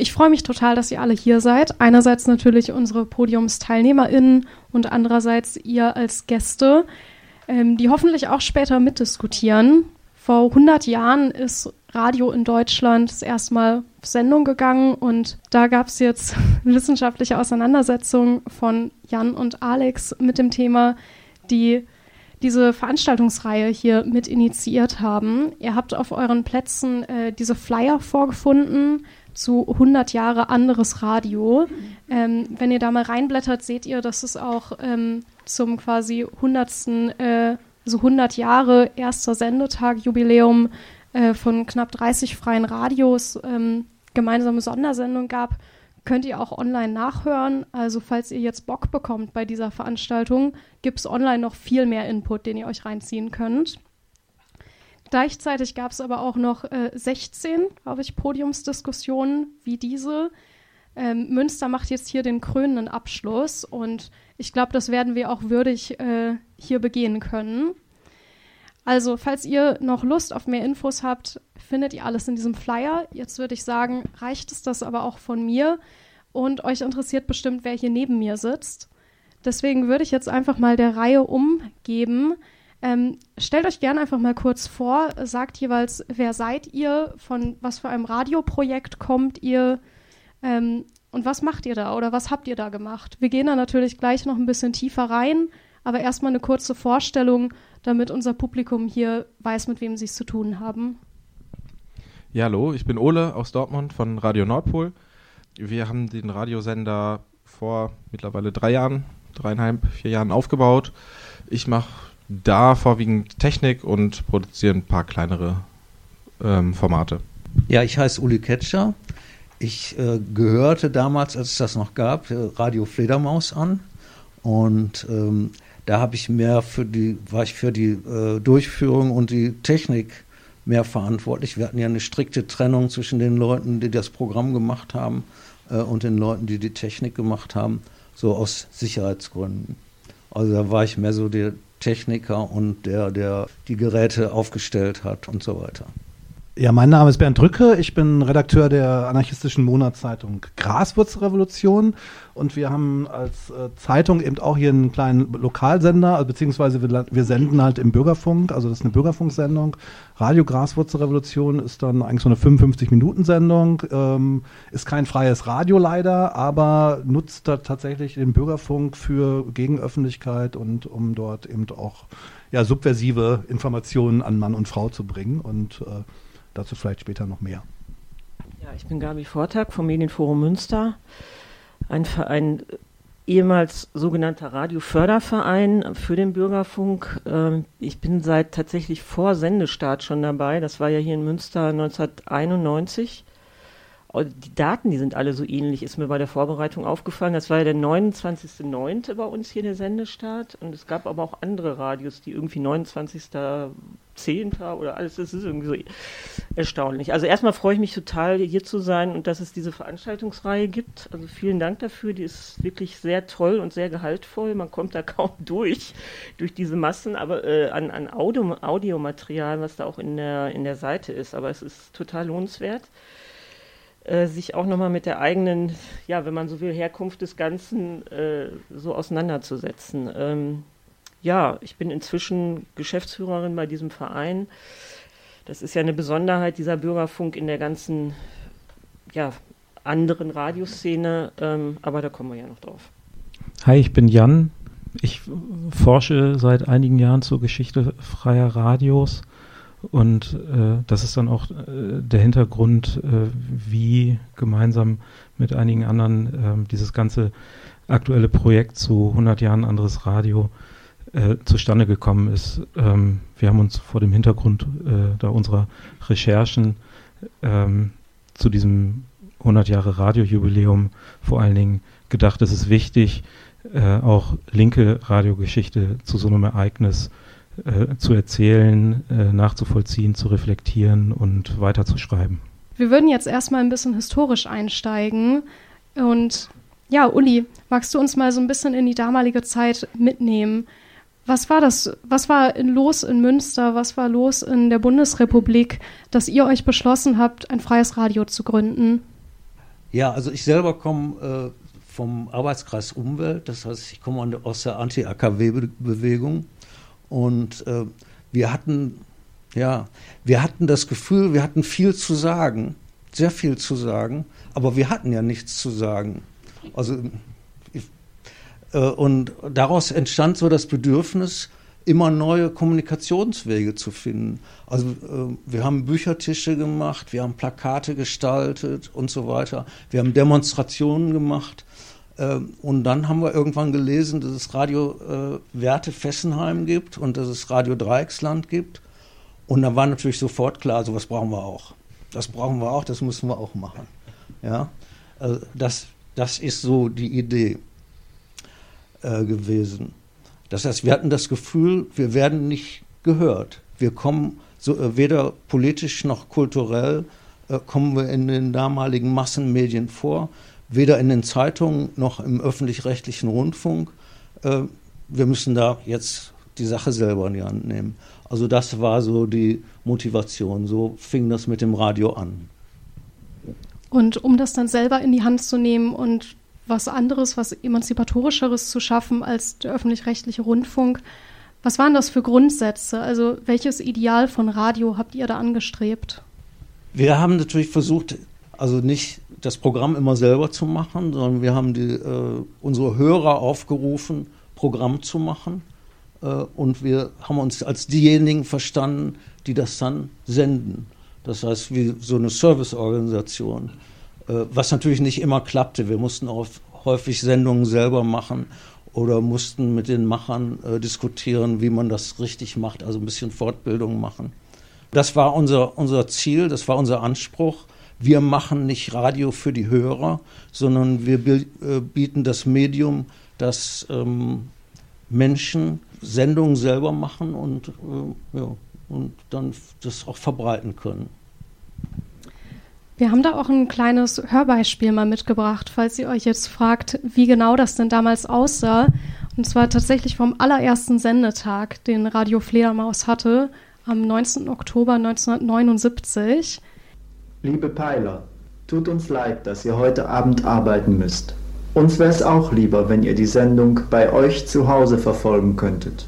Ich freue mich total, dass ihr alle hier seid. Einerseits natürlich unsere PodiumsteilnehmerInnen und andererseits ihr als Gäste, ähm, die hoffentlich auch später mitdiskutieren. Vor 100 Jahren ist Radio in Deutschland das erste Mal auf Sendung gegangen und da gab es jetzt wissenschaftliche Auseinandersetzungen von Jan und Alex mit dem Thema, die diese Veranstaltungsreihe hier mit initiiert haben. Ihr habt auf euren Plätzen äh, diese Flyer vorgefunden zu 100 Jahre anderes Radio. Ähm, wenn ihr da mal reinblättert, seht ihr, dass es auch ähm, zum quasi 100. Äh, also 100 Jahre erster Sendetag Jubiläum äh, von knapp 30 freien Radios ähm, gemeinsame Sondersendung gab, könnt ihr auch online nachhören. Also falls ihr jetzt Bock bekommt bei dieser Veranstaltung, gibt es online noch viel mehr Input, den ihr euch reinziehen könnt. Gleichzeitig gab es aber auch noch äh, 16, glaube ich, Podiumsdiskussionen wie diese. Ähm, Münster macht jetzt hier den krönenden Abschluss und ich glaube, das werden wir auch würdig äh, hier begehen können. Also, falls ihr noch Lust auf mehr Infos habt, findet ihr alles in diesem Flyer. Jetzt würde ich sagen, reicht es das aber auch von mir und euch interessiert bestimmt, wer hier neben mir sitzt. Deswegen würde ich jetzt einfach mal der Reihe umgeben. Ähm, stellt euch gerne einfach mal kurz vor, sagt jeweils, wer seid ihr, von was für einem Radioprojekt kommt ihr ähm, und was macht ihr da oder was habt ihr da gemacht? Wir gehen da natürlich gleich noch ein bisschen tiefer rein, aber erstmal eine kurze Vorstellung, damit unser Publikum hier weiß, mit wem sie es zu tun haben. Ja, hallo, ich bin Ole aus Dortmund von Radio Nordpol. Wir haben den Radiosender vor mittlerweile drei Jahren, dreieinhalb, vier Jahren aufgebaut. Ich mache da vorwiegend Technik und produziere ein paar kleinere ähm, Formate. Ja, ich heiße Uli Ketscher. Ich äh, gehörte damals, als es das noch gab, Radio Fledermaus an. Und ähm, da habe ich mehr für die, war ich für die äh, Durchführung und die Technik mehr verantwortlich. Wir hatten ja eine strikte Trennung zwischen den Leuten, die das Programm gemacht haben äh, und den Leuten, die die Technik gemacht haben, so aus Sicherheitsgründen. Also da war ich mehr so der Techniker und der, der die Geräte aufgestellt hat und so weiter. Ja, mein Name ist Bernd Drücke. Ich bin Redakteur der anarchistischen Monatszeitung Graswurzrevolution. Und wir haben als äh, Zeitung eben auch hier einen kleinen Lokalsender, also beziehungsweise wir, wir, senden halt im Bürgerfunk, also das ist eine Bürgerfunksendung. Radio Graswurzrevolution ist dann eigentlich so eine 55-Minuten-Sendung, ähm, ist kein freies Radio leider, aber nutzt da tatsächlich den Bürgerfunk für Gegenöffentlichkeit und um dort eben auch ja, subversive Informationen an Mann und Frau zu bringen. Und äh, Dazu vielleicht später noch mehr. Ja, ich bin Gabi Vortag vom Medienforum Münster, ein Verein, ehemals sogenannter Radioförderverein für den Bürgerfunk. Ähm, ich bin seit tatsächlich vor Sendestart schon dabei. Das war ja hier in Münster 1991. Die Daten, die sind alle so ähnlich, ist mir bei der Vorbereitung aufgefallen. Das war ja der 29.09. bei uns hier der Sendestart. Und es gab aber auch andere Radios, die irgendwie 29 Zehnter oder alles, das ist irgendwie so erstaunlich. Also erstmal freue ich mich total, hier zu sein und dass es diese Veranstaltungsreihe gibt. Also vielen Dank dafür, die ist wirklich sehr toll und sehr gehaltvoll. Man kommt da kaum durch, durch diese Massen, aber äh, an, an Audio, Audiomaterial, was da auch in der, in der Seite ist. Aber es ist total lohnenswert äh, sich auch nochmal mit der eigenen, ja, wenn man so will, Herkunft des Ganzen äh, so auseinanderzusetzen. Ähm, ja, ich bin inzwischen Geschäftsführerin bei diesem Verein. Das ist ja eine Besonderheit dieser Bürgerfunk in der ganzen ja, anderen Radioszene, ähm, aber da kommen wir ja noch drauf. Hi, ich bin Jan. Ich forsche seit einigen Jahren zur Geschichte freier Radios und äh, das ist dann auch äh, der Hintergrund, äh, wie gemeinsam mit einigen anderen ähm, dieses ganze aktuelle Projekt zu 100 Jahren anderes Radio äh, zustande gekommen ist. Ähm, wir haben uns vor dem Hintergrund äh, da unserer Recherchen ähm, zu diesem 100 Jahre Radiojubiläum vor allen Dingen gedacht, es ist wichtig, äh, auch linke Radiogeschichte zu so einem Ereignis äh, zu erzählen, äh, nachzuvollziehen, zu reflektieren und weiterzuschreiben. Wir würden jetzt erstmal ein bisschen historisch einsteigen und ja, Uli, magst du uns mal so ein bisschen in die damalige Zeit mitnehmen? Was war das? Was war los in Münster? Was war los in der Bundesrepublik, dass ihr euch beschlossen habt, ein freies Radio zu gründen? Ja, also ich selber komme äh, vom Arbeitskreis Umwelt, das heißt, ich komme aus der Anti-AKW-Bewegung und äh, wir hatten, ja, wir hatten das Gefühl, wir hatten viel zu sagen, sehr viel zu sagen, aber wir hatten ja nichts zu sagen. Also ich, äh, und daraus entstand so das Bedürfnis, immer neue Kommunikationswege zu finden. Also äh, wir haben Büchertische gemacht, wir haben Plakate gestaltet und so weiter. Wir haben Demonstrationen gemacht. Äh, und dann haben wir irgendwann gelesen, dass es Radio äh, Werte Fessenheim gibt und dass es Radio Dreiecksland gibt. Und dann war natürlich sofort klar, sowas brauchen wir auch. Das brauchen wir auch, das müssen wir auch machen. Ja, also das, das ist so die Idee äh, gewesen. Das heißt, wir hatten das Gefühl, wir werden nicht gehört. Wir kommen so, äh, weder politisch noch kulturell äh, kommen wir in den damaligen Massenmedien vor, weder in den Zeitungen noch im öffentlich-rechtlichen Rundfunk. Äh, wir müssen da jetzt die Sache selber in die Hand nehmen. Also das war so die Motivation. So fing das mit dem Radio an. Und um das dann selber in die Hand zu nehmen und was anderes, was emanzipatorischeres zu schaffen als der öffentlich-rechtliche Rundfunk. Was waren das für Grundsätze? Also welches Ideal von Radio habt ihr da angestrebt? Wir haben natürlich versucht, also nicht das Programm immer selber zu machen, sondern wir haben die, äh, unsere Hörer aufgerufen, Programm zu machen. Äh, und wir haben uns als diejenigen verstanden, die das dann senden. Das heißt, wie so eine Serviceorganisation. Äh, was natürlich nicht immer klappte. Wir mussten auch häufig Sendungen selber machen oder mussten mit den Machern äh, diskutieren, wie man das richtig macht, also ein bisschen Fortbildung machen. Das war unser, unser Ziel, das war unser Anspruch. Wir machen nicht Radio für die Hörer, sondern wir äh, bieten das Medium, dass ähm, Menschen Sendungen selber machen und, äh, ja, und dann das auch verbreiten können. Wir haben da auch ein kleines Hörbeispiel mal mitgebracht, falls ihr euch jetzt fragt, wie genau das denn damals aussah. Und zwar tatsächlich vom allerersten Sendetag, den Radio Fledermaus hatte, am 19. Oktober 1979. Liebe Peiler, tut uns leid, dass ihr heute Abend arbeiten müsst. Uns wäre es auch lieber, wenn ihr die Sendung bei euch zu Hause verfolgen könntet.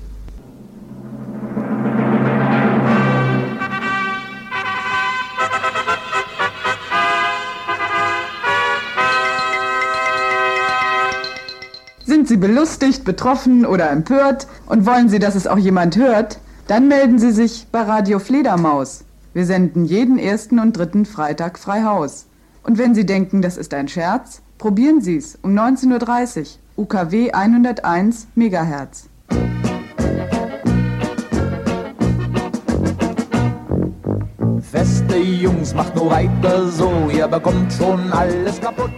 Sie belustigt, betroffen oder empört und wollen Sie, dass es auch jemand hört, dann melden Sie sich bei Radio Fledermaus. Wir senden jeden ersten und dritten Freitag frei Haus. Und wenn Sie denken, das ist ein Scherz, probieren Sie es um 19.30 Uhr, UKW 101 MHz. Feste Jungs, macht nur weiter so, ihr bekommt schon alles kaputt.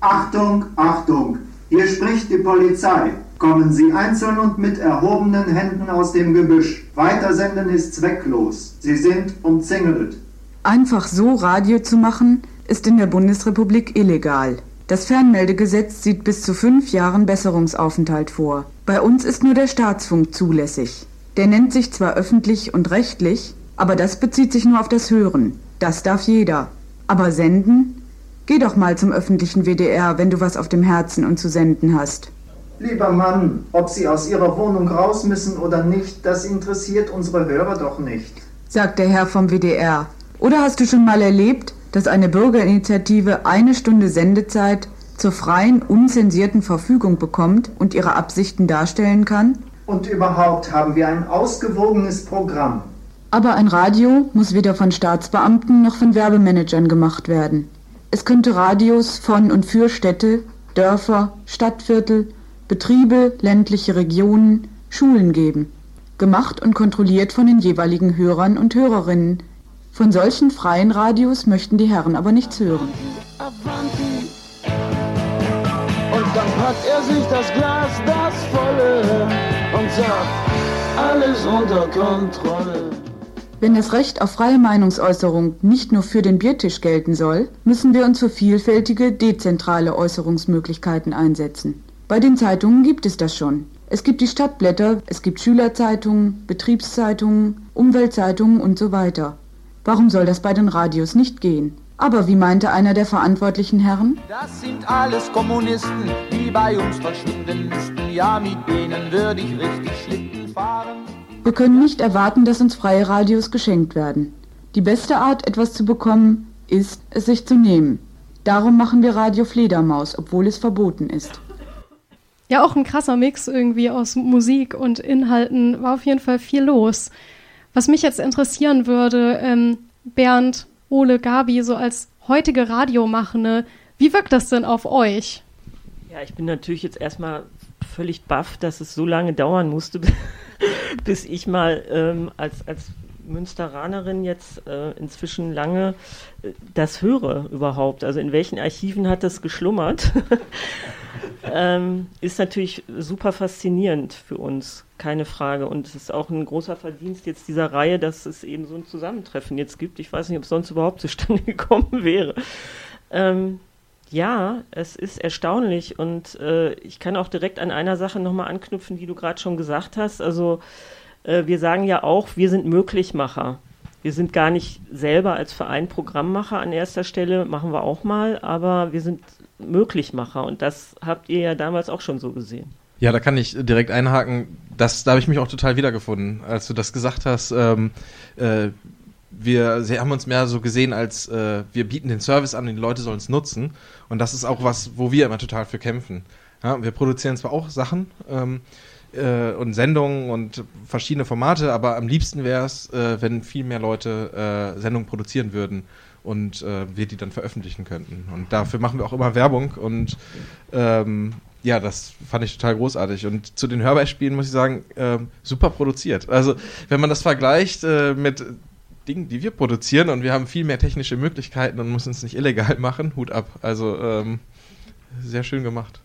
Achtung, Achtung, hier spricht die Polizei. Kommen Sie einzeln und mit erhobenen Händen aus dem Gebüsch. Weitersenden ist zwecklos. Sie sind umzingelt. Einfach so Radio zu machen, ist in der Bundesrepublik illegal. Das Fernmeldegesetz sieht bis zu fünf Jahren Besserungsaufenthalt vor. Bei uns ist nur der Staatsfunk zulässig. Der nennt sich zwar öffentlich und rechtlich, aber das bezieht sich nur auf das Hören. Das darf jeder. Aber senden Geh doch mal zum öffentlichen WDR, wenn du was auf dem Herzen und zu senden hast. Lieber Mann, ob Sie aus Ihrer Wohnung raus müssen oder nicht, das interessiert unsere Hörer doch nicht, sagt der Herr vom WDR. Oder hast du schon mal erlebt, dass eine Bürgerinitiative eine Stunde Sendezeit zur freien, unzensierten Verfügung bekommt und ihre Absichten darstellen kann? Und überhaupt haben wir ein ausgewogenes Programm. Aber ein Radio muss weder von Staatsbeamten noch von Werbemanagern gemacht werden. Es könnte Radios von und für Städte, Dörfer, Stadtviertel, Betriebe, ländliche Regionen, Schulen geben. Gemacht und kontrolliert von den jeweiligen Hörern und Hörerinnen. Von solchen freien Radios möchten die Herren aber nichts hören. Und dann packt er sich das Glas, das volle, und sagt, alles unter Kontrolle. Wenn das Recht auf freie Meinungsäußerung nicht nur für den Biertisch gelten soll, müssen wir uns für vielfältige, dezentrale Äußerungsmöglichkeiten einsetzen. Bei den Zeitungen gibt es das schon. Es gibt die Stadtblätter, es gibt Schülerzeitungen, Betriebszeitungen, Umweltzeitungen und so weiter. Warum soll das bei den Radios nicht gehen? Aber wie meinte einer der verantwortlichen Herren? Das sind alles Kommunisten, die bei uns verschwinden müssten. Ja, mit denen würde ich richtig Schlitten fahren. Wir können nicht erwarten, dass uns freie Radios geschenkt werden. Die beste Art, etwas zu bekommen, ist, es sich zu nehmen. Darum machen wir Radio Fledermaus, obwohl es verboten ist. Ja, auch ein krasser Mix irgendwie aus Musik und Inhalten. War auf jeden Fall viel los. Was mich jetzt interessieren würde, ähm, Bernd, Ole, Gabi, so als heutige Radiomachende, wie wirkt das denn auf euch? Ja, ich bin natürlich jetzt erstmal völlig baff, dass es so lange dauern musste, bis ich mal ähm, als, als Münsteranerin jetzt äh, inzwischen lange äh, das höre überhaupt. Also in welchen Archiven hat das geschlummert? ähm, ist natürlich super faszinierend für uns, keine Frage. Und es ist auch ein großer Verdienst jetzt dieser Reihe, dass es eben so ein Zusammentreffen jetzt gibt. Ich weiß nicht, ob es sonst überhaupt zustande gekommen wäre. Ähm, ja, es ist erstaunlich und äh, ich kann auch direkt an einer Sache nochmal anknüpfen, die du gerade schon gesagt hast. Also äh, wir sagen ja auch, wir sind Möglichmacher. Wir sind gar nicht selber als Verein Programmmacher an erster Stelle, machen wir auch mal, aber wir sind Möglichmacher und das habt ihr ja damals auch schon so gesehen. Ja, da kann ich direkt einhaken. Das, da habe ich mich auch total wiedergefunden, als du das gesagt hast. Ähm, äh, wir haben uns mehr so gesehen, als äh, wir bieten den Service an die Leute sollen es nutzen. Und das ist auch was, wo wir immer total für kämpfen. Ja, wir produzieren zwar auch Sachen ähm, äh, und Sendungen und verschiedene Formate, aber am liebsten wäre es, äh, wenn viel mehr Leute äh, Sendungen produzieren würden und äh, wir die dann veröffentlichen könnten. Und dafür machen wir auch immer Werbung und ähm, ja, das fand ich total großartig. Und zu den Hörbeispielen muss ich sagen, äh, super produziert. Also wenn man das vergleicht äh, mit Dingen, die wir produzieren und wir haben viel mehr technische Möglichkeiten und müssen es nicht illegal machen, Hut ab. Also ähm, sehr schön gemacht.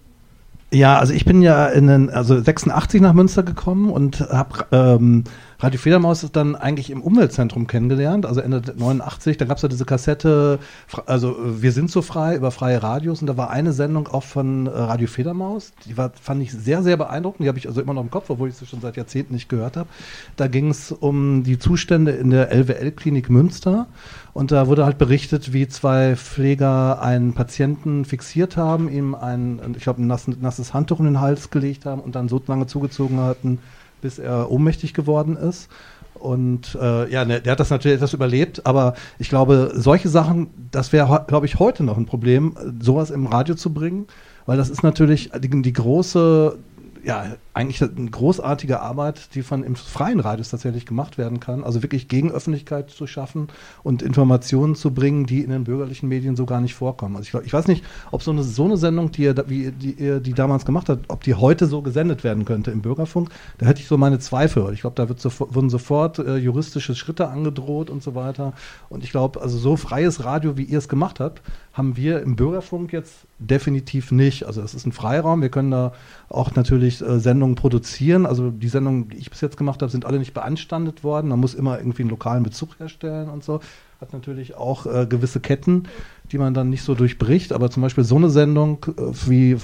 Ja, also ich bin ja in den, also 86 nach Münster gekommen und habe ähm, Radio Fledermaus ist dann eigentlich im Umweltzentrum kennengelernt, also Ende 89. Da gab es ja diese Kassette, also Wir sind so frei über freie Radios und da war eine Sendung auch von äh, Radio Fledermaus. Die war, fand ich sehr, sehr beeindruckend. Die habe ich also immer noch im Kopf, obwohl ich sie schon seit Jahrzehnten nicht gehört habe. Da ging es um die Zustände in der LWL-Klinik Münster. Und da wurde halt berichtet, wie zwei Pfleger einen Patienten fixiert haben, ihm ein, ich glaube, ein nasses, Handtuch in den Hals gelegt haben und dann so lange zugezogen hatten, bis er ohnmächtig geworden ist. Und äh, ja, der hat das natürlich etwas überlebt, aber ich glaube, solche Sachen, das wäre, glaube ich, heute noch ein Problem, sowas im Radio zu bringen, weil das ist natürlich die, die große ja, eigentlich eine großartige Arbeit, die von im freien Radios tatsächlich gemacht werden kann. Also wirklich Gegenöffentlichkeit zu schaffen und Informationen zu bringen, die in den bürgerlichen Medien so gar nicht vorkommen. Also ich, ich weiß nicht, ob so eine, so eine Sendung, die ihr, wie, die ihr die damals gemacht habt, ob die heute so gesendet werden könnte im Bürgerfunk. Da hätte ich so meine Zweifel. Ich glaube, da wird sofort, wurden sofort äh, juristische Schritte angedroht und so weiter. Und ich glaube, also so freies Radio, wie ihr es gemacht habt, haben wir im Bürgerfunk jetzt definitiv nicht. Also es ist ein Freiraum. Wir können da auch natürlich äh, Sendungen produzieren. Also die Sendungen, die ich bis jetzt gemacht habe, sind alle nicht beanstandet worden. Man muss immer irgendwie einen lokalen Bezug herstellen und so. Hat natürlich auch äh, gewisse Ketten, die man dann nicht so durchbricht. Aber zum Beispiel so eine Sendung, äh, wie,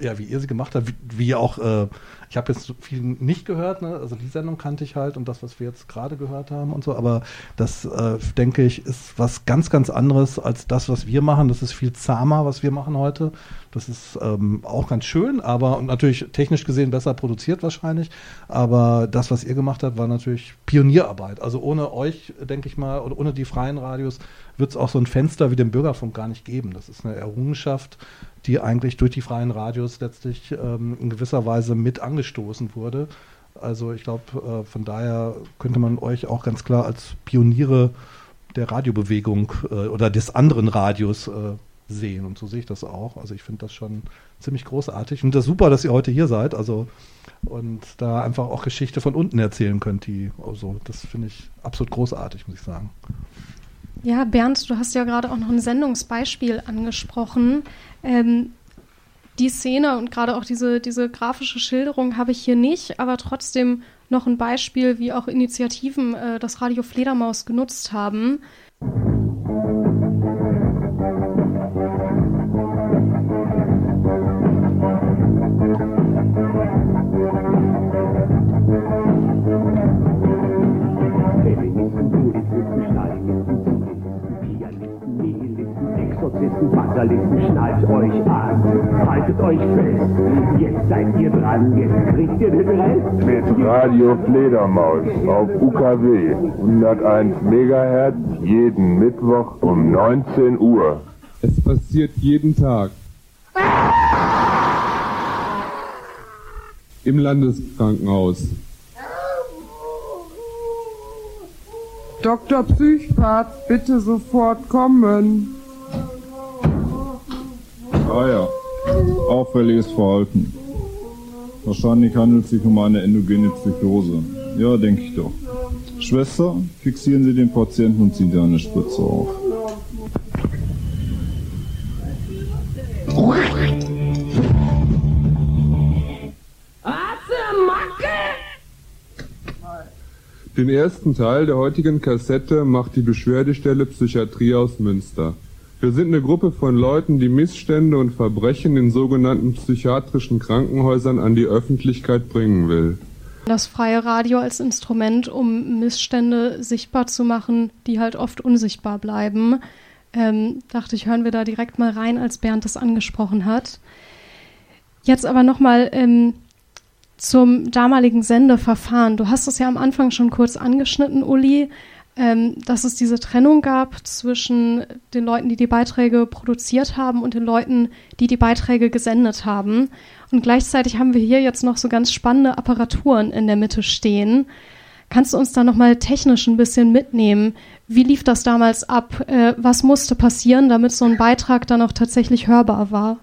ja, wie ihr sie gemacht habt, wie, wie auch äh, ich habe jetzt viel nicht gehört, ne? also die Sendung kannte ich halt und das, was wir jetzt gerade gehört haben und so, aber das, äh, denke ich, ist was ganz, ganz anderes als das, was wir machen. Das ist viel zahmer, was wir machen heute. Das ist ähm, auch ganz schön, aber und natürlich technisch gesehen besser produziert wahrscheinlich. Aber das, was ihr gemacht habt, war natürlich Pionierarbeit. Also ohne euch, denke ich mal, oder ohne die freien Radios wird es auch so ein Fenster wie den Bürgerfunk gar nicht geben. Das ist eine Errungenschaft, die eigentlich durch die freien Radios letztlich ähm, in gewisser Weise mit angestoßen wurde. Also ich glaube, äh, von daher könnte man euch auch ganz klar als Pioniere der Radiobewegung äh, oder des anderen Radios äh, sehen. Und so sehe ich das auch. Also ich finde das schon ziemlich großartig. Und das ist super, dass ihr heute hier seid. Also und da einfach auch Geschichte von unten erzählen könnt. Die, also das finde ich absolut großartig, muss ich sagen. Ja, Bernd, du hast ja gerade auch noch ein Sendungsbeispiel angesprochen. Ähm, die Szene und gerade auch diese, diese grafische Schilderung habe ich hier nicht, aber trotzdem noch ein Beispiel, wie auch Initiativen äh, das Radio Fledermaus genutzt haben. Exorzisten, Fatalisten, schnallt euch an, haltet euch fest, jetzt seid ihr dran, jetzt kriegt ihr den Rest. Mit Radio Fledermaus auf UKW 101 MHz jeden Mittwoch um 19 Uhr. Es passiert jeden Tag. Im Landeskrankenhaus. Dr. Psychpath, bitte sofort kommen. Ah ja, auffälliges Verhalten. Wahrscheinlich handelt es sich um eine endogene Psychose. Ja, denke ich doch. Schwester, fixieren Sie den Patienten und ziehen Sie eine Spritze auf. Den ersten Teil der heutigen Kassette macht die Beschwerdestelle Psychiatrie aus Münster. Wir sind eine Gruppe von Leuten, die Missstände und Verbrechen in sogenannten psychiatrischen Krankenhäusern an die Öffentlichkeit bringen will. Das freie Radio als Instrument, um Missstände sichtbar zu machen, die halt oft unsichtbar bleiben. Ähm, dachte ich, hören wir da direkt mal rein, als Bernd das angesprochen hat. Jetzt aber nochmal ähm, zum damaligen Sendeverfahren. Du hast es ja am Anfang schon kurz angeschnitten, Uli, ähm, dass es diese Trennung gab zwischen den Leuten, die die Beiträge produziert haben und den Leuten, die die Beiträge gesendet haben. Und gleichzeitig haben wir hier jetzt noch so ganz spannende Apparaturen in der Mitte stehen. Kannst du uns da nochmal technisch ein bisschen mitnehmen? Wie lief das damals ab? Äh, was musste passieren, damit so ein Beitrag dann auch tatsächlich hörbar war?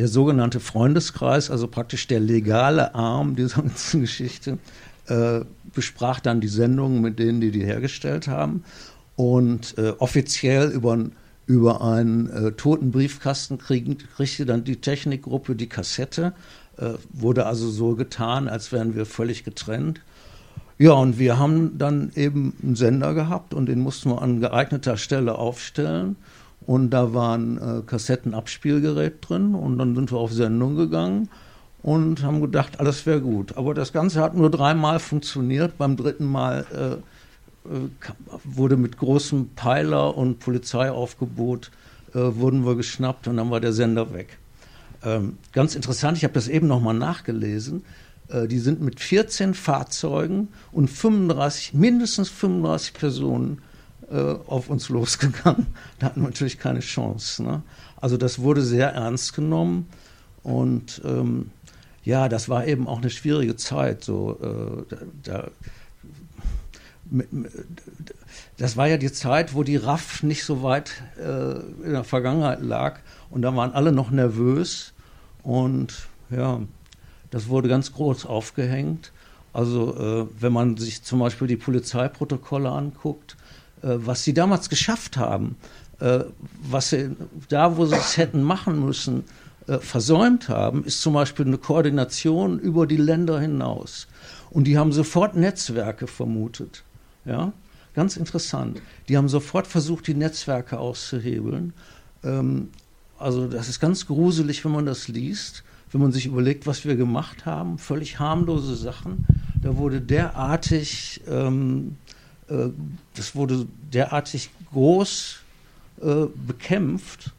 der sogenannte Freundeskreis, also praktisch der legale Arm dieser ganzen Geschichte, äh, besprach dann die Sendungen mit denen, die die hergestellt haben. Und äh, offiziell über, über einen äh, toten Briefkasten kriegen, kriegte dann die Technikgruppe die Kassette. Äh, wurde also so getan, als wären wir völlig getrennt. Ja, und wir haben dann eben einen Sender gehabt und den mussten wir an geeigneter Stelle aufstellen. Und da war ein äh, Kassettenabspielgerät drin und dann sind wir auf Sendung gegangen und haben gedacht, alles wäre gut. Aber das Ganze hat nur dreimal funktioniert. Beim dritten Mal äh, äh, wurde mit großem Peiler und Polizeiaufgebot äh, wurden wir geschnappt und dann war der Sender weg. Ähm, ganz interessant, ich habe das eben nochmal nachgelesen. Äh, die sind mit 14 Fahrzeugen und 35, mindestens 35 Personen äh, auf uns losgegangen. Da hatten wir natürlich keine Chance. Ne? Also das wurde sehr ernst genommen und ähm, ja, das war eben auch eine schwierige Zeit. So, äh, da, das war ja die Zeit, wo die RAF nicht so weit äh, in der Vergangenheit lag und da waren alle noch nervös und ja, das wurde ganz groß aufgehängt. Also äh, wenn man sich zum Beispiel die Polizeiprotokolle anguckt, äh, was sie damals geschafft haben, äh, was sie da, wo sie es hätten machen müssen, versäumt haben, ist zum Beispiel eine Koordination über die Länder hinaus. Und die haben sofort Netzwerke vermutet. Ja? Ganz interessant. Die haben sofort versucht, die Netzwerke auszuhebeln. Ähm, also das ist ganz gruselig, wenn man das liest, wenn man sich überlegt, was wir gemacht haben. Völlig harmlose Sachen. Da wurde derartig ähm, äh, das wurde derartig groß äh, bekämpft,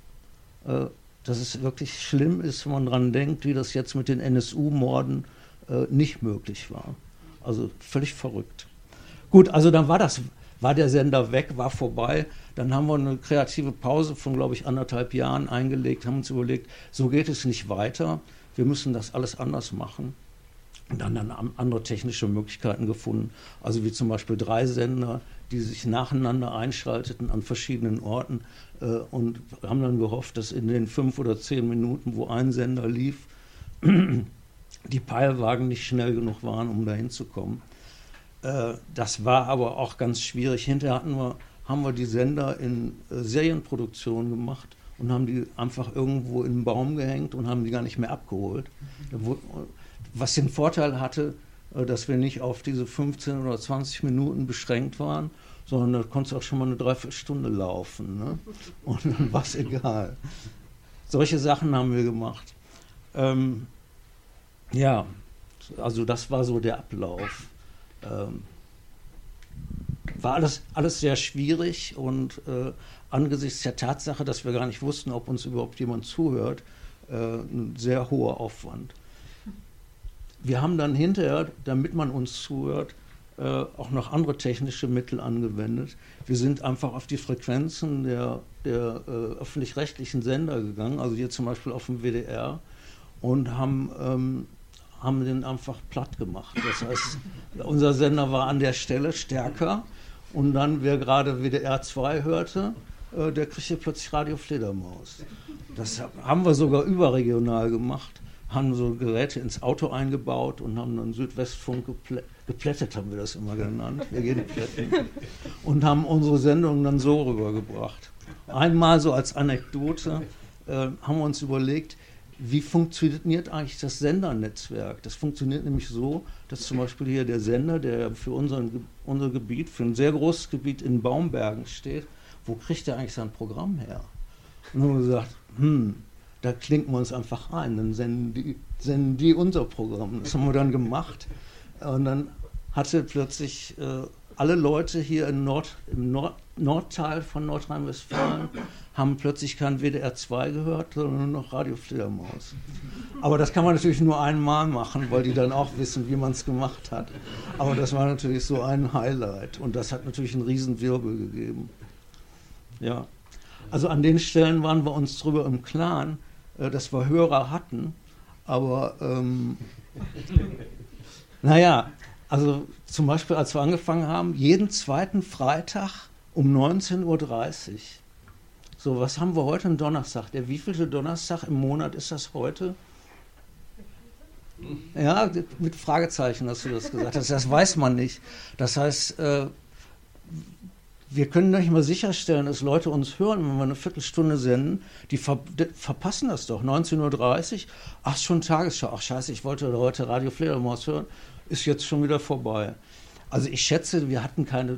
äh, dass es wirklich schlimm ist, wenn man daran denkt, wie das jetzt mit den NSU-Morden nicht möglich war. Also völlig verrückt. Gut, also dann war das, war der Sender weg, war vorbei. Dann haben wir eine kreative Pause von, glaube ich, anderthalb Jahren eingelegt, haben uns überlegt, so geht es nicht weiter. Wir müssen das alles anders machen und dann, dann andere technische Möglichkeiten gefunden. Also wie zum Beispiel drei Sender, die sich nacheinander einschalteten an verschiedenen Orten äh, und haben dann gehofft, dass in den fünf oder zehn Minuten, wo ein Sender lief, die Peilwagen nicht schnell genug waren, um dahin zu kommen. Äh, das war aber auch ganz schwierig. Hinterher hatten wir, haben wir die Sender in äh, Serienproduktion gemacht und haben die einfach irgendwo in den Baum gehängt und haben die gar nicht mehr abgeholt. Mhm was den Vorteil hatte, dass wir nicht auf diese 15 oder 20 Minuten beschränkt waren, sondern da konntest du auch schon mal eine Dreiviertelstunde laufen. Ne? Und dann war es egal. Solche Sachen haben wir gemacht. Ähm, ja, also das war so der Ablauf. Ähm, war alles, alles sehr schwierig und äh, angesichts der Tatsache, dass wir gar nicht wussten, ob uns überhaupt jemand zuhört, äh, ein sehr hoher Aufwand. Wir haben dann hinterher, damit man uns zuhört, äh, auch noch andere technische Mittel angewendet. Wir sind einfach auf die Frequenzen der, der äh, öffentlich-rechtlichen Sender gegangen, also hier zum Beispiel auf dem WDR, und haben, ähm, haben den einfach platt gemacht. Das heißt, unser Sender war an der Stelle stärker und dann, wer gerade WDR 2 hörte, äh, der kriegte plötzlich Radio Fledermaus. Das haben wir sogar überregional gemacht haben so Geräte ins Auto eingebaut und haben dann Südwestfunk geplä geplättet, haben wir das immer genannt. Wir gehen plätten. Und haben unsere Sendung dann so rübergebracht. Einmal so als Anekdote äh, haben wir uns überlegt, wie funktioniert eigentlich das Sendernetzwerk? Das funktioniert nämlich so, dass zum Beispiel hier der Sender, der für unseren, unser Gebiet, für ein sehr großes Gebiet in Baumbergen steht, wo kriegt er eigentlich sein Programm her? Und haben wir gesagt, hm, da klinken wir uns einfach ein, dann senden die, senden die unser Programm. Das haben wir dann gemacht. Und dann hatte plötzlich äh, alle Leute hier im, Nord, im Nord, Nordteil von Nordrhein-Westfalen haben plötzlich kein WDR 2 gehört, sondern nur noch Radio Fledermaus. Aber das kann man natürlich nur einmal machen, weil die dann auch wissen, wie man es gemacht hat. Aber das war natürlich so ein Highlight und das hat natürlich einen riesen Wirbel gegeben. Ja. Also an den Stellen waren wir uns drüber im Klaren, dass wir Hörer hatten. Aber ähm, naja, also zum Beispiel, als wir angefangen haben, jeden zweiten Freitag um 19.30 Uhr. So, was haben wir heute? Ein Donnerstag. Der wievielte Donnerstag im Monat ist das heute? Ja, mit Fragezeichen hast du das gesagt. Das, das weiß man nicht. Das heißt, äh, wir können nicht mal sicherstellen, dass Leute uns hören, wenn wir eine Viertelstunde senden. Die, ver verpassen das doch. 19.30 Uhr, ach, schon Tagesschau. Ach, scheiße, ich wollte heute Radio Fledermaus hören. Ist jetzt schon wieder vorbei. Also ich schätze, wir hatten keine,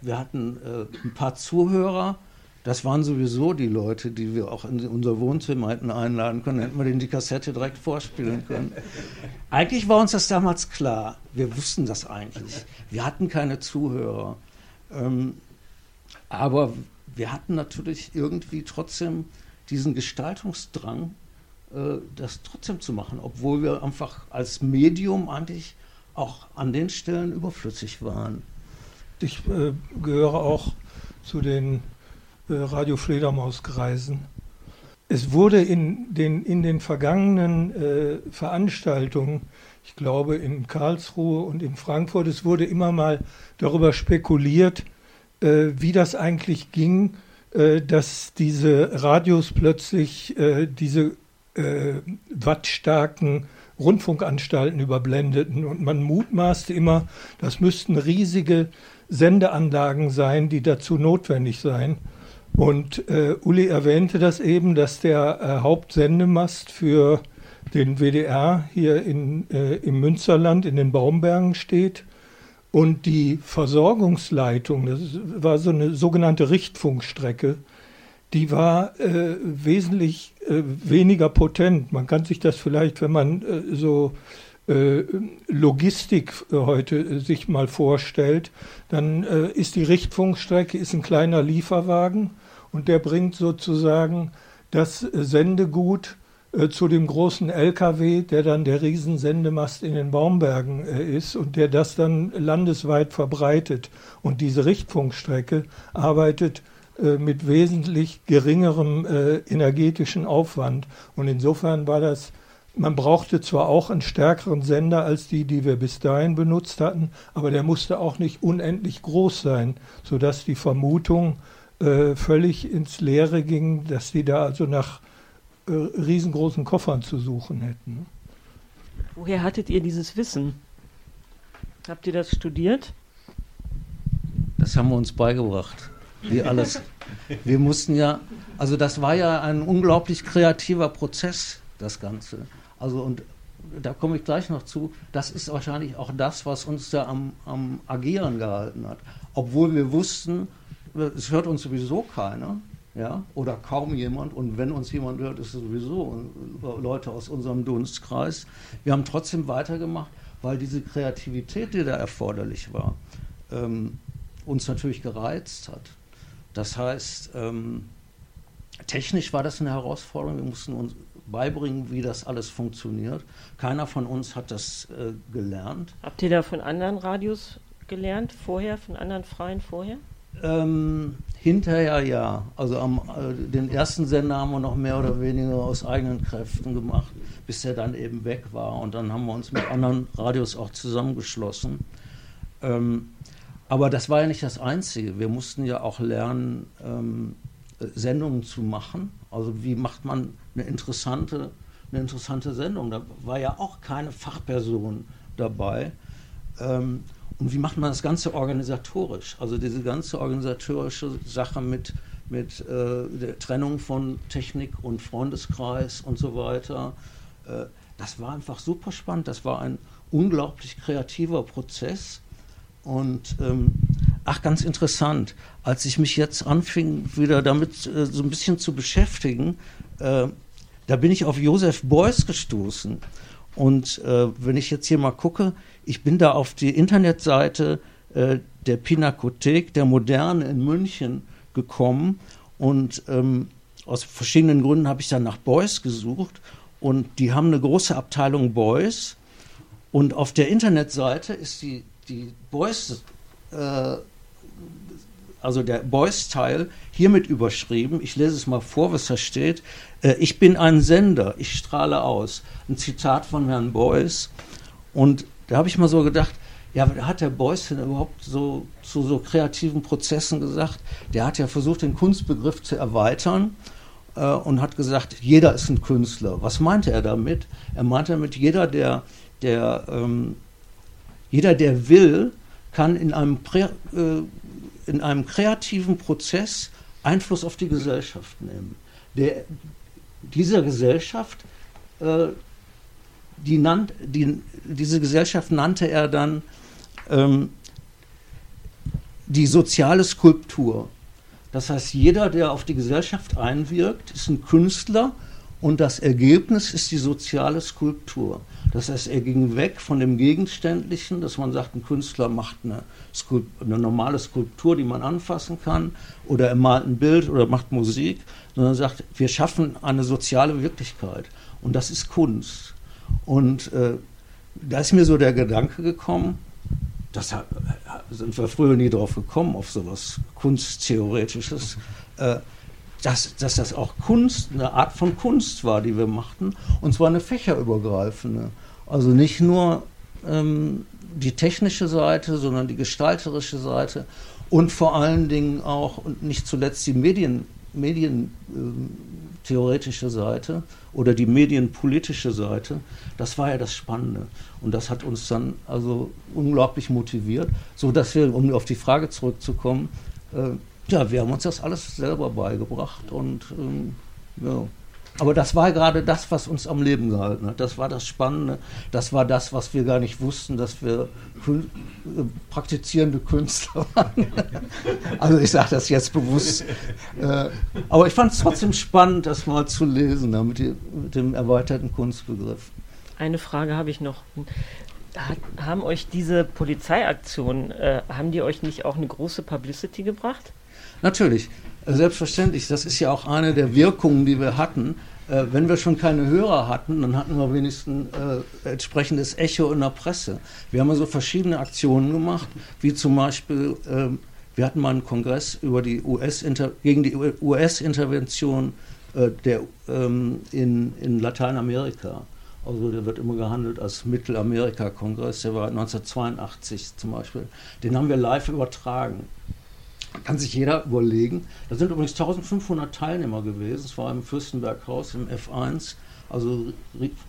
wir hatten äh, ein paar Zuhörer. Das waren sowieso die Leute, die wir auch in unser Wohnzimmer hätten einladen können. Hätten wir denen die Kassette direkt vorspielen können. Eigentlich war uns das damals klar. Wir wussten das eigentlich. Wir hatten keine Zuhörer. Ähm, aber wir hatten natürlich irgendwie trotzdem diesen Gestaltungsdrang, äh, das trotzdem zu machen, obwohl wir einfach als Medium eigentlich auch an den Stellen überflüssig waren. Ich äh, gehöre auch zu den äh, Radio Fledermauskreisen. Es wurde in den, in den vergangenen äh, Veranstaltungen, ich glaube in Karlsruhe und in Frankfurt, es wurde immer mal darüber spekuliert, äh, wie das eigentlich ging, äh, dass diese Radios plötzlich äh, diese äh, wattstarken Rundfunkanstalten überblendeten. Und man mutmaßte immer, das müssten riesige Sendeanlagen sein, die dazu notwendig seien. Und äh, Uli erwähnte das eben, dass der äh, Hauptsendemast für den WDR hier in, äh, im Münsterland in den Baumbergen steht. Und die Versorgungsleitung, das war so eine sogenannte Richtfunkstrecke, die war äh, wesentlich äh, weniger potent. Man kann sich das vielleicht, wenn man äh, so äh, Logistik äh, heute äh, sich mal vorstellt, dann ist die Richtfunkstrecke ist ein kleiner Lieferwagen und der bringt sozusagen das Sendegut äh, zu dem großen LKW, der dann der Riesensendemast in den Baumbergen äh, ist und der das dann landesweit verbreitet. Und diese Richtfunkstrecke arbeitet äh, mit wesentlich geringerem äh, energetischen Aufwand. Und insofern war das, man brauchte zwar auch einen stärkeren Sender als die, die wir bis dahin benutzt hatten, aber der musste auch nicht unendlich groß sein, sodass die Vermutung äh, völlig ins Leere ging, dass die da also nach äh, riesengroßen Koffern zu suchen hätten. Woher hattet ihr dieses Wissen? Habt ihr das studiert? Das haben wir uns beigebracht. Wie alles. Wir mussten ja, also das war ja ein unglaublich kreativer Prozess, das Ganze. Also und da komme ich gleich noch zu, das ist wahrscheinlich auch das, was uns da am, am Agieren gehalten hat. Obwohl wir wussten, es hört uns sowieso keiner ja, oder kaum jemand. Und wenn uns jemand hört, ist es sowieso Leute aus unserem Dunstkreis. Wir haben trotzdem weitergemacht, weil diese Kreativität, die da erforderlich war, ähm, uns natürlich gereizt hat. Das heißt, ähm, technisch war das eine Herausforderung. Wir mussten uns beibringen, wie das alles funktioniert. Keiner von uns hat das äh, gelernt. Habt ihr da von anderen Radios gelernt vorher, von anderen Freien vorher? Ähm, hinterher ja. Also am, äh, den ersten Sender haben wir noch mehr oder weniger aus eigenen Kräften gemacht, bis er dann eben weg war. Und dann haben wir uns mit anderen Radios auch zusammengeschlossen. Ähm, aber das war ja nicht das Einzige. Wir mussten ja auch lernen, ähm, Sendungen zu machen. Also wie macht man eine interessante, eine interessante Sendung? Da war ja auch keine Fachperson dabei. Ähm, und wie macht man das Ganze organisatorisch? Also diese ganze organisatorische Sache mit, mit äh, der Trennung von Technik und Freundeskreis und so weiter. Äh, das war einfach super spannend. Das war ein unglaublich kreativer Prozess. Und ähm, ach, ganz interessant, als ich mich jetzt anfing, wieder damit äh, so ein bisschen zu beschäftigen, äh, da bin ich auf Josef Beuys gestoßen. Und äh, wenn ich jetzt hier mal gucke, ich bin da auf die Internetseite äh, der Pinakothek der Moderne in München gekommen und ähm, aus verschiedenen Gründen habe ich dann nach Beuys gesucht und die haben eine große Abteilung Beuys und auf der Internetseite ist die, die Beuys, äh, also der Beuys-Teil hiermit überschrieben. Ich lese es mal vor, was da steht. Äh, ich bin ein Sender, ich strahle aus. Ein Zitat von Herrn Beuys. Und da habe ich mal so gedacht, ja, hat der Beuys denn überhaupt so zu so kreativen Prozessen gesagt? Der hat ja versucht, den Kunstbegriff zu erweitern äh, und hat gesagt, jeder ist ein Künstler. Was meinte er damit? Er meinte damit, jeder, der, der, ähm, jeder, der will, kann in einem, Prä, äh, in einem kreativen Prozess Einfluss auf die Gesellschaft nehmen. Der, dieser Gesellschaft äh, die nannt, die, diese Gesellschaft nannte er dann ähm, die soziale Skulptur. Das heißt, jeder, der auf die Gesellschaft einwirkt, ist ein Künstler und das Ergebnis ist die soziale Skulptur. Das heißt, er ging weg von dem Gegenständlichen, dass man sagt, ein Künstler macht eine, eine, normale Skulptur, die man anfassen kann, oder er malt ein Bild oder macht Musik, sondern sagt, wir schaffen eine soziale Wirklichkeit. Und das ist Kunst. Und äh, da ist mir so der Gedanke gekommen, das sind wir früher nie drauf gekommen, auf sowas Kunsttheoretisches, äh, dass, dass das auch Kunst, eine Art von Kunst war, die wir machten, und zwar eine fächerübergreifende. Also nicht nur ähm, die technische Seite, sondern die gestalterische Seite und vor allen Dingen auch und nicht zuletzt die Medien, Medien, ähm, theoretische Seite oder die medienpolitische Seite, das war ja das Spannende. Und das hat uns dann also unglaublich motiviert, sodass wir, um auf die Frage zurückzukommen, äh, ja, wir haben uns das alles selber beigebracht und ähm, ja. Aber das war gerade das, was uns am Leben gehalten hat. Das war das Spannende. Das war das, was wir gar nicht wussten, dass wir Kün äh, praktizierende Künstler waren. also ich sage das jetzt bewusst. Äh, aber ich fand es trotzdem spannend, das mal zu lesen, da, mit, die, mit dem erweiterten Kunstbegriff. Eine Frage habe ich noch. Hat, haben euch diese Polizeiaktionen, äh, haben die euch nicht auch eine große Publicity gebracht? Natürlich. Selbstverständlich, das ist ja auch eine der Wirkungen, die wir hatten. Äh, wenn wir schon keine Hörer hatten, dann hatten wir wenigstens äh, entsprechendes Echo in der Presse. Wir haben also verschiedene Aktionen gemacht, wie zum Beispiel, äh, wir hatten mal einen Kongress über die US gegen die US-Intervention äh, ähm, in, in Lateinamerika. Also der wird immer gehandelt als Mittelamerika-Kongress, der war 1982 zum Beispiel. Den haben wir live übertragen kann sich jeder überlegen. Da sind übrigens 1500 Teilnehmer gewesen. Es war im Fürstenberghaus im F1. Also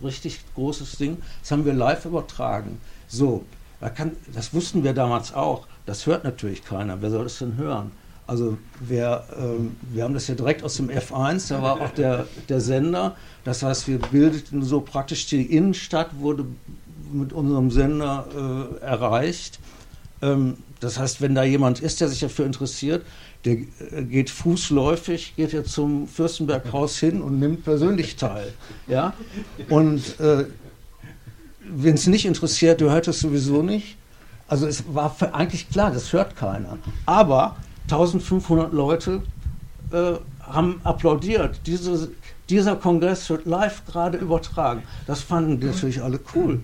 richtig großes Ding. Das haben wir live übertragen. So, da kann, das wussten wir damals auch. Das hört natürlich keiner. Wer soll das denn hören? Also wir, ähm, wir haben das ja direkt aus dem F1, da war auch der, der Sender. Das heißt, wir bildeten so praktisch die Innenstadt, wurde mit unserem Sender äh, erreicht. Ähm, das heißt, wenn da jemand ist, der sich dafür interessiert, der äh, geht fußläufig, geht er zum Fürstenberghaus hin und nimmt persönlich teil. Ja? Und äh, wenn es nicht interessiert, du hört es sowieso nicht. Also es war eigentlich klar, das hört keiner. Aber 1500 Leute äh, haben applaudiert. Diese, dieser Kongress wird live gerade übertragen. Das fanden die natürlich alle cool.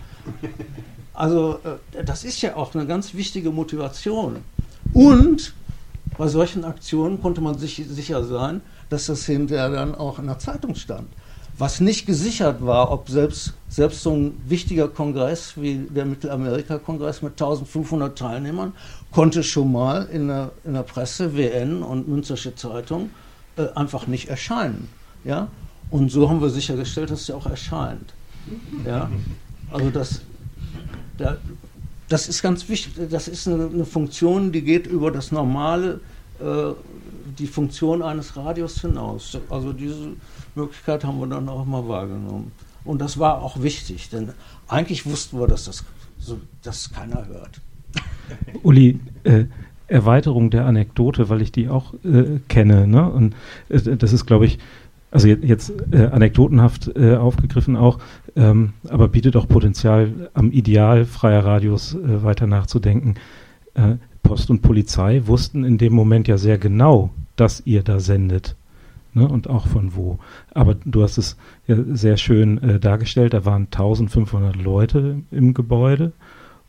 Also äh, das ist ja auch eine ganz wichtige Motivation. Und bei solchen Aktionen konnte man sich sicher sein, dass das hinterher dann auch in der Zeitung stand. Was nicht gesichert war, ob selbst, selbst so ein wichtiger Kongress wie der Mittelamerika-Kongress mit 1500 Teilnehmern konnte schon mal in der, in der Presse, WN und Münzersche Zeitung äh, einfach nicht erscheinen. Ja? Und so haben wir sichergestellt, dass sie auch erscheint. Ja? Also das, da, das ist ganz wichtig. Das ist eine, eine, Funktion, die geht über das normale, äh, die Funktion eines Radios hinaus. Also diese Möglichkeit haben wir dann auch mal wahrgenommen. Und das war auch wichtig, denn eigentlich wussten wir, dass das so, dass keiner hört. Uli, äh, Erweiterung der Anekdote, weil ich die auch äh, kenne. Ne? Und äh, das ist, glaube ich, also jetzt, jetzt äh, anekdotenhaft äh, aufgegriffen auch, ähm, aber bietet auch Potenzial, am Ideal freier Radios äh, weiter nachzudenken. Äh, Post und Polizei wussten in dem Moment ja sehr genau, dass ihr da sendet. Ne, und auch von wo. Aber du hast es ja sehr schön äh, dargestellt, da waren 1500 Leute im Gebäude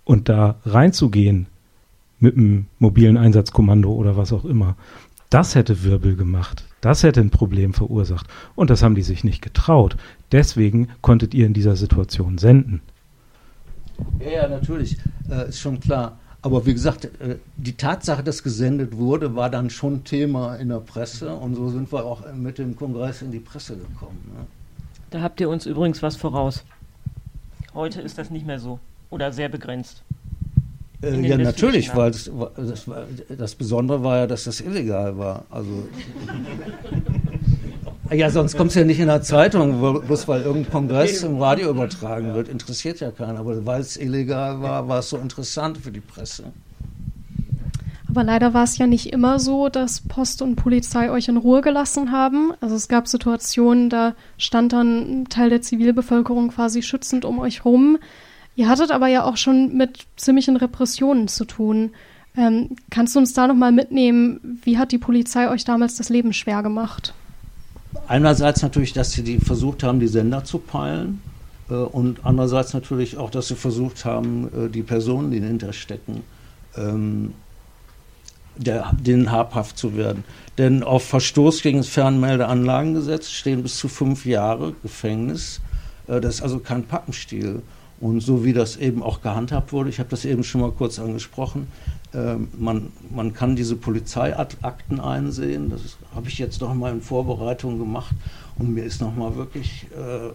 und da reinzugehen mit einem mobilen Einsatzkommando oder was auch immer, das hätte Wirbel gemacht. Das hätte ein Problem verursacht. Und das haben die sich nicht getraut. Deswegen konntet ihr in dieser Situation senden. Ja, ja, natürlich, äh, ist schon klar. Aber wie gesagt, äh, die Tatsache, dass gesendet wurde, war dann schon Thema in der Presse. Und so sind wir auch mit dem Kongress in die Presse gekommen. Ne? Da habt ihr uns übrigens was voraus. Heute ist das nicht mehr so. Oder sehr begrenzt. Äh, ja, natürlich, weil das, das, das, Besondere war ja, dass das illegal war. Also, ja, sonst kommt es ja nicht in der Zeitung, bloß weil irgendein Kongress im Radio übertragen wird. Interessiert ja keinen. Aber weil es illegal war, war es so interessant für die Presse. Aber leider war es ja nicht immer so, dass Post und Polizei euch in Ruhe gelassen haben. Also es gab Situationen, da stand dann ein Teil der Zivilbevölkerung quasi schützend um euch rum. Ihr hattet aber ja auch schon mit ziemlichen Repressionen zu tun. Ähm, kannst du uns da nochmal mitnehmen, wie hat die Polizei euch damals das Leben schwer gemacht? Einerseits natürlich, dass sie die versucht haben, die Sender zu peilen. Äh, und andererseits natürlich auch, dass sie versucht haben, äh, die Personen, die dahinter stecken, ähm, der, denen habhaft zu werden. Denn auf Verstoß gegen das Fernmeldeanlagengesetz stehen bis zu fünf Jahre Gefängnis. Äh, das ist also kein Pappenstiel. Und so wie das eben auch gehandhabt wurde, ich habe das eben schon mal kurz angesprochen, äh, man, man kann diese Polizeiakten einsehen. Das habe ich jetzt noch mal in Vorbereitung gemacht und mir ist noch mal wirklich, äh,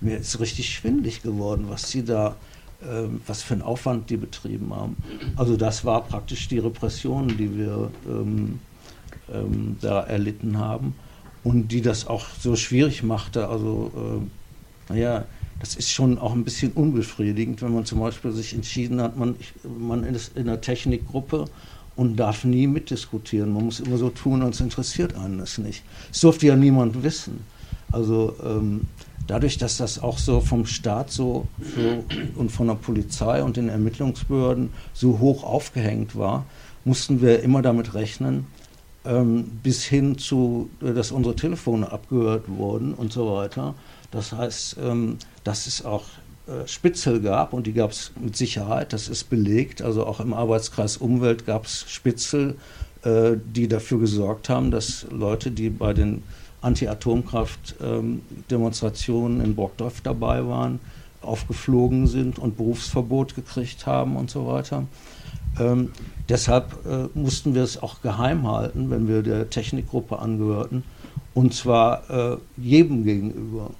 mir ist richtig schwindlig geworden, was sie da, äh, was für einen Aufwand die betrieben haben. Also das war praktisch die Repression, die wir ähm, ähm, da erlitten haben und die das auch so schwierig machte. Also, äh, naja, das ist schon auch ein bisschen unbefriedigend, wenn man zum Beispiel sich entschieden hat, man, man ist in einer Technikgruppe und darf nie mitdiskutieren. Man muss immer so tun, als interessiert einen das nicht. Das durfte ja niemand wissen. Also ähm, dadurch, dass das auch so vom Staat so, so und von der Polizei und den Ermittlungsbehörden so hoch aufgehängt war, mussten wir immer damit rechnen, ähm, bis hin zu, dass unsere Telefone abgehört wurden und so weiter. Das heißt, ähm, dass es auch äh, Spitzel gab und die gab es mit Sicherheit, das ist belegt. Also auch im Arbeitskreis Umwelt gab es Spitzel, äh, die dafür gesorgt haben, dass Leute, die bei den Anti-Atomkraft-Demonstrationen in Burgdorf dabei waren, aufgeflogen sind und Berufsverbot gekriegt haben und so weiter. Ähm, deshalb äh, mussten wir es auch geheim halten, wenn wir der Technikgruppe angehörten, und zwar äh, jedem gegenüber.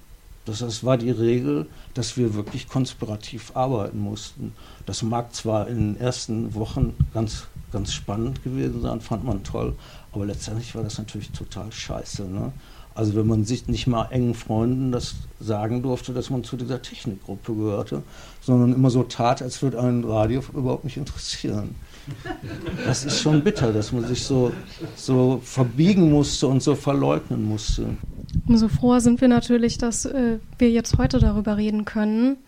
Das, das war die Regel, dass wir wirklich konspirativ arbeiten mussten. Das mag zwar in den ersten Wochen ganz, ganz spannend gewesen sein, fand man toll, aber letztendlich war das natürlich total scheiße. Ne? Also wenn man sich nicht mal engen Freunden das sagen durfte, dass man zu dieser Technikgruppe gehörte, sondern immer so tat, als würde ein Radio überhaupt nicht interessieren. Das ist schon bitter, dass man sich so, so verbiegen musste und so verleugnen musste. Umso froher sind wir natürlich, dass äh, wir jetzt heute darüber reden können.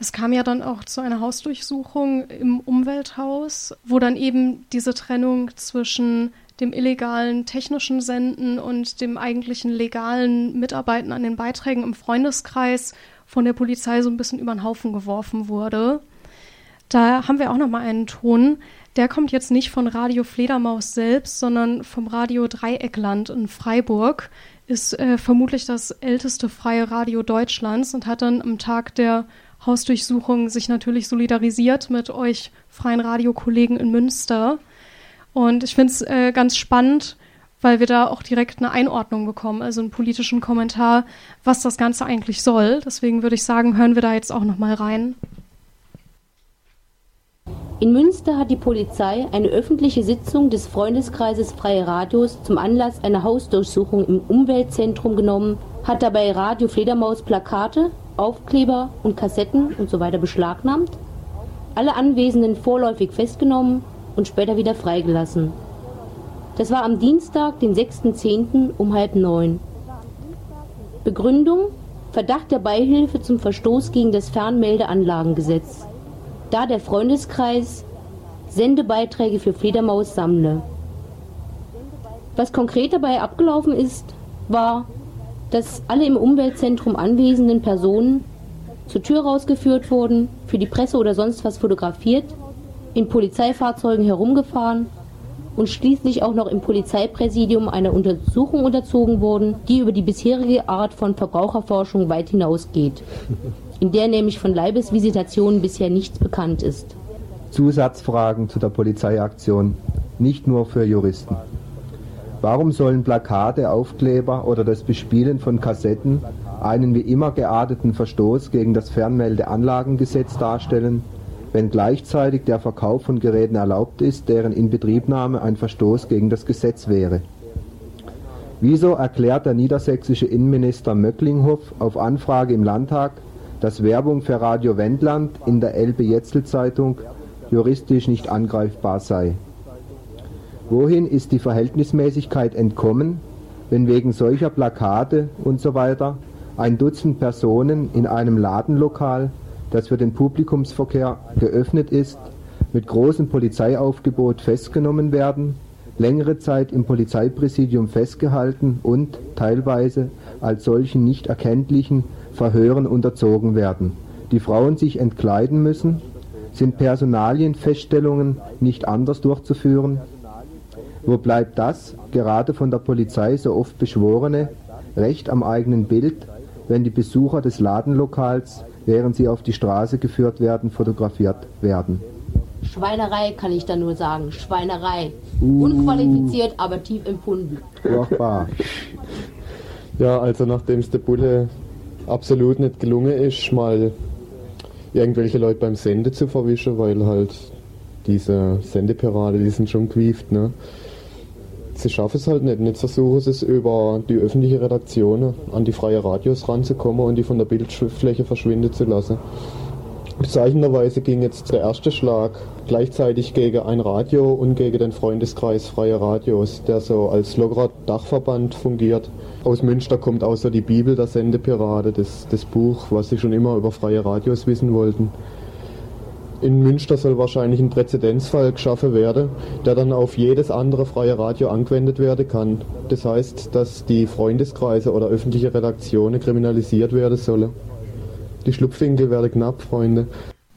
Es kam ja dann auch zu einer Hausdurchsuchung im Umwelthaus, wo dann eben diese Trennung zwischen dem illegalen technischen Senden und dem eigentlichen legalen Mitarbeiten an den Beiträgen im Freundeskreis von der Polizei so ein bisschen über den Haufen geworfen wurde. Da haben wir auch noch mal einen Ton. Der kommt jetzt nicht von Radio Fledermaus selbst, sondern vom Radio Dreieckland in Freiburg. Ist äh, vermutlich das älteste freie Radio Deutschlands und hat dann am Tag der Hausdurchsuchung sich natürlich solidarisiert mit euch freien Radiokollegen in Münster. Und ich finde es äh, ganz spannend, weil wir da auch direkt eine Einordnung bekommen, also einen politischen Kommentar, was das Ganze eigentlich soll. Deswegen würde ich sagen, hören wir da jetzt auch noch mal rein. In Münster hat die Polizei eine öffentliche Sitzung des Freundeskreises Freie Radios zum Anlass einer Hausdurchsuchung im Umweltzentrum genommen, hat dabei Radio Fledermaus Plakate, Aufkleber und Kassetten usw. So beschlagnahmt, alle Anwesenden vorläufig festgenommen und später wieder freigelassen. Das war am Dienstag, den 6.10. um halb neun. Begründung Verdacht der Beihilfe zum Verstoß gegen das Fernmeldeanlagengesetz da der Freundeskreis Sendebeiträge für Fledermaus sammle. Was konkret dabei abgelaufen ist, war, dass alle im Umweltzentrum anwesenden Personen zur Tür rausgeführt wurden, für die Presse oder sonst was fotografiert, in Polizeifahrzeugen herumgefahren und schließlich auch noch im Polizeipräsidium einer Untersuchung unterzogen wurden, die über die bisherige Art von Verbraucherforschung weit hinausgeht in der nämlich von Leibesvisitationen bisher nichts bekannt ist. Zusatzfragen zu der Polizeiaktion, nicht nur für Juristen. Warum sollen Plakate, Aufkleber oder das Bespielen von Kassetten einen wie immer gearteten Verstoß gegen das Fernmeldeanlagengesetz darstellen, wenn gleichzeitig der Verkauf von Geräten erlaubt ist, deren Inbetriebnahme ein Verstoß gegen das Gesetz wäre? Wieso erklärt der niedersächsische Innenminister Möcklinghoff auf Anfrage im Landtag, dass Werbung für Radio Wendland in der Elbe-Jetzel-Zeitung juristisch nicht angreifbar sei. Wohin ist die Verhältnismäßigkeit entkommen, wenn wegen solcher Plakate usw. So ein Dutzend Personen in einem Ladenlokal, das für den Publikumsverkehr geöffnet ist, mit großem Polizeiaufgebot festgenommen werden, längere Zeit im Polizeipräsidium festgehalten und teilweise als solchen nicht erkenntlichen Verhören unterzogen werden, die Frauen sich entkleiden müssen? Sind Personalienfeststellungen nicht anders durchzuführen? Wo bleibt das, gerade von der Polizei so oft beschworene, Recht am eigenen Bild, wenn die Besucher des Ladenlokals, während sie auf die Straße geführt werden, fotografiert werden? Schweinerei kann ich da nur sagen. Schweinerei. Uh. Unqualifiziert, aber tief empfunden. Furchtbar. Ja, also nachdem es der Bulle absolut nicht gelungen ist, mal irgendwelche Leute beim Sende zu verwischen, weil halt diese Sendeparade, die sind schon gewieft, ne? Sie schaffen es halt nicht. Jetzt versuchen sie es über die öffentliche Redaktion an die freie Radios ranzukommen und die von der Bildfläche verschwinden zu lassen. Bezeichnenderweise ging jetzt der erste Schlag gleichzeitig gegen ein Radio und gegen den Freundeskreis Freie Radios, der so als lockerer Dachverband fungiert. Aus Münster kommt außer die Bibel der Sendepirate, das, das Buch, was sie schon immer über freie Radios wissen wollten. In Münster soll wahrscheinlich ein Präzedenzfall geschaffen werden, der dann auf jedes andere freie Radio angewendet werden kann. Das heißt, dass die Freundeskreise oder öffentliche Redaktionen kriminalisiert werden sollen. Die Schlupfwinkel werden knapp, Freunde.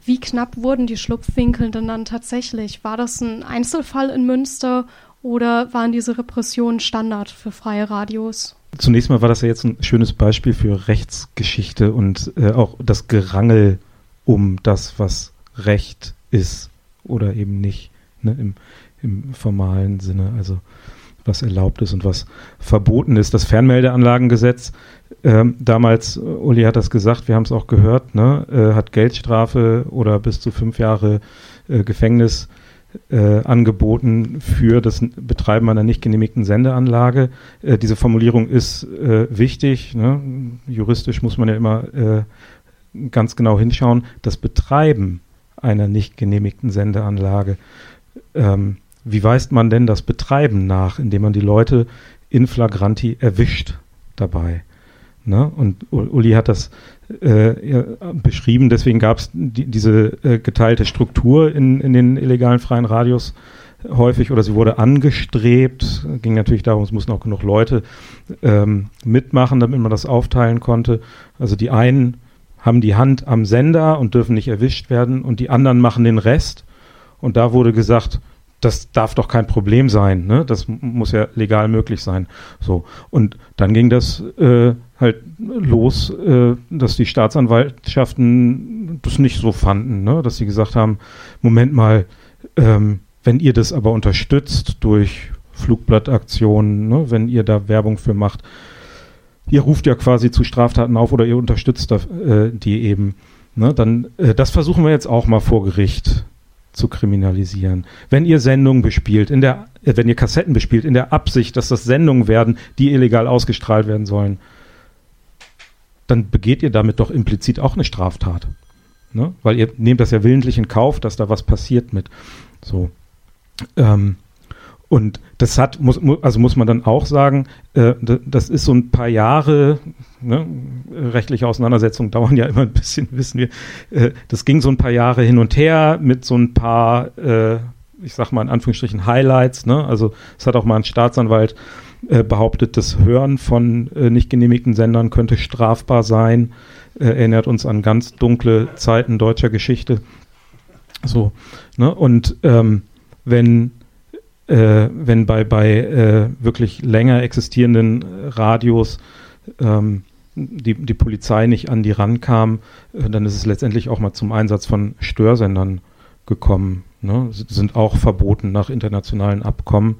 Wie knapp wurden die Schlupfwinkel denn dann tatsächlich? War das ein Einzelfall in Münster oder waren diese Repressionen Standard für freie Radios? Zunächst mal war das ja jetzt ein schönes Beispiel für Rechtsgeschichte und äh, auch das Gerangel um das, was Recht ist oder eben nicht, ne, im, im formalen Sinne, also was erlaubt ist und was verboten ist. Das Fernmeldeanlagengesetz ähm, damals, äh, Uli hat das gesagt, wir haben es auch gehört, ne, äh, hat Geldstrafe oder bis zu fünf Jahre äh, Gefängnis äh, angeboten für das Betreiben einer nicht genehmigten Sendeanlage. Äh, diese Formulierung ist äh, wichtig. Ne? Juristisch muss man ja immer ganz genau hinschauen. Das Betreiben einer nicht genehmigten Sendeanlage. Ähm, wie weist man denn das Betreiben nach, indem man die Leute in flagranti erwischt dabei? Ne? Und Uli hat das äh, beschrieben. Deswegen gab es die, diese äh, geteilte Struktur in, in den illegalen freien Radios häufig oder sie wurde angestrebt. Ging natürlich darum, es mussten auch genug Leute ähm, mitmachen, damit man das aufteilen konnte. Also die einen haben die Hand am Sender und dürfen nicht erwischt werden und die anderen machen den Rest. Und da wurde gesagt, das darf doch kein Problem sein, ne? Das muss ja legal möglich sein. So. Und dann ging das äh, halt los, äh, dass die Staatsanwaltschaften das nicht so fanden, ne? dass sie gesagt haben, Moment mal, ähm, wenn ihr das aber unterstützt durch Flugblattaktionen, ne? wenn ihr da Werbung für macht, ihr ruft ja quasi zu Straftaten auf oder ihr unterstützt da, äh, die eben, ne? dann äh, das versuchen wir jetzt auch mal vor Gericht zu kriminalisieren. Wenn ihr Sendungen bespielt, in der, äh, wenn ihr Kassetten bespielt, in der Absicht, dass das Sendungen werden, die illegal ausgestrahlt werden sollen, dann begeht ihr damit doch implizit auch eine Straftat. Ne? Weil ihr nehmt das ja willentlich in Kauf, dass da was passiert mit. So. Ähm, und das hat, muss, also muss man dann auch sagen, äh, das ist so ein paar Jahre, ne, rechtliche Auseinandersetzungen dauern ja immer ein bisschen, wissen wir. Äh, das ging so ein paar Jahre hin und her mit so ein paar, äh, ich sag mal in Anführungsstrichen Highlights. Ne? Also es hat auch mal ein Staatsanwalt äh, behauptet, das Hören von äh, nicht genehmigten Sendern könnte strafbar sein. Äh, erinnert uns an ganz dunkle Zeiten deutscher Geschichte. So, ne? Und ähm, wenn äh, wenn bei, bei äh, wirklich länger existierenden Radios ähm, die, die Polizei nicht an die rankam, äh, dann ist es letztendlich auch mal zum Einsatz von Störsendern gekommen. Ne? Sind auch verboten nach internationalen Abkommen.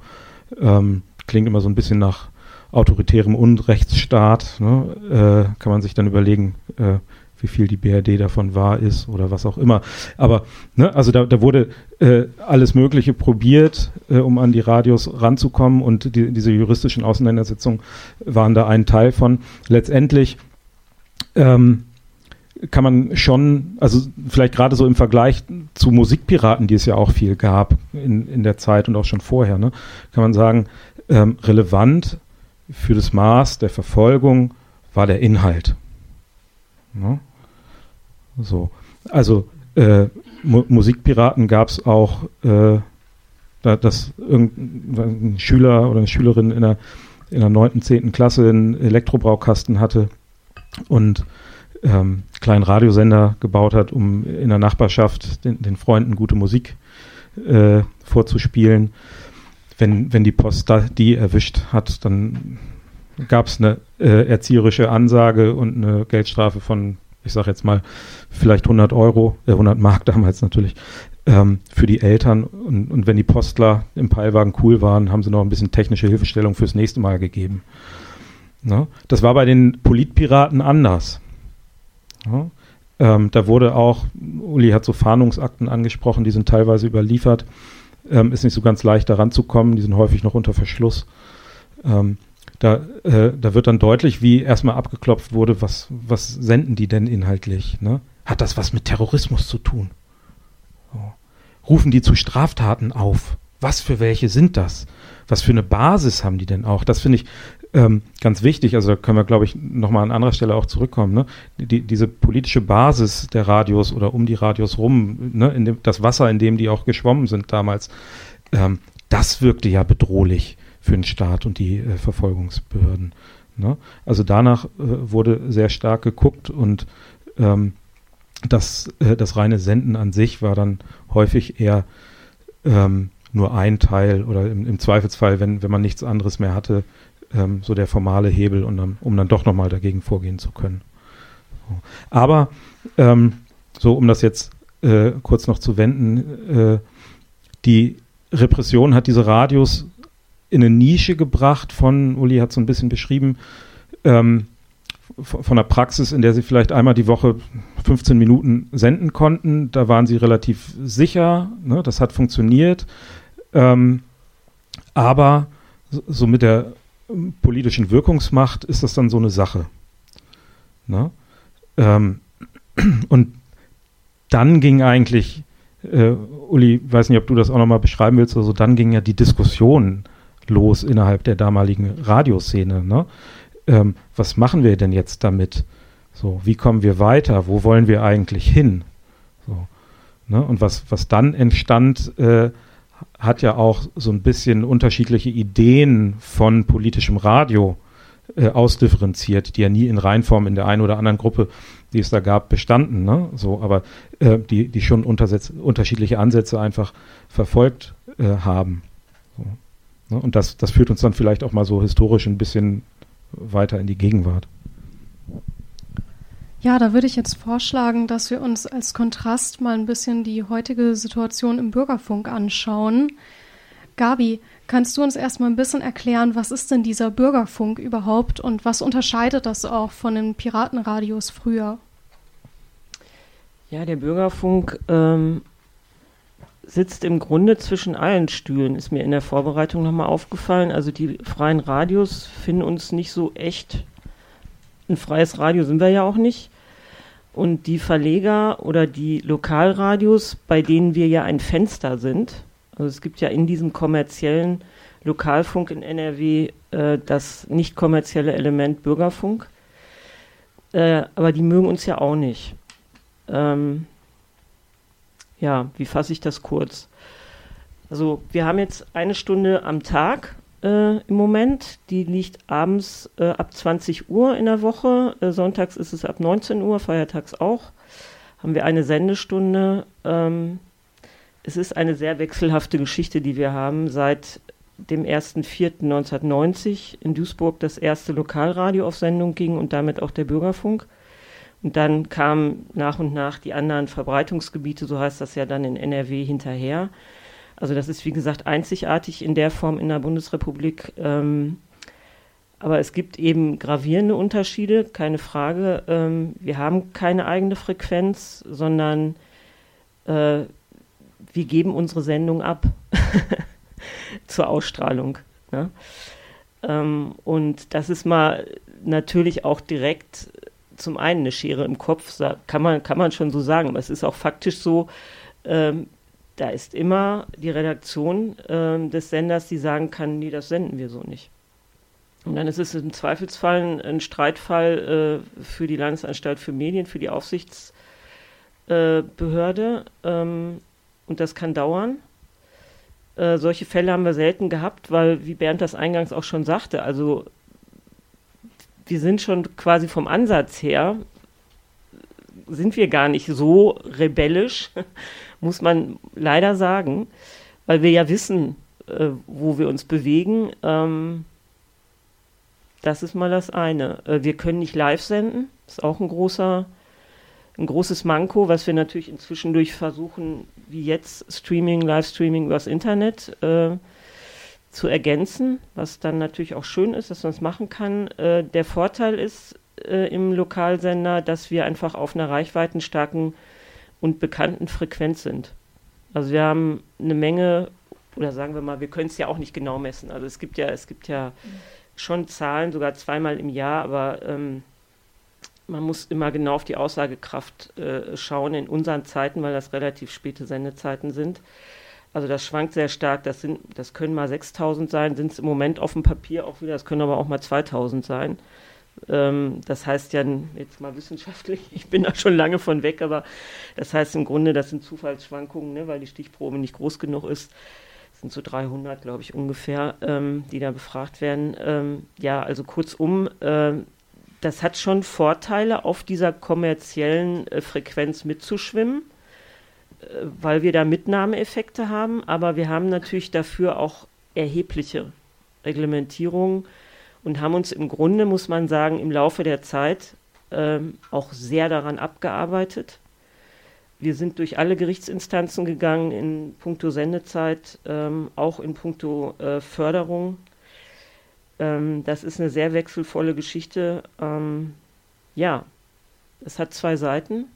Ähm, klingt immer so ein bisschen nach autoritärem Unrechtsstaat. Ne? Äh, kann man sich dann überlegen, äh, wie viel die BRD davon wahr ist oder was auch immer. Aber ne, also da, da wurde äh, alles Mögliche probiert, äh, um an die Radios ranzukommen und die, diese juristischen Auseinandersetzungen waren da ein Teil von. Letztendlich ähm, kann man schon, also vielleicht gerade so im Vergleich zu Musikpiraten, die es ja auch viel gab in, in der Zeit und auch schon vorher, ne, kann man sagen, ähm, relevant für das Maß der Verfolgung war der Inhalt. Ne? So. Also äh, Mu Musikpiraten gab es auch, äh, da, dass irgendein Schüler oder eine Schülerin in der, in der 9., 10. Klasse einen Elektrobraukasten hatte und ähm, kleinen Radiosender gebaut hat, um in der Nachbarschaft den, den Freunden gute Musik äh, vorzuspielen. Wenn, wenn die Post da, die erwischt hat, dann gab es eine äh, erzieherische Ansage und eine Geldstrafe von ich sage jetzt mal, vielleicht 100 Euro, äh 100 Mark damals natürlich, ähm, für die Eltern. Und, und wenn die Postler im Peilwagen cool waren, haben sie noch ein bisschen technische Hilfestellung fürs nächste Mal gegeben. Ne? Das war bei den Politpiraten anders. Ja? Ähm, da wurde auch, Uli hat so Fahndungsakten angesprochen, die sind teilweise überliefert. Ähm, ist nicht so ganz leicht daran zu kommen, die sind häufig noch unter Verschluss. Ähm, da, äh, da wird dann deutlich, wie erstmal abgeklopft wurde, was, was senden die denn inhaltlich? Ne? Hat das was mit Terrorismus zu tun? So. Rufen die zu Straftaten auf? Was für welche sind das? Was für eine Basis haben die denn auch? Das finde ich ähm, ganz wichtig. Also da können wir, glaube ich, nochmal an anderer Stelle auch zurückkommen. Ne? Die, diese politische Basis der Radios oder um die Radios rum, ne? dem, das Wasser, in dem die auch geschwommen sind damals, ähm, das wirkte ja bedrohlich für den Staat und die äh, Verfolgungsbehörden. Ne? Also danach äh, wurde sehr stark geguckt und ähm, das, äh, das reine Senden an sich war dann häufig eher ähm, nur ein Teil oder im, im, Zweifelsfall, wenn, wenn man nichts anderes mehr hatte, ähm, so der formale Hebel, und dann, um dann doch nochmal dagegen vorgehen zu können. So. Aber ähm, so, um das jetzt äh, kurz noch zu wenden, äh, die Repression hat diese Radios in eine Nische gebracht von, Uli hat so ein bisschen beschrieben, ähm, von der Praxis, in der sie vielleicht einmal die Woche 15 Minuten senden konnten. Da waren sie relativ sicher, ne? das hat funktioniert. Ähm, aber so mit der politischen Wirkungsmacht ist das dann so eine Sache. Ne? Ähm, und dann ging eigentlich, äh, Uli, weiß nicht, ob du das auch nochmal beschreiben willst, also dann ging ja die Diskussion los innerhalb der damaligen Radioszene. Ne? Ähm, was machen wir denn jetzt damit? So, wie kommen wir weiter? Wo wollen wir eigentlich hin? So, ne? Und was, was dann entstand, äh, hat ja auch so ein bisschen unterschiedliche Ideen von politischem Radio äh, ausdifferenziert, die ja nie in Reinform in der einen oder anderen Gruppe, die es da gab, bestanden. Ne? So, aber äh, die, die schon unterschiedliche Ansätze einfach verfolgt äh, haben. So, ne? Und das, das führt uns dann vielleicht auch mal so historisch ein bisschen weiter in die Gegenwart. Ja, da würde ich jetzt vorschlagen, dass wir uns als Kontrast mal ein bisschen die heutige Situation im Bürgerfunk anschauen. Gabi, kannst du uns erstmal ein bisschen erklären, was ist denn dieser Bürgerfunk überhaupt und was unterscheidet das auch von den Piratenradios früher? Ja, der Bürgerfunk ähm, sitzt im Grunde zwischen allen Stühlen, ist mir in der Vorbereitung nochmal aufgefallen. Also die freien Radios finden uns nicht so echt. Ein freies Radio sind wir ja auch nicht. Und die Verleger oder die Lokalradios, bei denen wir ja ein Fenster sind, also es gibt ja in diesem kommerziellen Lokalfunk in NRW äh, das nicht kommerzielle Element Bürgerfunk, äh, aber die mögen uns ja auch nicht. Ähm, ja, wie fasse ich das kurz? Also wir haben jetzt eine Stunde am Tag äh, im Moment. Die liegt abends äh, ab 20 Uhr in der Woche. Äh, sonntags ist es ab 19 Uhr, feiertags auch. Haben wir eine Sendestunde. Ähm, es ist eine sehr wechselhafte Geschichte, die wir haben. Seit dem 1.4.1990 in Duisburg das erste Lokalradio auf Sendung ging und damit auch der Bürgerfunk. Und dann kamen nach und nach die anderen Verbreitungsgebiete, so heißt das ja dann in NRW, hinterher. Also das ist wie gesagt einzigartig in der Form in der Bundesrepublik. Ähm, aber es gibt eben gravierende Unterschiede, keine Frage. Ähm, wir haben keine eigene Frequenz, sondern äh, wir geben unsere Sendung ab zur Ausstrahlung. Ne? Ähm, und das ist mal natürlich auch direkt zum einen eine Schere im Kopf, kann man, kann man schon so sagen, aber es ist auch faktisch so, ähm, da ist immer die Redaktion ähm, des Senders, die sagen kann, nee, das senden wir so nicht. Und dann ist es im Zweifelsfall ein, ein Streitfall äh, für die Landesanstalt für Medien, für die Aufsichtsbehörde. Äh, ähm, und das kann dauern. Äh, solche Fälle haben wir selten gehabt, weil, wie Bernd das eingangs auch schon sagte, also wir sind schon quasi vom Ansatz her, sind wir gar nicht so rebellisch, muss man leider sagen, weil wir ja wissen, äh, wo wir uns bewegen. Ähm, das ist mal das eine. Äh, wir können nicht live senden, ist auch ein großer, ein großes Manko, was wir natürlich inzwischen durch versuchen, wie jetzt Streaming, Livestreaming übers Internet äh, zu ergänzen, was dann natürlich auch schön ist, dass man es machen kann. Äh, der Vorteil ist äh, im Lokalsender, dass wir einfach auf einer reichweitenstarken und bekannten Frequenz sind. Also wir haben eine Menge, oder sagen wir mal, wir können es ja auch nicht genau messen. Also es gibt ja, es gibt ja schon Zahlen, sogar zweimal im Jahr, aber ähm, man muss immer genau auf die Aussagekraft äh, schauen in unseren Zeiten, weil das relativ späte Sendezeiten sind. Also das schwankt sehr stark. Das, sind, das können mal 6000 sein, sind es im Moment auf dem Papier auch wieder. Das können aber auch mal 2000 sein. Ähm, das heißt ja jetzt mal wissenschaftlich, ich bin da schon lange von weg, aber das heißt im Grunde, das sind Zufallsschwankungen, ne, weil die Stichprobe nicht groß genug ist. Das sind so 300, glaube ich, ungefähr, ähm, die da befragt werden. Ähm, ja, also kurzum, äh, das hat schon Vorteile, auf dieser kommerziellen äh, Frequenz mitzuschwimmen, weil wir da Mitnahmeeffekte haben, aber wir haben natürlich dafür auch erhebliche Reglementierungen und haben uns im Grunde, muss man sagen, im Laufe der Zeit ähm, auch sehr daran abgearbeitet. Wir sind durch alle Gerichtsinstanzen gegangen in puncto Sendezeit, ähm, auch in puncto äh, Förderung. Ähm, das ist eine sehr wechselvolle Geschichte. Ähm, ja, es hat zwei Seiten.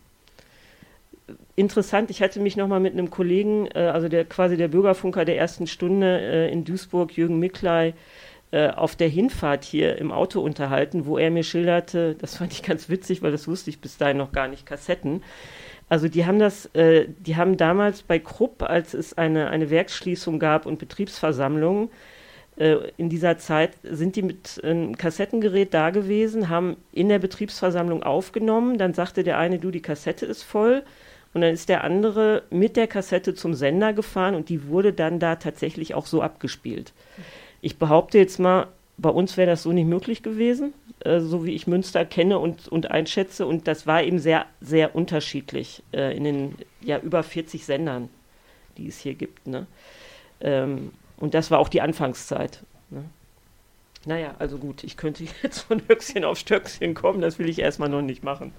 Interessant, ich hatte mich nochmal mit einem Kollegen, äh, also der quasi der Bürgerfunker der ersten Stunde äh, in Duisburg, Jürgen Mickley, äh, auf der Hinfahrt hier im Auto unterhalten, wo er mir schilderte, das fand ich ganz witzig, weil das wusste ich bis dahin noch gar nicht, Kassetten. Also die haben das, äh, die haben damals bei Krupp, als es eine, eine Werksschließung gab und Betriebsversammlungen, äh, in dieser Zeit sind die mit einem Kassettengerät da gewesen, haben in der Betriebsversammlung aufgenommen. Dann sagte der eine, du, die Kassette ist voll. Und dann ist der andere mit der Kassette zum Sender gefahren und die wurde dann da tatsächlich auch so abgespielt. Ich behaupte jetzt mal, bei uns wäre das so nicht möglich gewesen, äh, so wie ich Münster kenne und, und einschätze. Und das war eben sehr, sehr unterschiedlich äh, in den ja, über 40 Sendern, die es hier gibt. Ne? Ähm, und das war auch die Anfangszeit. Ne? Naja, also gut, ich könnte jetzt von Höchstchen auf Stöckchen kommen, das will ich erstmal noch nicht machen.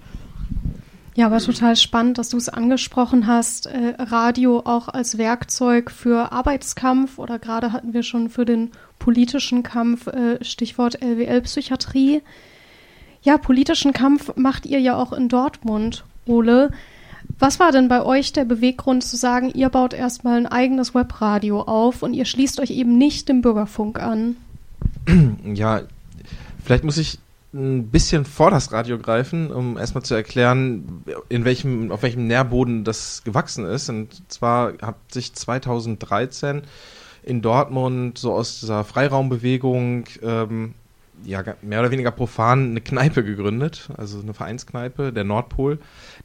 Ja, aber total spannend, dass du es angesprochen hast. Äh, Radio auch als Werkzeug für Arbeitskampf oder gerade hatten wir schon für den politischen Kampf äh, Stichwort LWL-Psychiatrie. Ja, politischen Kampf macht ihr ja auch in Dortmund, Ole. Was war denn bei euch der Beweggrund zu sagen, ihr baut erstmal ein eigenes Webradio auf und ihr schließt euch eben nicht dem Bürgerfunk an? Ja, vielleicht muss ich ein bisschen vor das Radio greifen, um erstmal zu erklären, in welchem, auf welchem Nährboden das gewachsen ist. Und zwar hat sich 2013 in Dortmund so aus dieser Freiraumbewegung ähm, ja, mehr oder weniger profan eine Kneipe gegründet, also eine Vereinskneipe, der Nordpol,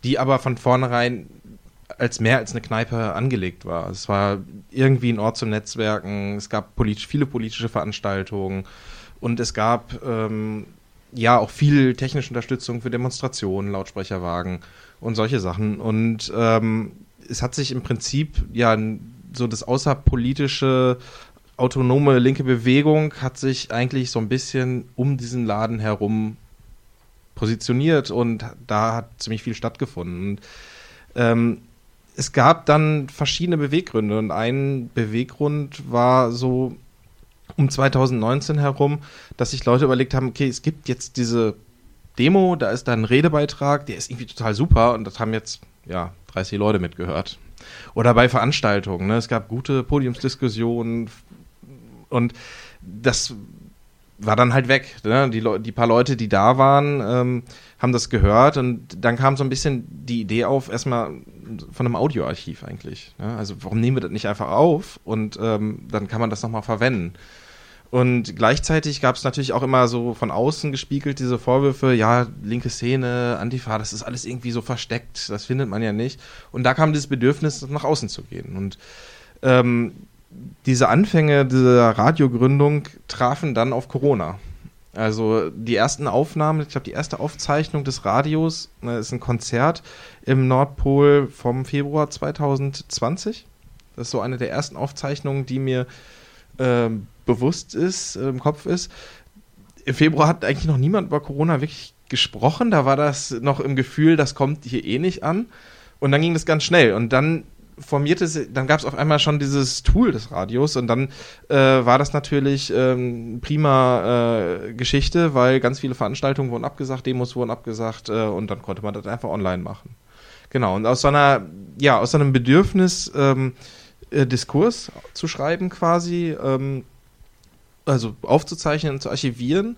die aber von vornherein als mehr als eine Kneipe angelegt war. Es war irgendwie ein Ort zum Netzwerken, es gab politisch, viele politische Veranstaltungen und es gab ähm, ja auch viel technische Unterstützung für Demonstrationen, Lautsprecherwagen und solche Sachen. Und ähm, es hat sich im Prinzip ja so das außerpolitische autonome linke Bewegung hat sich eigentlich so ein bisschen um diesen Laden herum positioniert und da hat ziemlich viel stattgefunden. Und, ähm, es gab dann verschiedene Beweggründe und ein Beweggrund war so um 2019 herum, dass sich Leute überlegt haben, okay, es gibt jetzt diese Demo, da ist dann ein Redebeitrag, der ist irgendwie total super und das haben jetzt ja 30 Leute mitgehört. Oder bei Veranstaltungen, ne? es gab gute Podiumsdiskussionen und das war dann halt weg. Ne? Die, die paar Leute, die da waren, ähm, haben das gehört und dann kam so ein bisschen die Idee auf, erstmal von einem Audioarchiv eigentlich. Ne? Also warum nehmen wir das nicht einfach auf und ähm, dann kann man das nochmal verwenden. Und gleichzeitig gab es natürlich auch immer so von außen gespiegelt diese Vorwürfe, ja, linke Szene, Antifa, das ist alles irgendwie so versteckt, das findet man ja nicht. Und da kam dieses Bedürfnis, nach außen zu gehen. Und ähm, diese Anfänge dieser Radiogründung trafen dann auf Corona. Also die ersten Aufnahmen, ich glaube die erste Aufzeichnung des Radios ne, ist ein Konzert im Nordpol vom Februar 2020. Das ist so eine der ersten Aufzeichnungen, die mir ähm, bewusst ist, äh, im Kopf ist. Im Februar hat eigentlich noch niemand über Corona wirklich gesprochen. Da war das noch im Gefühl, das kommt hier eh nicht an. Und dann ging das ganz schnell. Und dann formierte dann gab es auf einmal schon dieses Tool des Radios und dann äh, war das natürlich ähm, prima äh, Geschichte, weil ganz viele Veranstaltungen wurden abgesagt, Demos wurden abgesagt äh, und dann konnte man das einfach online machen. Genau, und aus so einer, ja, aus so einem Bedürfnis, ähm, äh, Diskurs zu schreiben quasi, ähm, also aufzuzeichnen zu archivieren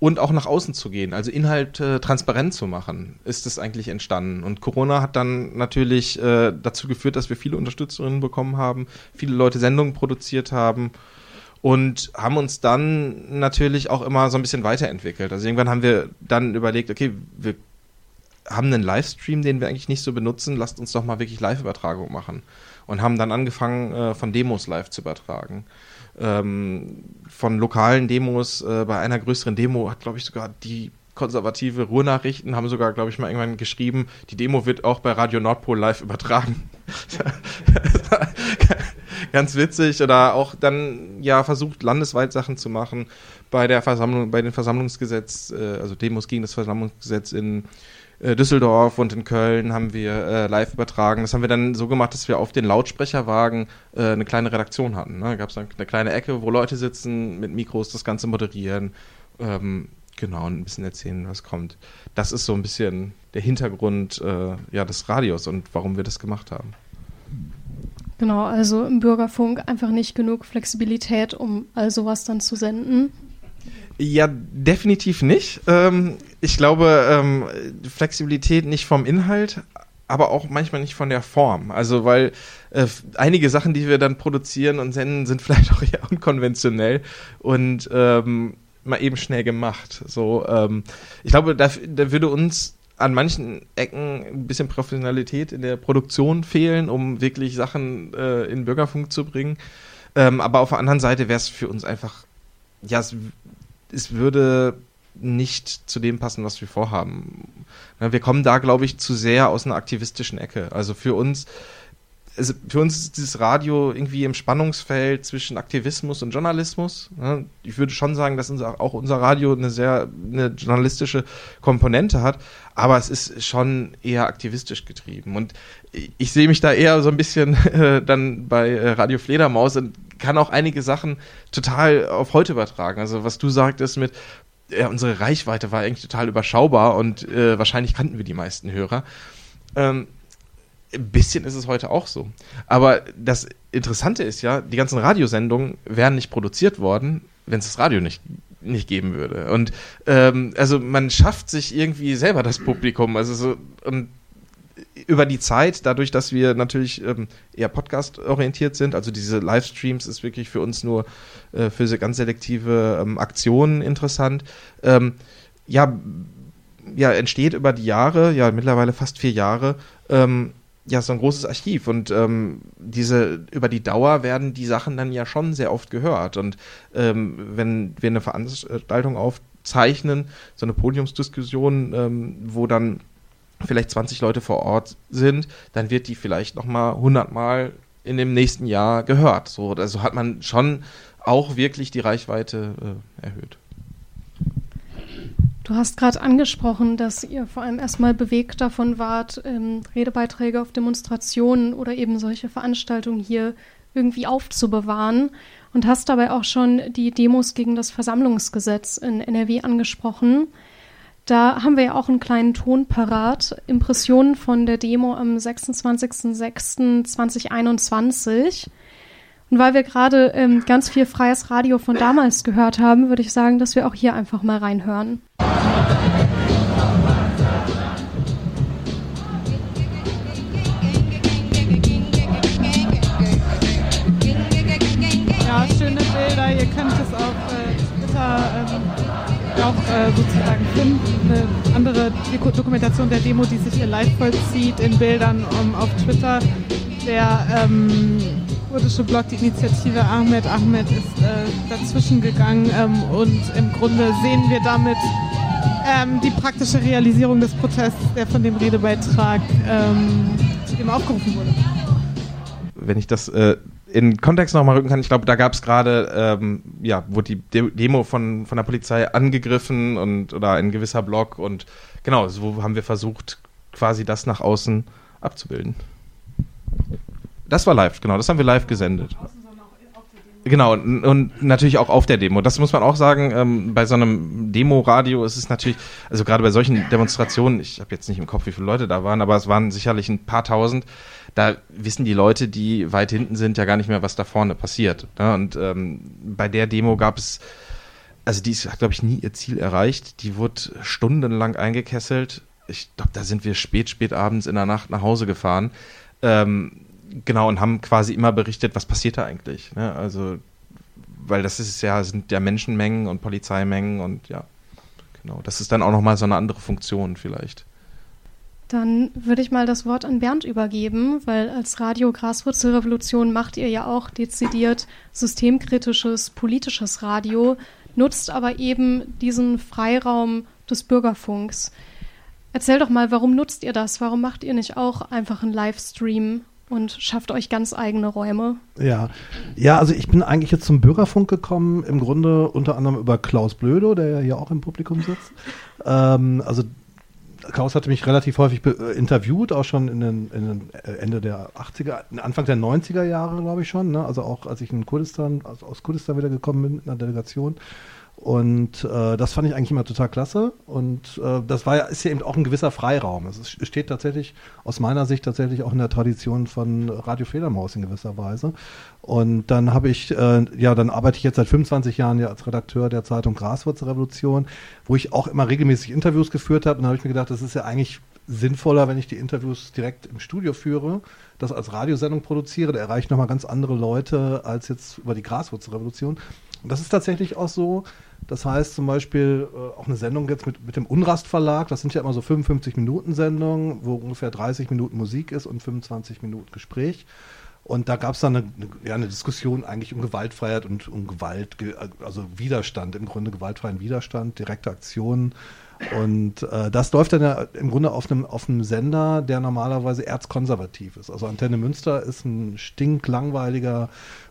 und auch nach außen zu gehen, also Inhalte äh, transparent zu machen, ist es eigentlich entstanden. Und Corona hat dann natürlich äh, dazu geführt, dass wir viele Unterstützerinnen bekommen haben, viele Leute Sendungen produziert haben und haben uns dann natürlich auch immer so ein bisschen weiterentwickelt. Also irgendwann haben wir dann überlegt, okay, wir haben einen Livestream, den wir eigentlich nicht so benutzen, lasst uns doch mal wirklich Live-Übertragung machen. Und haben dann angefangen, äh, von Demos live zu übertragen ähm, von lokalen Demos. Äh, bei einer größeren Demo hat, glaube ich, sogar die konservative Ruhrnachrichten haben sogar, glaube ich, mal irgendwann geschrieben, die Demo wird auch bei Radio Nordpol live übertragen. Ganz witzig. Oder auch dann ja versucht, landesweit Sachen zu machen. Bei der Versammlung, bei den Versammlungsgesetz, äh, also Demos gegen das Versammlungsgesetz in Düsseldorf und in Köln haben wir äh, live übertragen. Das haben wir dann so gemacht, dass wir auf den Lautsprecherwagen äh, eine kleine Redaktion hatten. Ne? Da gab es eine kleine Ecke, wo Leute sitzen, mit Mikros das Ganze moderieren. Ähm, genau, und ein bisschen erzählen, was kommt. Das ist so ein bisschen der Hintergrund äh, ja, des Radios und warum wir das gemacht haben. Genau, also im Bürgerfunk einfach nicht genug Flexibilität, um all sowas dann zu senden. Ja, definitiv nicht. Ähm, ich glaube, ähm, Flexibilität nicht vom Inhalt, aber auch manchmal nicht von der Form. Also weil äh, einige Sachen, die wir dann produzieren und senden, sind vielleicht auch eher unkonventionell und ähm, mal eben schnell gemacht. So, ähm, ich glaube, da, da würde uns an manchen Ecken ein bisschen Professionalität in der Produktion fehlen, um wirklich Sachen äh, in Bürgerfunk zu bringen. Ähm, aber auf der anderen Seite wäre es für uns einfach, ja, es, würde nicht zu dem passen, was wir vorhaben. Wir kommen da, glaube ich, zu sehr aus einer aktivistischen Ecke. Also für uns, also für uns ist dieses Radio irgendwie im Spannungsfeld zwischen Aktivismus und Journalismus. Ich würde schon sagen, dass unser, auch unser Radio eine sehr eine journalistische Komponente hat, aber es ist schon eher aktivistisch getrieben. Und ich sehe mich da eher so ein bisschen äh, dann bei äh, Radio Fledermaus und kann auch einige Sachen total auf heute übertragen. Also was du sagtest mit, ja, unsere Reichweite war eigentlich total überschaubar und äh, wahrscheinlich kannten wir die meisten Hörer. Ähm, ein bisschen ist es heute auch so. Aber das Interessante ist ja, die ganzen Radiosendungen wären nicht produziert worden, wenn es das Radio nicht, nicht geben würde. Und ähm, also man schafft sich irgendwie selber das Publikum. Also so, und über die Zeit, dadurch, dass wir natürlich ähm, eher Podcast-orientiert sind, also diese Livestreams ist wirklich für uns nur äh, für ganz selektive ähm, Aktionen interessant. Ähm, ja, ja, entsteht über die Jahre, ja, mittlerweile fast vier Jahre, ähm, ja, so ein großes Archiv und ähm, diese über die Dauer werden die Sachen dann ja schon sehr oft gehört und ähm, wenn wir eine Veranstaltung aufzeichnen, so eine Podiumsdiskussion, ähm, wo dann vielleicht 20 Leute vor Ort sind, dann wird die vielleicht nochmal 100 Mal in dem nächsten Jahr gehört. So, also hat man schon auch wirklich die Reichweite äh, erhöht. Du hast gerade angesprochen, dass ihr vor allem erstmal bewegt davon wart, ähm, Redebeiträge auf Demonstrationen oder eben solche Veranstaltungen hier irgendwie aufzubewahren und hast dabei auch schon die Demos gegen das Versammlungsgesetz in NRW angesprochen. Da haben wir ja auch einen kleinen Ton parat. Impressionen von der Demo am 26.06.2021. Und weil wir gerade ähm, ganz viel freies Radio von damals gehört haben, würde ich sagen, dass wir auch hier einfach mal reinhören. Ja, schöne Bilder. Ihr könnt es auf äh, Twitter ähm, auch äh, sozusagen finden. Eine andere Dokumentation der Demo, die sich hier live vollzieht in Bildern um, ähm, auf Twitter. Der ähm, kurdische Blog, die Initiative Ahmed Ahmed, ist äh, dazwischen gegangen ähm, und im Grunde sehen wir damit ähm, die praktische Realisierung des Protests, der von dem Redebeitrag ähm, zu dem aufgerufen wurde. Wenn ich das äh, in Kontext nochmal rücken kann, ich glaube, da gab es gerade, ähm, ja, wurde die Demo von, von der Polizei angegriffen und oder ein gewisser Block und genau, so haben wir versucht, quasi das nach außen abzubilden. Das war live, genau, das haben wir live gesendet. Genau, und, natürlich auch auf der Demo. Das muss man auch sagen, ähm, bei so einem Demo-Radio ist es natürlich, also gerade bei solchen Demonstrationen, ich habe jetzt nicht im Kopf, wie viele Leute da waren, aber es waren sicherlich ein paar tausend, da wissen die Leute, die weit hinten sind, ja gar nicht mehr, was da vorne passiert. Ne? Und ähm, bei der Demo gab es, also die hat, glaube ich, nie ihr Ziel erreicht. Die wurde stundenlang eingekesselt. Ich glaube, da sind wir spät, spät abends in der Nacht nach Hause gefahren. Ähm, genau, und haben quasi immer berichtet, was passiert da eigentlich. Ne? Also, weil das ist ja, sind ja Menschenmengen und Polizeimengen und ja, genau. Das ist dann auch nochmal so eine andere Funktion vielleicht. Dann würde ich mal das Wort an Bernd übergeben, weil als Radio Graswurzelrevolution macht ihr ja auch dezidiert systemkritisches politisches Radio, nutzt aber eben diesen Freiraum des Bürgerfunks. Erzähl doch mal, warum nutzt ihr das? Warum macht ihr nicht auch einfach einen Livestream und schafft euch ganz eigene Räume. Ja, ja, also ich bin eigentlich jetzt zum Bürgerfunk gekommen, im Grunde unter anderem über Klaus Blödo, der ja hier auch im Publikum sitzt. Ähm, also Klaus hatte mich relativ häufig äh, interviewt, auch schon in den, in den, äh, Ende der 80er, Anfang der 90er Jahre, glaube ich schon. Ne? Also auch als ich in Kurdistan, also aus Kurdistan wieder gekommen bin mit einer Delegation. Und äh, das fand ich eigentlich immer total klasse. Und äh, das war ja, ist ja eben auch ein gewisser Freiraum. Es steht tatsächlich, aus meiner Sicht tatsächlich auch in der Tradition von Radio Fledermaus in gewisser Weise. Und dann habe ich, äh, ja, dann arbeite ich jetzt seit 25 Jahren ja als Redakteur der Zeitung Graswurzelrevolution, wo ich auch immer regelmäßig Interviews geführt habe. Und dann habe ich mir gedacht, das ist ja eigentlich sinnvoller, wenn ich die Interviews direkt im Studio führe, das als Radiosendung produziere. Da erreiche ich nochmal ganz andere Leute als jetzt über die Graswurzelrevolution. Und das ist tatsächlich auch so. Das heißt zum Beispiel äh, auch eine Sendung jetzt mit, mit dem Unrast Verlag, das sind ja immer so 55 Minuten Sendungen, wo ungefähr 30 Minuten Musik ist und 25 Minuten Gespräch. Und da gab es dann eine, ja, eine Diskussion eigentlich um Gewaltfreiheit und um Gewalt, also Widerstand, im Grunde gewaltfreien Widerstand, direkte Aktionen. Und äh, das läuft dann ja im Grunde auf einem, auf einem Sender, der normalerweise erzkonservativ ist. Also Antenne Münster ist ein stinklangweiliger,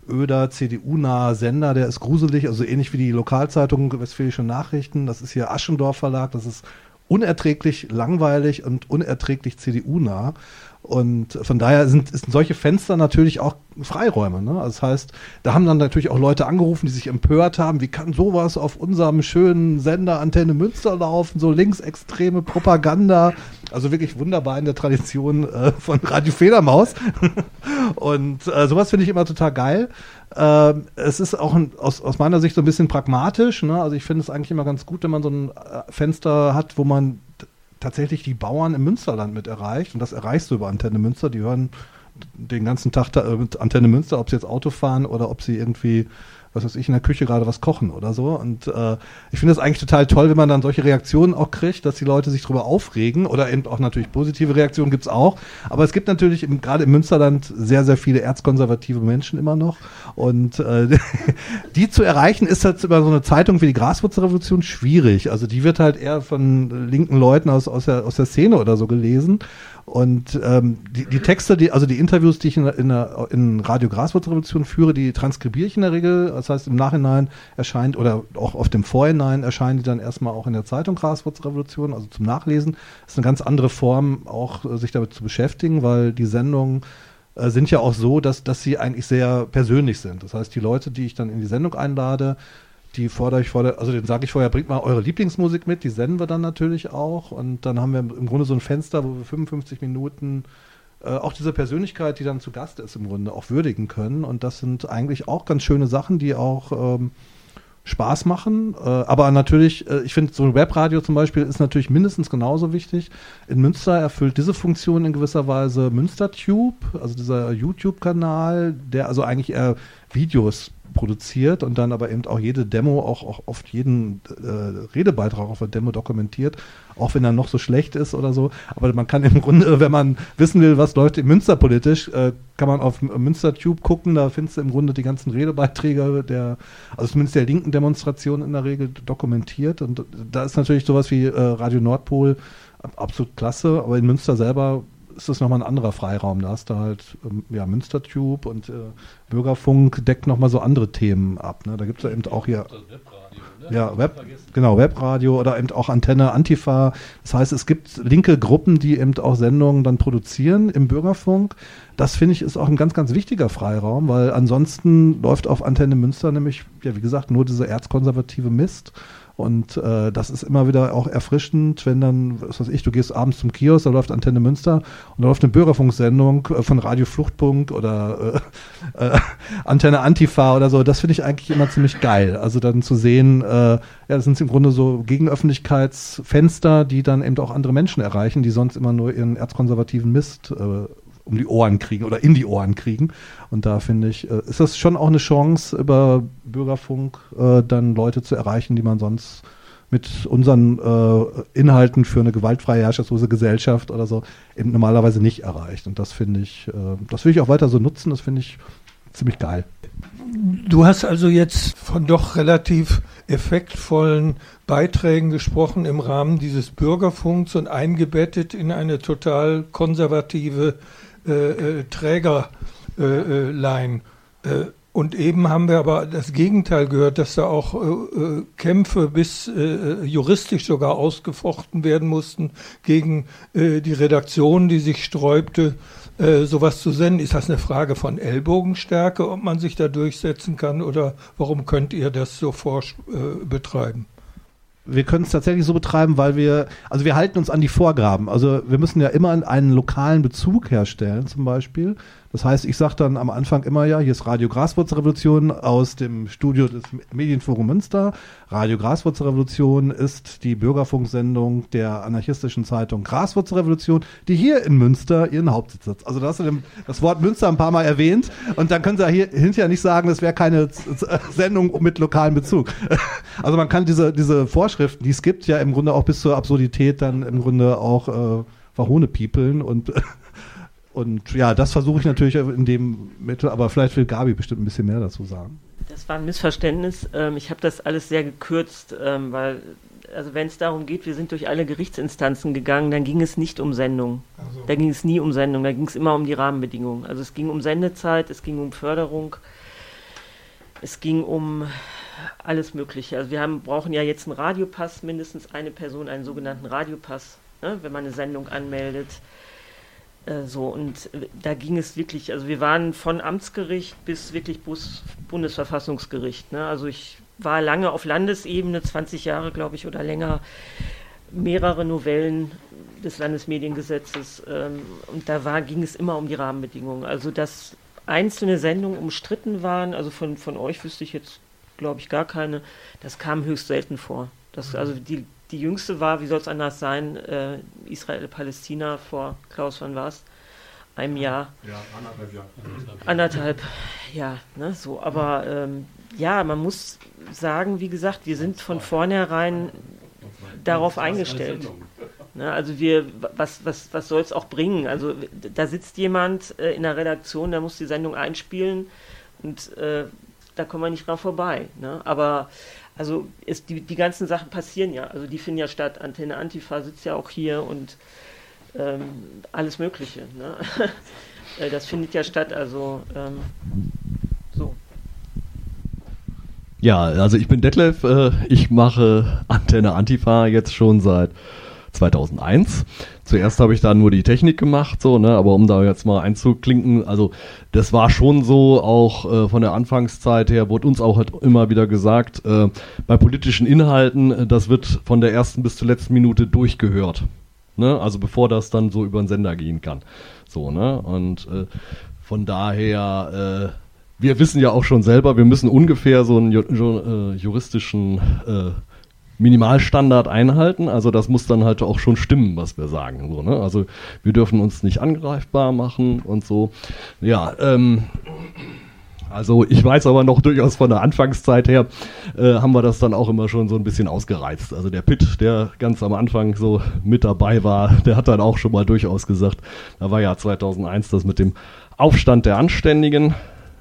öder, CDU-naher Sender, der ist gruselig, also ähnlich wie die Lokalzeitung Westfälische Nachrichten. Das ist hier Aschendorf Verlag, das ist unerträglich langweilig und unerträglich CDU-nah. Und von daher sind, sind solche Fenster natürlich auch Freiräume. Ne? Also das heißt, da haben dann natürlich auch Leute angerufen, die sich empört haben, wie kann sowas auf unserem schönen Sender Antenne Münster laufen, so linksextreme Propaganda. Also wirklich wunderbar in der Tradition äh, von Radio Federmaus. Und äh, sowas finde ich immer total geil. Äh, es ist auch ein, aus, aus meiner Sicht so ein bisschen pragmatisch. Ne? Also ich finde es eigentlich immer ganz gut, wenn man so ein äh, Fenster hat, wo man tatsächlich die Bauern im Münsterland mit erreicht. Und das erreichst du über Antenne Münster. Die hören den ganzen Tag da, äh, Antenne Münster, ob sie jetzt Auto fahren oder ob sie irgendwie was weiß ich, in der Küche gerade was kochen oder so. Und äh, ich finde es eigentlich total toll, wenn man dann solche Reaktionen auch kriegt, dass die Leute sich darüber aufregen oder eben auch natürlich positive Reaktionen gibt's auch. Aber es gibt natürlich im, gerade im Münsterland sehr, sehr viele erzkonservative Menschen immer noch. Und äh, die zu erreichen, ist jetzt über so eine Zeitung wie die Graswurzelrevolution schwierig. Also die wird halt eher von linken Leuten aus, aus, der, aus der Szene oder so gelesen. Und ähm, die, die Texte, die, also die Interviews, die ich in, in, in Radio Graswurzelrevolution führe, die transkribiere ich in der Regel. Das heißt, im Nachhinein erscheint oder auch auf dem Vorhinein erscheinen die dann erstmal auch in der Zeitung Graswurzelrevolution, also zum Nachlesen. Das ist eine ganz andere Form, auch äh, sich damit zu beschäftigen, weil die Sendungen äh, sind ja auch so, dass, dass sie eigentlich sehr persönlich sind. Das heißt, die Leute, die ich dann in die Sendung einlade, die fordere ich vor, also den sage ich vorher, bringt mal eure Lieblingsmusik mit, die senden wir dann natürlich auch. Und dann haben wir im Grunde so ein Fenster, wo wir 55 Minuten äh, auch diese Persönlichkeit, die dann zu Gast ist, im Grunde auch würdigen können. Und das sind eigentlich auch ganz schöne Sachen, die auch ähm, Spaß machen. Äh, aber natürlich, äh, ich finde, so ein Webradio zum Beispiel ist natürlich mindestens genauso wichtig. In Münster erfüllt diese Funktion in gewisser Weise MünsterTube, also dieser YouTube-Kanal, der also eigentlich eher Videos produziert und dann aber eben auch jede Demo, auch, auch oft jeden äh, Redebeitrag auf der Demo dokumentiert, auch wenn er noch so schlecht ist oder so. Aber man kann im Grunde, wenn man wissen will, was läuft in Münster politisch, äh, kann man auf MünsterTube gucken, da findest du im Grunde die ganzen Redebeiträge der, also zumindest der linken Demonstration in der Regel dokumentiert. Und da ist natürlich sowas wie äh, Radio Nordpol absolut klasse, aber in Münster selber ist das nochmal ein anderer Freiraum. Da hast du halt ähm, ja, Münstertube und äh, Bürgerfunk deckt nochmal so andere Themen ab. Ne? Da gibt es ja eben auch hier. Ja, Web, genau, Webradio oder eben auch Antenne Antifa. Das heißt, es gibt linke Gruppen, die eben auch Sendungen dann produzieren im Bürgerfunk. Das finde ich ist auch ein ganz, ganz wichtiger Freiraum, weil ansonsten läuft auf Antenne Münster nämlich, ja, wie gesagt, nur dieser erzkonservative Mist. Und äh, das ist immer wieder auch erfrischend, wenn dann, was weiß ich, du gehst abends zum Kiosk, da läuft Antenne Münster und da läuft eine Bürgerfunksendung äh, von Radio Fluchtpunkt oder äh, äh, Antenne Antifa oder so. Das finde ich eigentlich immer ziemlich geil. Also dann zu sehen, äh, ja, das sind im Grunde so Gegenöffentlichkeitsfenster, die dann eben auch andere Menschen erreichen, die sonst immer nur ihren erzkonservativen Mist äh, um die Ohren kriegen oder in die Ohren kriegen. Und da finde ich, äh, ist das schon auch eine Chance, über Bürgerfunk äh, dann Leute zu erreichen, die man sonst mit unseren äh, Inhalten für eine gewaltfreie, herrschaftslose Gesellschaft oder so eben normalerweise nicht erreicht. Und das finde ich, äh, das will ich auch weiter so nutzen, das finde ich ziemlich geil. Du hast also jetzt von doch relativ effektvollen Beiträgen gesprochen im Rahmen dieses Bürgerfunks und eingebettet in eine total konservative äh, äh, Trägerlein. Äh, äh, und eben haben wir aber das Gegenteil gehört, dass da auch Kämpfe bis juristisch sogar ausgefochten werden mussten gegen die Redaktion, die sich sträubte, sowas zu senden. Ist das eine Frage von Ellbogenstärke, ob man sich da durchsetzen kann oder warum könnt ihr das so betreiben? Wir können es tatsächlich so betreiben, weil wir, also wir halten uns an die Vorgaben. Also wir müssen ja immer einen lokalen Bezug herstellen, zum Beispiel. Das heißt, ich sage dann am Anfang immer ja, hier ist Radio Graswurzelrevolution aus dem Studio des Medienforum Münster. Radio Graswurzelrevolution ist die Bürgerfunksendung der anarchistischen Zeitung Graswurzelrevolution, die hier in Münster ihren Hauptsitz hat. Also da hast du das Wort Münster ein paar Mal erwähnt und dann können Sie hier hinterher nicht sagen, das wäre keine Sendung mit lokalem Bezug. Also man kann diese, diese Vorschriften, die es gibt, ja im Grunde auch bis zur Absurdität dann im Grunde auch äh, verhohnepiepeln und und ja, das versuche ich natürlich in dem Mittel, aber vielleicht will Gabi bestimmt ein bisschen mehr dazu sagen. Das war ein Missverständnis. Ähm, ich habe das alles sehr gekürzt, ähm, weil, also wenn es darum geht, wir sind durch alle Gerichtsinstanzen gegangen, dann ging es nicht um Sendung. Also. Da ging es nie um Sendung, da ging es immer um die Rahmenbedingungen. Also es ging um Sendezeit, es ging um Förderung, es ging um alles Mögliche. Also wir haben, brauchen ja jetzt einen Radiopass, mindestens eine Person einen sogenannten Radiopass, ne, wenn man eine Sendung anmeldet. Äh, so, und da ging es wirklich, also wir waren von Amtsgericht bis wirklich Bus, Bundesverfassungsgericht. Ne? Also ich war lange auf Landesebene, 20 Jahre, glaube ich, oder länger, mehrere Novellen des Landesmediengesetzes. Ähm, und da war, ging es immer um die Rahmenbedingungen. Also dass einzelne Sendungen umstritten waren, also von, von euch wüsste ich jetzt, glaube ich, gar keine, das kam höchst selten vor. Das, also die, die jüngste war, wie soll es anders sein, äh, Israel-Palästina vor Klaus van Was, einem Jahr. Ja, anderthalb Jahre. Anderthalb, ja, ne, so. Aber ähm, ja, man muss sagen, wie gesagt, wir sind von vornherein darauf eingestellt. Ne, also wir, was, was, was soll es auch bringen? Also da sitzt jemand äh, in der Redaktion, der muss die Sendung einspielen und äh, da kommen wir nicht dran vorbei. Ne? Aber also ist, die, die ganzen Sachen passieren ja, also die finden ja statt. Antenne Antifa sitzt ja auch hier und ähm, alles Mögliche. Ne? Äh, das findet ja statt, also ähm, so. Ja, also ich bin Detlef, äh, ich mache Antenne Antifa jetzt schon seit 2001. Zuerst habe ich da nur die Technik gemacht, so, ne, aber um da jetzt mal einzuklinken, also das war schon so, auch äh, von der Anfangszeit her wurde uns auch halt immer wieder gesagt, äh, bei politischen Inhalten, äh, das wird von der ersten bis zur letzten Minute durchgehört. Ne? Also bevor das dann so über den Sender gehen kann. So, ne? Und äh, von daher, äh, wir wissen ja auch schon selber, wir müssen ungefähr so einen ju äh, juristischen Minimalstandard einhalten. Also das muss dann halt auch schon stimmen, was wir sagen. So, ne? Also wir dürfen uns nicht angreifbar machen und so. Ja, ähm, also ich weiß aber noch durchaus von der Anfangszeit her, äh, haben wir das dann auch immer schon so ein bisschen ausgereizt. Also der Pitt, der ganz am Anfang so mit dabei war, der hat dann auch schon mal durchaus gesagt, da war ja 2001 das mit dem Aufstand der Anständigen,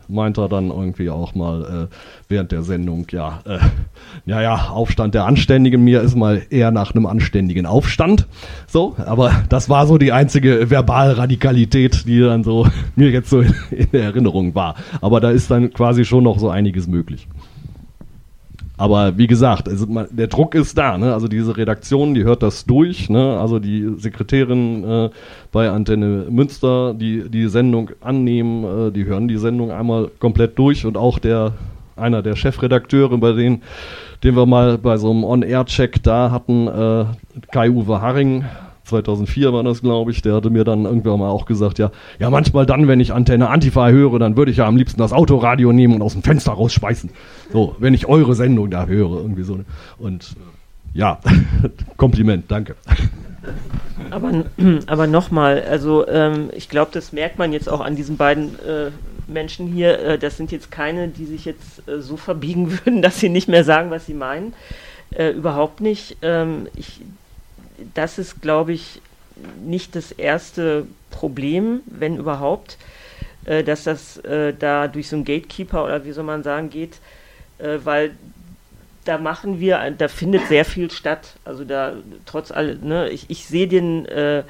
meint er dann irgendwie auch mal äh, während der Sendung, ja, äh, ja, ja, Aufstand der Anständigen, mir ist mal eher nach einem anständigen Aufstand. So, aber das war so die einzige Verbalradikalität, die dann so mir jetzt so in, in Erinnerung war. Aber da ist dann quasi schon noch so einiges möglich. Aber wie gesagt, also man, der Druck ist da. Ne? Also diese Redaktion, die hört das durch. Ne? Also die Sekretärin äh, bei Antenne Münster, die die Sendung annehmen, äh, die hören die Sendung einmal komplett durch und auch der einer der Chefredakteure, bei denen, den wir mal bei so einem On-Air-Check da hatten, äh, Kai-Uwe Haring, 2004 war das, glaube ich, der hatte mir dann irgendwann mal auch gesagt, ja, ja, manchmal dann, wenn ich Antenne Antifa höre, dann würde ich ja am liebsten das Autoradio nehmen und aus dem Fenster rausschmeißen. So, wenn ich eure Sendung da höre, irgendwie so. Und äh, ja, Kompliment, danke. Aber, aber nochmal, also ähm, ich glaube, das merkt man jetzt auch an diesen beiden äh, Menschen hier. Äh, das sind jetzt keine, die sich jetzt äh, so verbiegen würden, dass sie nicht mehr sagen, was sie meinen. Äh, überhaupt nicht. Ähm, ich das ist, glaube ich, nicht das erste Problem, wenn überhaupt, äh, dass das äh, da durch so einen Gatekeeper oder wie soll man sagen geht, äh, weil da machen wir, da findet sehr viel statt. Also da trotz all, ne, ich, ich sehe den, äh,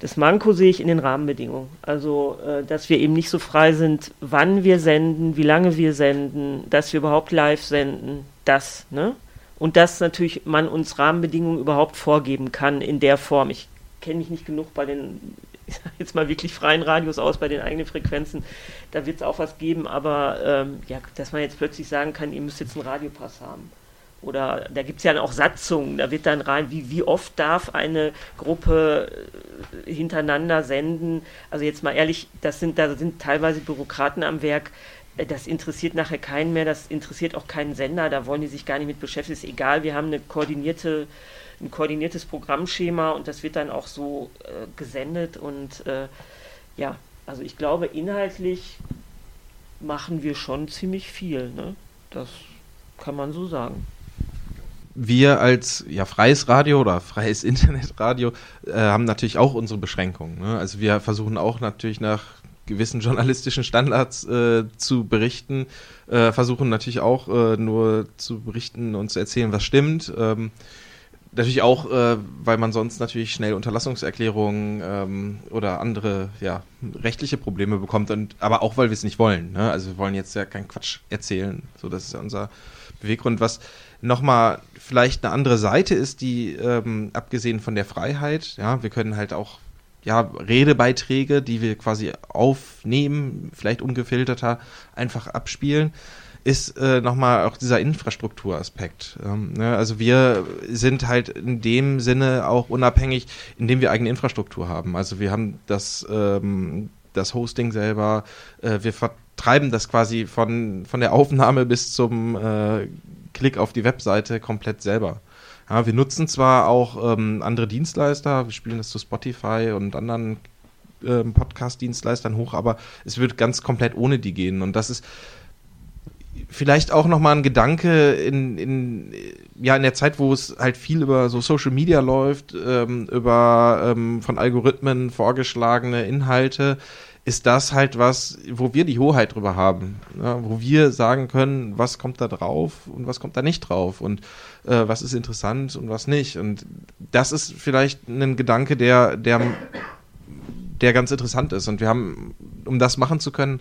das Manko sehe ich in den Rahmenbedingungen. Also, äh, dass wir eben nicht so frei sind, wann wir senden, wie lange wir senden, dass wir überhaupt live senden, das, ne? Und dass natürlich man uns Rahmenbedingungen überhaupt vorgeben kann in der Form. Ich kenne mich nicht genug bei den, jetzt mal wirklich freien Radios aus, bei den eigenen Frequenzen. Da wird es auch was geben, aber ähm, ja, dass man jetzt plötzlich sagen kann, ihr müsst jetzt einen Radiopass haben. oder da gibt es ja auch Satzungen, da wird dann rein, wie, wie oft darf eine Gruppe äh, hintereinander senden. Also jetzt mal ehrlich, das sind, da sind teilweise Bürokraten am Werk, das interessiert nachher keinen mehr, das interessiert auch keinen Sender, da wollen die sich gar nicht mit beschäftigen. Ist egal, wir haben eine koordinierte, ein koordiniertes Programmschema und das wird dann auch so äh, gesendet und äh, ja, also ich glaube, inhaltlich machen wir schon ziemlich viel, ne? Das kann man so sagen wir als ja, freies Radio oder freies Internetradio äh, haben natürlich auch unsere Beschränkungen. Ne? Also wir versuchen auch natürlich nach gewissen journalistischen Standards äh, zu berichten, äh, versuchen natürlich auch äh, nur zu berichten und zu erzählen, was stimmt. Ähm, natürlich auch, äh, weil man sonst natürlich schnell Unterlassungserklärungen ähm, oder andere ja, rechtliche Probleme bekommt, und, aber auch, weil wir es nicht wollen. Ne? Also wir wollen jetzt ja keinen Quatsch erzählen. So, das ist ja unser Beweggrund, was nochmal vielleicht eine andere Seite ist, die ähm, abgesehen von der Freiheit, ja, wir können halt auch ja, Redebeiträge, die wir quasi aufnehmen, vielleicht ungefilterter, einfach abspielen, ist äh, nochmal auch dieser Infrastrukturaspekt. Ähm, ne? Also wir sind halt in dem Sinne auch unabhängig, indem wir eigene Infrastruktur haben. Also wir haben das, ähm, das Hosting selber, äh, wir vertreiben das quasi von, von der Aufnahme bis zum äh, Klick auf die Webseite komplett selber. Ja, wir nutzen zwar auch ähm, andere Dienstleister, wir spielen das zu Spotify und anderen ähm, Podcast-Dienstleistern hoch, aber es wird ganz komplett ohne die gehen. Und das ist vielleicht auch nochmal ein Gedanke in, in, ja, in der Zeit, wo es halt viel über so Social Media läuft, ähm, über ähm, von Algorithmen vorgeschlagene Inhalte ist das halt was, wo wir die Hoheit drüber haben, ja, wo wir sagen können, was kommt da drauf und was kommt da nicht drauf und äh, was ist interessant und was nicht. Und das ist vielleicht ein Gedanke, der, der, der ganz interessant ist. Und wir haben, um das machen zu können,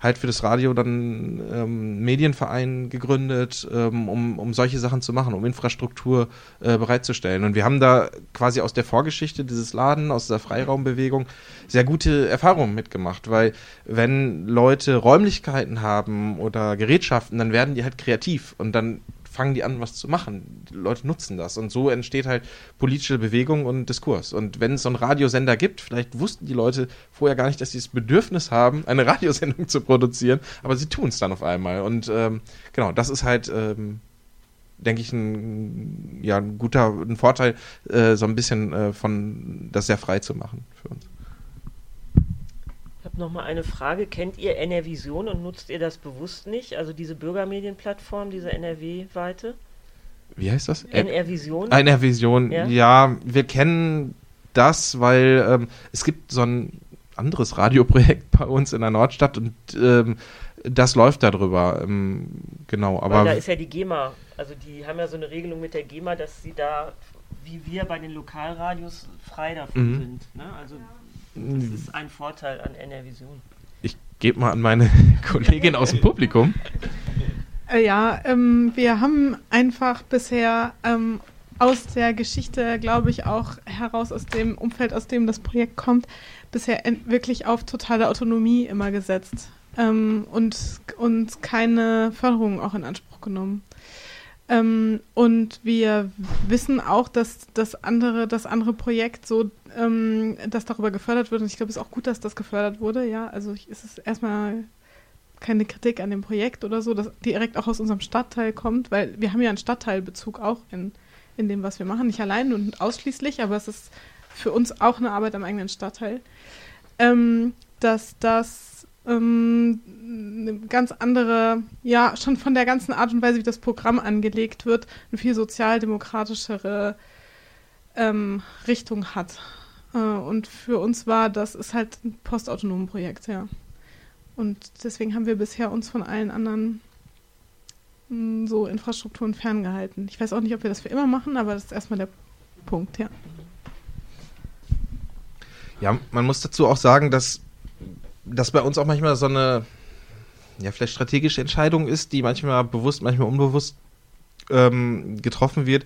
halt für das Radio dann ähm, Medienverein gegründet, ähm, um, um solche Sachen zu machen, um Infrastruktur äh, bereitzustellen. Und wir haben da quasi aus der Vorgeschichte dieses Laden, aus der Freiraumbewegung, sehr gute Erfahrungen mitgemacht, weil wenn Leute Räumlichkeiten haben oder Gerätschaften, dann werden die halt kreativ und dann fangen die an, was zu machen. Die Leute nutzen das. Und so entsteht halt politische Bewegung und Diskurs. Und wenn es so einen Radiosender gibt, vielleicht wussten die Leute vorher gar nicht, dass sie das Bedürfnis haben, eine Radiosendung zu produzieren, aber sie tun es dann auf einmal. Und ähm, genau, das ist halt. Ähm, denke ich, ein, ja, ein guter ein Vorteil, äh, so ein bisschen äh, von das sehr frei zu machen für uns nochmal eine Frage. Kennt ihr NRVision und nutzt ihr das bewusst nicht? Also diese Bürgermedienplattform, diese NRW-Weite? Wie heißt das? NR-Vision? NR-Vision, ja? ja? wir kennen das, weil ähm, es gibt so ein anderes Radioprojekt bei uns in der Nordstadt und ähm, das läuft darüber. Ähm, genau, aber. Weil da ist ja die GEMA, also die haben ja so eine Regelung mit der GEMA, dass sie da, wie wir bei den Lokalradios, frei davon mhm. sind. Ne? Also das ist ein Vorteil an NR-Vision. Ich gebe mal an meine Kollegin aus dem Publikum. Äh, ja, ähm, wir haben einfach bisher ähm, aus der Geschichte, glaube ich, auch heraus aus dem Umfeld, aus dem das Projekt kommt, bisher wirklich auf totale Autonomie immer gesetzt ähm, und, und keine Förderung auch in Anspruch genommen. Ähm, und wir wissen auch, dass das andere, das andere Projekt so, ähm, dass darüber gefördert wird. Und ich glaube, es ist auch gut, dass das gefördert wurde. Ja, also ich, es ist erstmal keine Kritik an dem Projekt oder so, das direkt auch aus unserem Stadtteil kommt, weil wir haben ja einen Stadtteilbezug auch in, in dem, was wir machen. Nicht allein und ausschließlich, aber es ist für uns auch eine Arbeit am eigenen Stadtteil. Ähm, dass das ähm, eine ganz andere, ja, schon von der ganzen Art und Weise, wie das Programm angelegt wird, eine viel sozialdemokratischere ähm, Richtung hat. Äh, und für uns war das ist halt ein postautonomen Projekt, ja. Und deswegen haben wir bisher uns von allen anderen hm, so Infrastrukturen ferngehalten. Ich weiß auch nicht, ob wir das für immer machen, aber das ist erstmal der Punkt, ja. Ja, man muss dazu auch sagen, dass das bei uns auch manchmal so eine, ja, vielleicht strategische Entscheidung ist, die manchmal bewusst, manchmal unbewusst ähm, getroffen wird.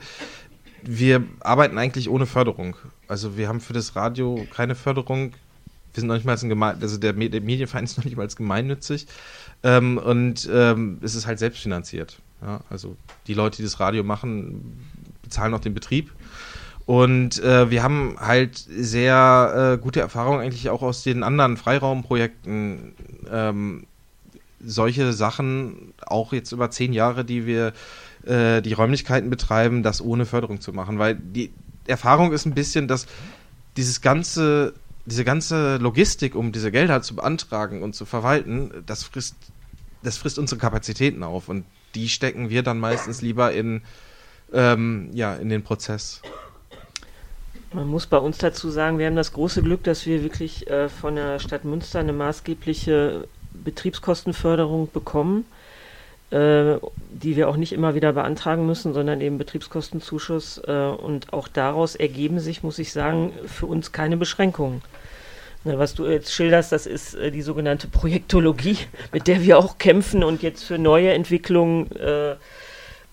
Wir arbeiten eigentlich ohne Förderung. Also wir haben für das Radio keine Förderung. Wir sind noch nicht mal ein Gemein also der, der, Medienverein ist noch nicht mal gemeinnützig. Ähm, und ähm, es ist halt selbstfinanziert. Ja, also die Leute, die das Radio machen, bezahlen auch den Betrieb. Und äh, wir haben halt sehr äh, gute Erfahrungen eigentlich auch aus den anderen Freiraumprojekten. Ähm, solche Sachen, auch jetzt über zehn Jahre, die wir äh, die Räumlichkeiten betreiben, das ohne Förderung zu machen. Weil die Erfahrung ist ein bisschen, dass dieses ganze, diese ganze Logistik, um diese Gelder zu beantragen und zu verwalten, das frisst, das frisst unsere Kapazitäten auf. Und die stecken wir dann meistens lieber in, ähm, ja, in den Prozess. Man muss bei uns dazu sagen, wir haben das große Glück, dass wir wirklich äh, von der Stadt Münster eine maßgebliche Betriebskostenförderung bekommen, äh, die wir auch nicht immer wieder beantragen müssen, sondern eben Betriebskostenzuschuss. Äh, und auch daraus ergeben sich, muss ich sagen, für uns keine Beschränkungen. Na, was du jetzt schilderst, das ist äh, die sogenannte Projektologie, mit der wir auch kämpfen und jetzt für neue Entwicklungen äh,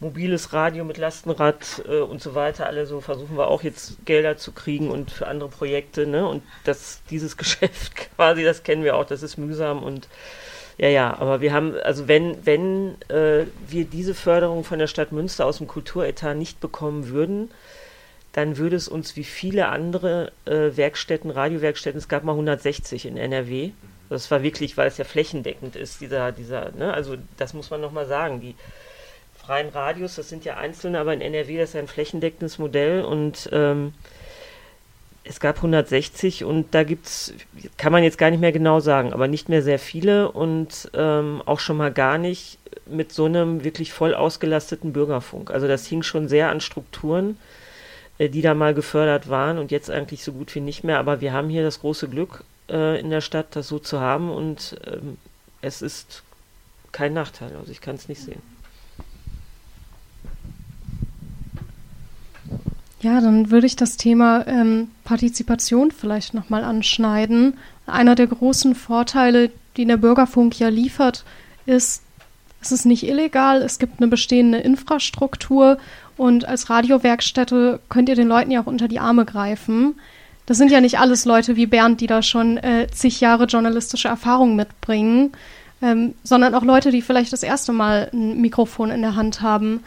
mobiles Radio mit Lastenrad äh, und so weiter, alle so versuchen wir auch jetzt Gelder zu kriegen und für andere Projekte, ne? Und das, dieses Geschäft quasi, das kennen wir auch, das ist mühsam und ja, ja, aber wir haben, also wenn, wenn äh, wir diese Förderung von der Stadt Münster aus dem Kulturetat nicht bekommen würden, dann würde es uns wie viele andere äh, Werkstätten, Radiowerkstätten, es gab mal 160 in NRW. Das war wirklich, weil es ja flächendeckend ist, dieser, dieser, ne, also das muss man nochmal sagen, die freien Radios, das sind ja einzelne, aber in NRW das ist ein flächendeckendes Modell und ähm, es gab 160 und da gibt's, kann man jetzt gar nicht mehr genau sagen, aber nicht mehr sehr viele und ähm, auch schon mal gar nicht mit so einem wirklich voll ausgelasteten Bürgerfunk. Also das hing schon sehr an Strukturen, äh, die da mal gefördert waren und jetzt eigentlich so gut wie nicht mehr. Aber wir haben hier das große Glück äh, in der Stadt, das so zu haben und ähm, es ist kein Nachteil. Also ich kann es nicht sehen. Ja, dann würde ich das Thema ähm, Partizipation vielleicht nochmal anschneiden. Einer der großen Vorteile, die der Bürgerfunk ja liefert, ist, es ist nicht illegal, es gibt eine bestehende Infrastruktur und als Radiowerkstätte könnt ihr den Leuten ja auch unter die Arme greifen. Das sind ja nicht alles Leute wie Bernd, die da schon äh, zig Jahre journalistische Erfahrung mitbringen, ähm, sondern auch Leute, die vielleicht das erste Mal ein Mikrofon in der Hand haben.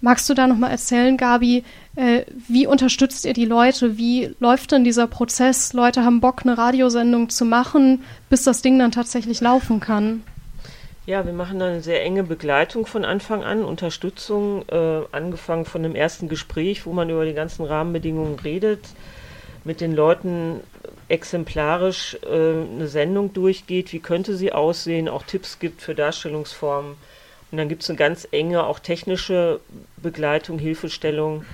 Magst du da nochmal erzählen, Gabi, äh, wie unterstützt ihr die Leute? Wie läuft denn dieser Prozess? Leute haben Bock, eine Radiosendung zu machen, bis das Ding dann tatsächlich laufen kann. Ja, wir machen eine sehr enge Begleitung von Anfang an, Unterstützung, äh, angefangen von dem ersten Gespräch, wo man über die ganzen Rahmenbedingungen redet, mit den Leuten exemplarisch äh, eine Sendung durchgeht, wie könnte sie aussehen, auch Tipps gibt für Darstellungsformen und dann gibt es eine ganz enge, auch technische Begleitung, Hilfestellung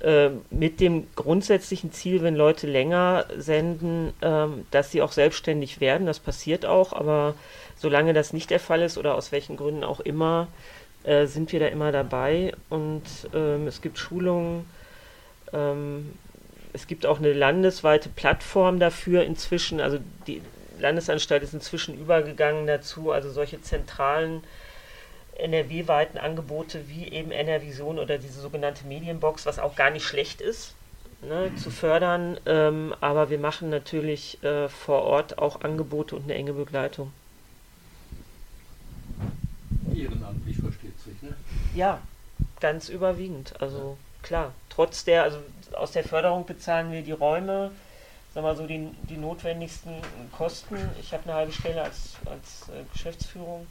äh, mit dem grundsätzlichen Ziel, wenn Leute länger senden, äh, dass sie auch selbstständig werden. Das passiert auch, aber solange das nicht der Fall ist oder aus welchen Gründen auch immer, äh, sind wir da immer dabei. Und ähm, es gibt Schulungen. Ähm, es gibt auch eine landesweite Plattform dafür inzwischen. Also die Landesanstalt ist inzwischen übergegangen dazu, also solche zentralen NRW-weiten Angebote wie eben NRVision oder diese sogenannte Medienbox, was auch gar nicht schlecht ist, ne, zu fördern. Ähm, aber wir machen natürlich äh, vor Ort auch Angebote und eine enge Begleitung. Ehrenamtlich versteht sich, ne? Ja, ganz überwiegend. Also klar, trotz der, also aus der Förderung bezahlen wir die Räume, sagen wir so, die, die notwendigsten Kosten. Ich habe eine halbe Stelle als, als äh, Geschäftsführung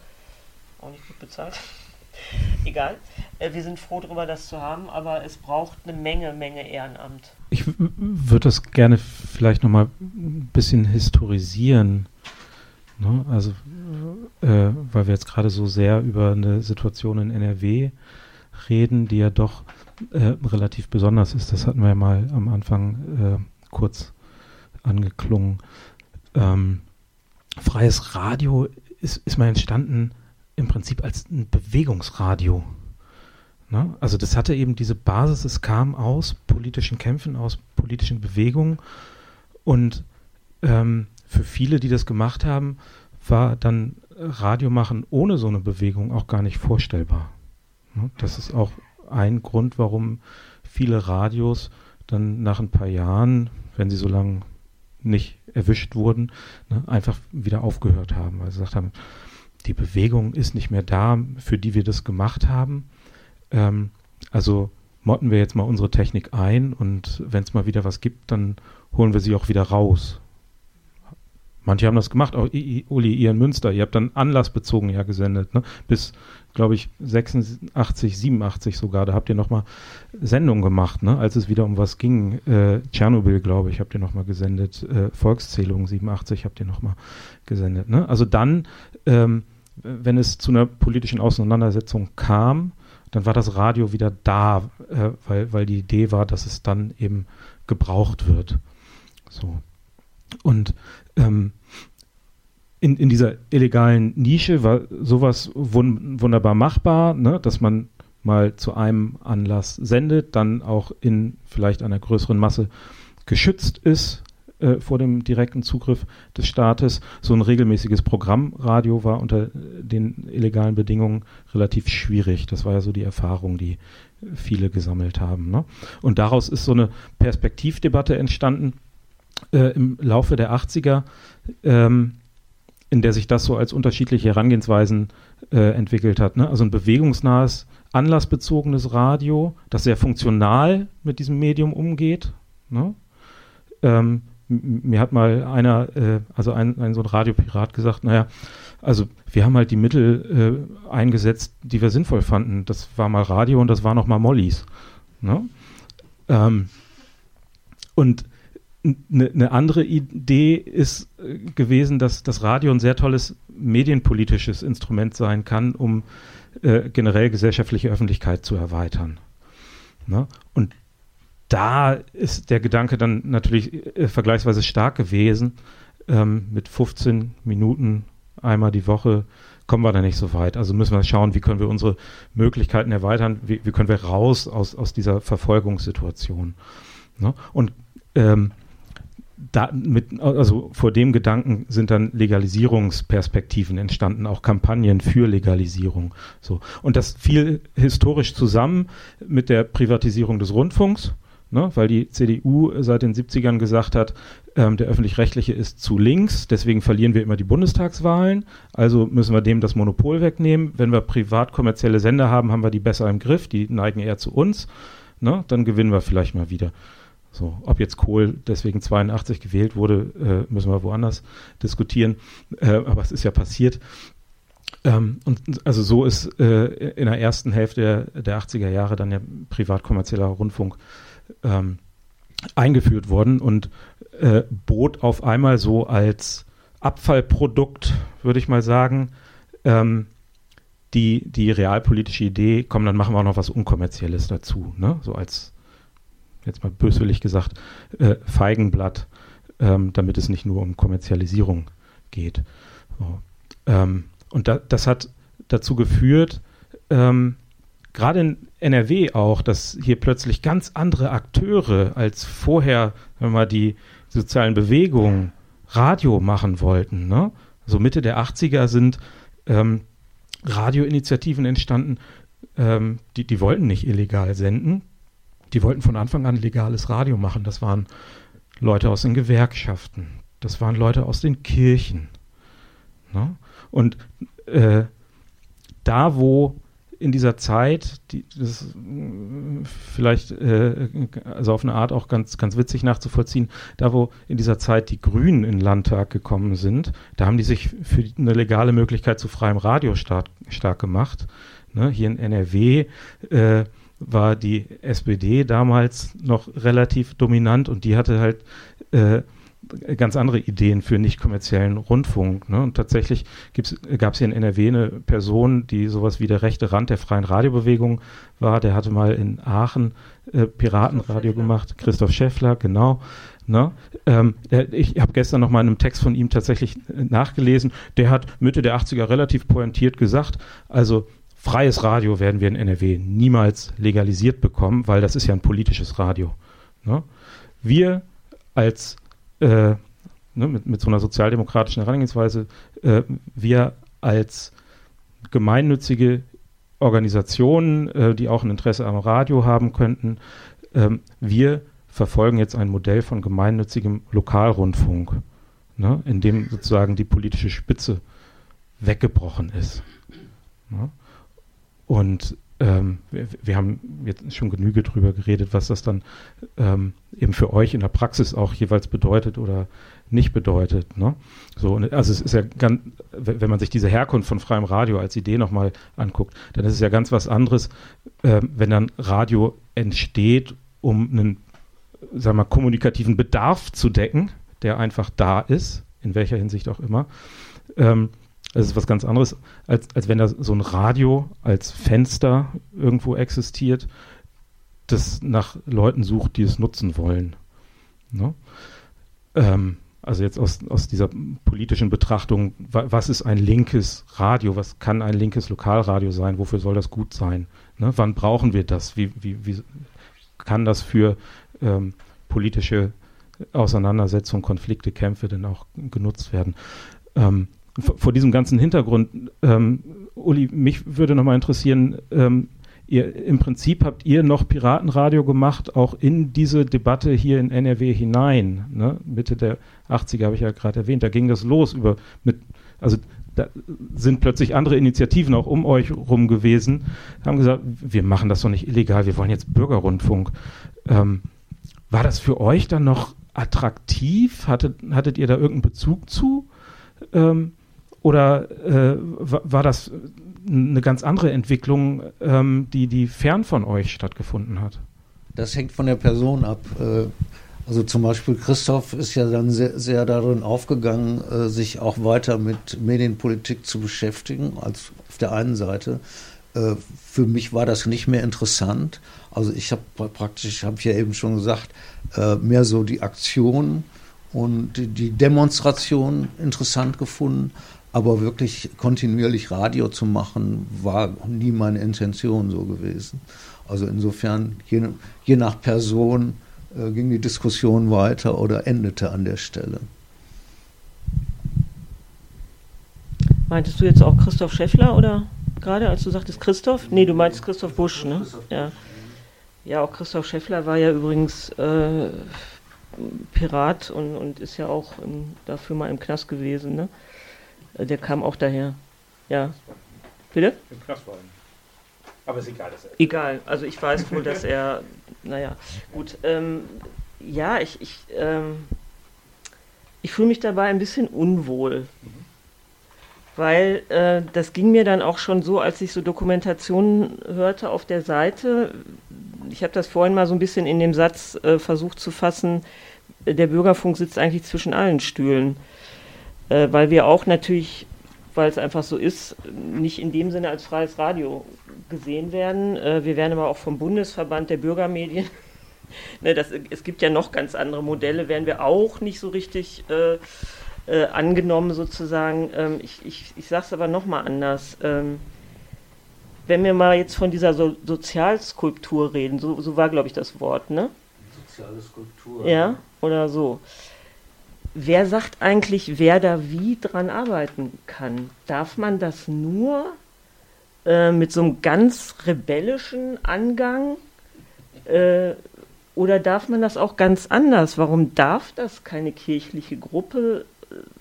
auch nicht gut bezahlt. Egal. Äh, wir sind froh darüber, das zu haben, aber es braucht eine Menge, Menge Ehrenamt. Ich würde das gerne vielleicht nochmal ein bisschen historisieren. Ne? Also, äh, weil wir jetzt gerade so sehr über eine Situation in NRW reden, die ja doch äh, relativ besonders ist. Das hatten wir ja mal am Anfang äh, kurz angeklungen. Ähm, freies Radio ist, ist mal entstanden im Prinzip als ein Bewegungsradio. Ne? Also das hatte eben diese Basis, es kam aus politischen Kämpfen, aus politischen Bewegungen und ähm, für viele, die das gemacht haben, war dann Radio machen ohne so eine Bewegung auch gar nicht vorstellbar. Ne? Das ist auch ein Grund, warum viele Radios dann nach ein paar Jahren, wenn sie so lange nicht erwischt wurden, ne, einfach wieder aufgehört haben, weil sie gesagt haben, die Bewegung ist nicht mehr da, für die wir das gemacht haben. Ähm, also motten wir jetzt mal unsere Technik ein und wenn es mal wieder was gibt, dann holen wir sie auch wieder raus. Manche haben das gemacht, auch Uli, ihr in Münster, ihr habt dann anlassbezogen ja gesendet, ne? bis, glaube ich, 86, 87 sogar, da habt ihr nochmal Sendungen gemacht, ne? als es wieder um was ging. Äh, Tschernobyl, glaube ich, habt ihr nochmal gesendet, äh, Volkszählung 87 habt ihr nochmal gesendet. Ne? Also dann, ähm, wenn es zu einer politischen Auseinandersetzung kam, dann war das Radio wieder da, äh, weil, weil die Idee war, dass es dann eben gebraucht wird. So. Und ähm, in, in dieser illegalen Nische war sowas wun wunderbar machbar, ne, dass man mal zu einem Anlass sendet, dann auch in vielleicht einer größeren Masse geschützt ist äh, vor dem direkten Zugriff des Staates. So ein regelmäßiges Programmradio war unter den illegalen Bedingungen relativ schwierig. Das war ja so die Erfahrung, die viele gesammelt haben. Ne? Und daraus ist so eine Perspektivdebatte entstanden äh, im Laufe der 80er, ähm, in der sich das so als unterschiedliche Herangehensweisen äh, entwickelt hat. Ne? Also ein bewegungsnahes, anlassbezogenes Radio, das sehr funktional mit diesem Medium umgeht. Ne? Ähm, mir hat mal einer, äh, also ein, ein so ein Radiopirat gesagt, naja, also wir haben halt die Mittel äh, eingesetzt, die wir sinnvoll fanden. Das war mal Radio und das war noch mal Mollys. Ne? Ähm, und eine ne andere Idee ist äh, gewesen, dass das Radio ein sehr tolles medienpolitisches Instrument sein kann, um äh, generell gesellschaftliche Öffentlichkeit zu erweitern. Ne? Und da ist der Gedanke dann natürlich äh, vergleichsweise stark gewesen. Ähm, mit 15 Minuten einmal die Woche kommen wir da nicht so weit. Also müssen wir schauen, wie können wir unsere Möglichkeiten erweitern, wie, wie können wir raus aus, aus dieser Verfolgungssituation. Ne? Und ähm, da mit, also vor dem Gedanken sind dann Legalisierungsperspektiven entstanden, auch Kampagnen für Legalisierung. So. Und das fiel historisch zusammen mit der Privatisierung des Rundfunks ne, weil die CDU seit den 70ern gesagt hat, ähm, der öffentlich-rechtliche ist zu links, deswegen verlieren wir immer die Bundestagswahlen, also müssen wir dem das Monopol wegnehmen. Wenn wir privat kommerzielle Sender haben, haben wir die besser im Griff, die neigen eher zu uns, ne, dann gewinnen wir vielleicht mal wieder. So, ob jetzt Kohl deswegen 82 gewählt wurde, äh, müssen wir woanders diskutieren, äh, aber es ist ja passiert. Ähm, und also so ist äh, in der ersten Hälfte der, der 80er Jahre dann ja privat-kommerzieller Rundfunk ähm, eingeführt worden und äh, bot auf einmal so als Abfallprodukt, würde ich mal sagen, ähm, die, die realpolitische Idee, komm, dann machen wir auch noch was Unkommerzielles dazu, ne? so als, jetzt mal böswillig gesagt, äh, Feigenblatt, ähm, damit es nicht nur um Kommerzialisierung geht. So. Ähm, und da, das hat dazu geführt, ähm, gerade in NRW auch, dass hier plötzlich ganz andere Akteure als vorher, wenn mal die sozialen Bewegungen Radio machen wollten. Ne? Also Mitte der 80er sind ähm, Radioinitiativen entstanden, ähm, die, die wollten nicht illegal senden, die wollten von Anfang an legales Radio machen. Das waren Leute aus den Gewerkschaften, das waren Leute aus den Kirchen. Ne? Und äh, da, wo in dieser Zeit, die, das ist vielleicht äh, also auf eine Art auch ganz, ganz witzig nachzuvollziehen, da wo in dieser Zeit die Grünen in den Landtag gekommen sind, da haben die sich für eine legale Möglichkeit zu freiem Radio stark, stark gemacht. Ne? Hier in NRW äh, war die SPD damals noch relativ dominant und die hatte halt äh, ganz andere Ideen für nicht kommerziellen Rundfunk. Ne? Und tatsächlich gab es hier in NRW eine Person, die sowas wie der rechte Rand der freien Radiobewegung war. Der hatte mal in Aachen äh, Piratenradio gemacht. Christoph Schäffler, genau. Ne? Ähm, der, ich habe gestern noch mal in einem Text von ihm tatsächlich äh, nachgelesen. Der hat Mitte der 80er relativ pointiert gesagt, also freies Radio werden wir in NRW niemals legalisiert bekommen, weil das ist ja ein politisches Radio. Ne? Wir als äh, ne, mit, mit so einer sozialdemokratischen Herangehensweise, äh, wir als gemeinnützige Organisationen, äh, die auch ein Interesse am Radio haben könnten, ähm, wir verfolgen jetzt ein Modell von gemeinnützigem Lokalrundfunk, ne, in dem sozusagen die politische Spitze weggebrochen ist. Ja? Und ähm, wir, wir, haben jetzt schon Genüge drüber geredet, was das dann ähm, eben für euch in der Praxis auch jeweils bedeutet oder nicht bedeutet. Ne? So, also es ist ja ganz, wenn man sich diese Herkunft von freiem Radio als Idee nochmal anguckt, dann ist es ja ganz was anderes, äh, wenn dann Radio entsteht, um einen, sagen wir, kommunikativen Bedarf zu decken, der einfach da ist, in welcher Hinsicht auch immer. Ähm, das ist was ganz anderes, als, als wenn da so ein Radio als Fenster irgendwo existiert, das nach Leuten sucht, die es nutzen wollen. Ne? Ähm, also jetzt aus, aus dieser politischen Betrachtung, was ist ein linkes Radio, was kann ein linkes Lokalradio sein, wofür soll das gut sein? Ne? Wann brauchen wir das? Wie, wie, wie kann das für ähm, politische Auseinandersetzungen, Konflikte, Kämpfe denn auch genutzt werden? Ähm, vor diesem ganzen Hintergrund, ähm, Uli, mich würde nochmal interessieren, ähm, ihr, im Prinzip habt ihr noch Piratenradio gemacht, auch in diese Debatte hier in NRW hinein. Ne? Mitte der 80er habe ich ja gerade erwähnt, da ging das los über mit, also da sind plötzlich andere Initiativen auch um euch rum gewesen, haben gesagt, wir machen das doch nicht illegal, wir wollen jetzt Bürgerrundfunk. Ähm, war das für euch dann noch attraktiv? Hattet, hattet ihr da irgendeinen Bezug zu? Ähm, oder äh, war das eine ganz andere Entwicklung, ähm, die, die fern von euch stattgefunden hat? Das hängt von der Person ab. Äh, also zum Beispiel Christoph ist ja dann sehr, sehr darin aufgegangen, äh, sich auch weiter mit Medienpolitik zu beschäftigen, als auf der einen Seite. Äh, für mich war das nicht mehr interessant. Also ich habe praktisch, habe ich ja eben schon gesagt, mehr so die Aktion und die Demonstration interessant gefunden. Aber wirklich kontinuierlich Radio zu machen, war nie meine Intention so gewesen. Also insofern, je, je nach Person äh, ging die Diskussion weiter oder endete an der Stelle. Meintest du jetzt auch Christoph Scheffler oder gerade als du sagtest Christoph? Nee, du meintest Christoph Busch, ne? Ja. Ja, auch Christoph Scheffler war ja übrigens äh, Pirat und, und ist ja auch im, dafür mal im Knast gewesen, ne? Äh, der kam auch daher. Ja. Bitte? Im Knast war Aber ist egal. Dass er egal. Also ich weiß wohl, dass er, naja, gut. Ähm, ja, ich, ich, ähm, ich fühle mich dabei ein bisschen unwohl. Mhm. Weil äh, das ging mir dann auch schon so, als ich so Dokumentationen hörte auf der Seite. Ich habe das vorhin mal so ein bisschen in dem Satz äh, versucht zu fassen, der Bürgerfunk sitzt eigentlich zwischen allen Stühlen äh, weil wir auch natürlich, weil es einfach so ist, nicht in dem Sinne als freies Radio gesehen werden. Äh, wir werden aber auch vom Bundesverband der Bürgermedien, ne, das, es gibt ja noch ganz andere Modelle, werden wir auch nicht so richtig äh, äh angenommen sozusagen. Ähm, ich ich, ich sage es aber nochmal anders. Ähm, wenn wir mal jetzt von dieser so Sozialskulptur reden, so, so war, glaube ich, das Wort, ne? Soziale Skulptur. Ja, oder so wer sagt eigentlich, wer da wie dran arbeiten kann? Darf man das nur äh, mit so einem ganz rebellischen Angang äh, oder darf man das auch ganz anders? Warum darf das keine kirchliche Gruppe?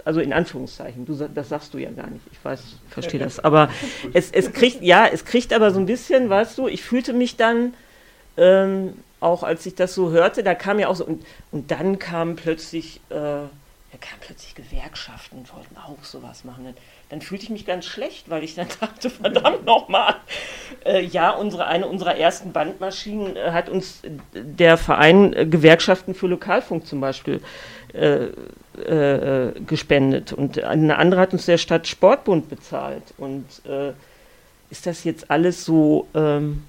Also in Anführungszeichen, du, das sagst du ja gar nicht, ich weiß, verstehe das. Aber es, es kriegt, ja, es kriegt aber so ein bisschen, weißt du, ich fühlte mich dann ähm, auch als ich das so hörte, da kam ja auch so, und, und dann kam plötzlich, äh, da kamen plötzlich Gewerkschaften und wollten auch sowas machen. Dann, dann, fühlte ich mich ganz schlecht, weil ich dann dachte, verdammt nochmal. Äh, ja, unsere, eine unserer ersten Bandmaschinen äh, hat uns der Verein äh, Gewerkschaften für Lokalfunk zum Beispiel äh, äh, gespendet. Und eine andere hat uns der Stadt Sportbund bezahlt. Und äh, ist das jetzt alles so, ähm,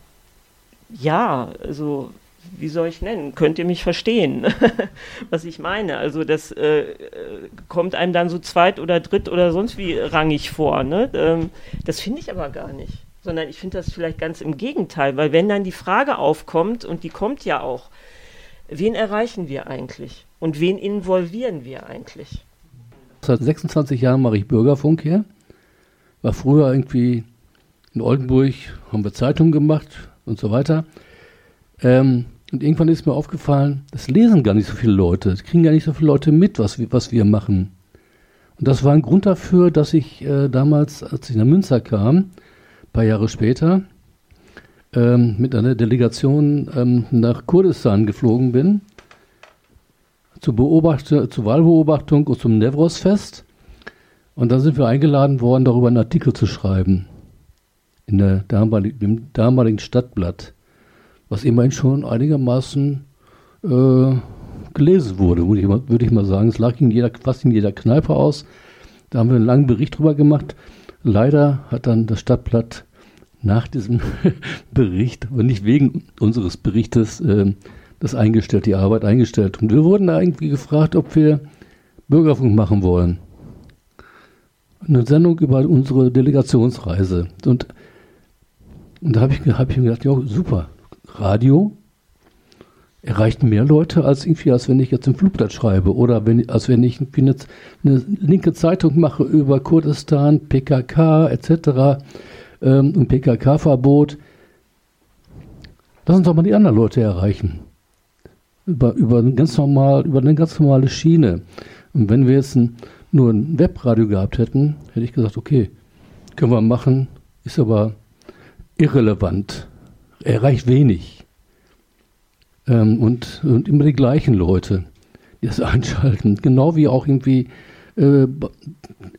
ja, also wie soll ich nennen? Könnt ihr mich verstehen, was ich meine? Also das äh, kommt einem dann so zweit oder dritt oder sonst wie rangig vor. Ne? Ähm, das finde ich aber gar nicht, sondern ich finde das vielleicht ganz im Gegenteil, weil wenn dann die Frage aufkommt, und die kommt ja auch, wen erreichen wir eigentlich und wen involvieren wir eigentlich? Seit 26 Jahren mache ich Bürgerfunk hier. War früher irgendwie in Oldenburg, haben wir Zeitungen gemacht und so weiter. Ähm, und irgendwann ist mir aufgefallen, das lesen gar nicht so viele Leute, das kriegen gar nicht so viele Leute mit, was wir, was wir machen. Und das war ein Grund dafür, dass ich äh, damals, als ich nach Münster kam, ein paar Jahre später, ähm, mit einer Delegation ähm, nach Kurdistan geflogen bin, zur, zur Wahlbeobachtung und zum Nevros-Fest. Und da sind wir eingeladen worden, darüber einen Artikel zu schreiben. In der damaligen, dem damaligen Stadtblatt. Was immerhin schon einigermaßen äh, gelesen wurde, würde ich, mal, würde ich mal sagen. Es lag in jeder, fast in jeder Kneipe aus. Da haben wir einen langen Bericht drüber gemacht. Leider hat dann das Stadtblatt nach diesem Bericht, aber nicht wegen unseres Berichtes, äh, das eingestellt, die Arbeit eingestellt. Und wir wurden da irgendwie gefragt, ob wir Bürgerfunk machen wollen. Eine Sendung über unsere Delegationsreise. Und, und da habe ich, hab ich mir gedacht, ja, super, Radio erreicht mehr Leute als irgendwie, als wenn ich jetzt ein Flugblatt schreibe oder wenn, als wenn ich eine, eine linke Zeitung mache über Kurdistan, PKK etc. Ähm, und PKK-Verbot. Lass uns doch mal die anderen Leute erreichen. Über, über, eine ganz normal, über eine ganz normale Schiene. Und wenn wir jetzt ein, nur ein Webradio gehabt hätten, hätte ich gesagt, okay, können wir machen, ist aber irrelevant. Erreicht wenig. Ähm, und, und immer die gleichen Leute, die das einschalten. Genau wie auch irgendwie äh,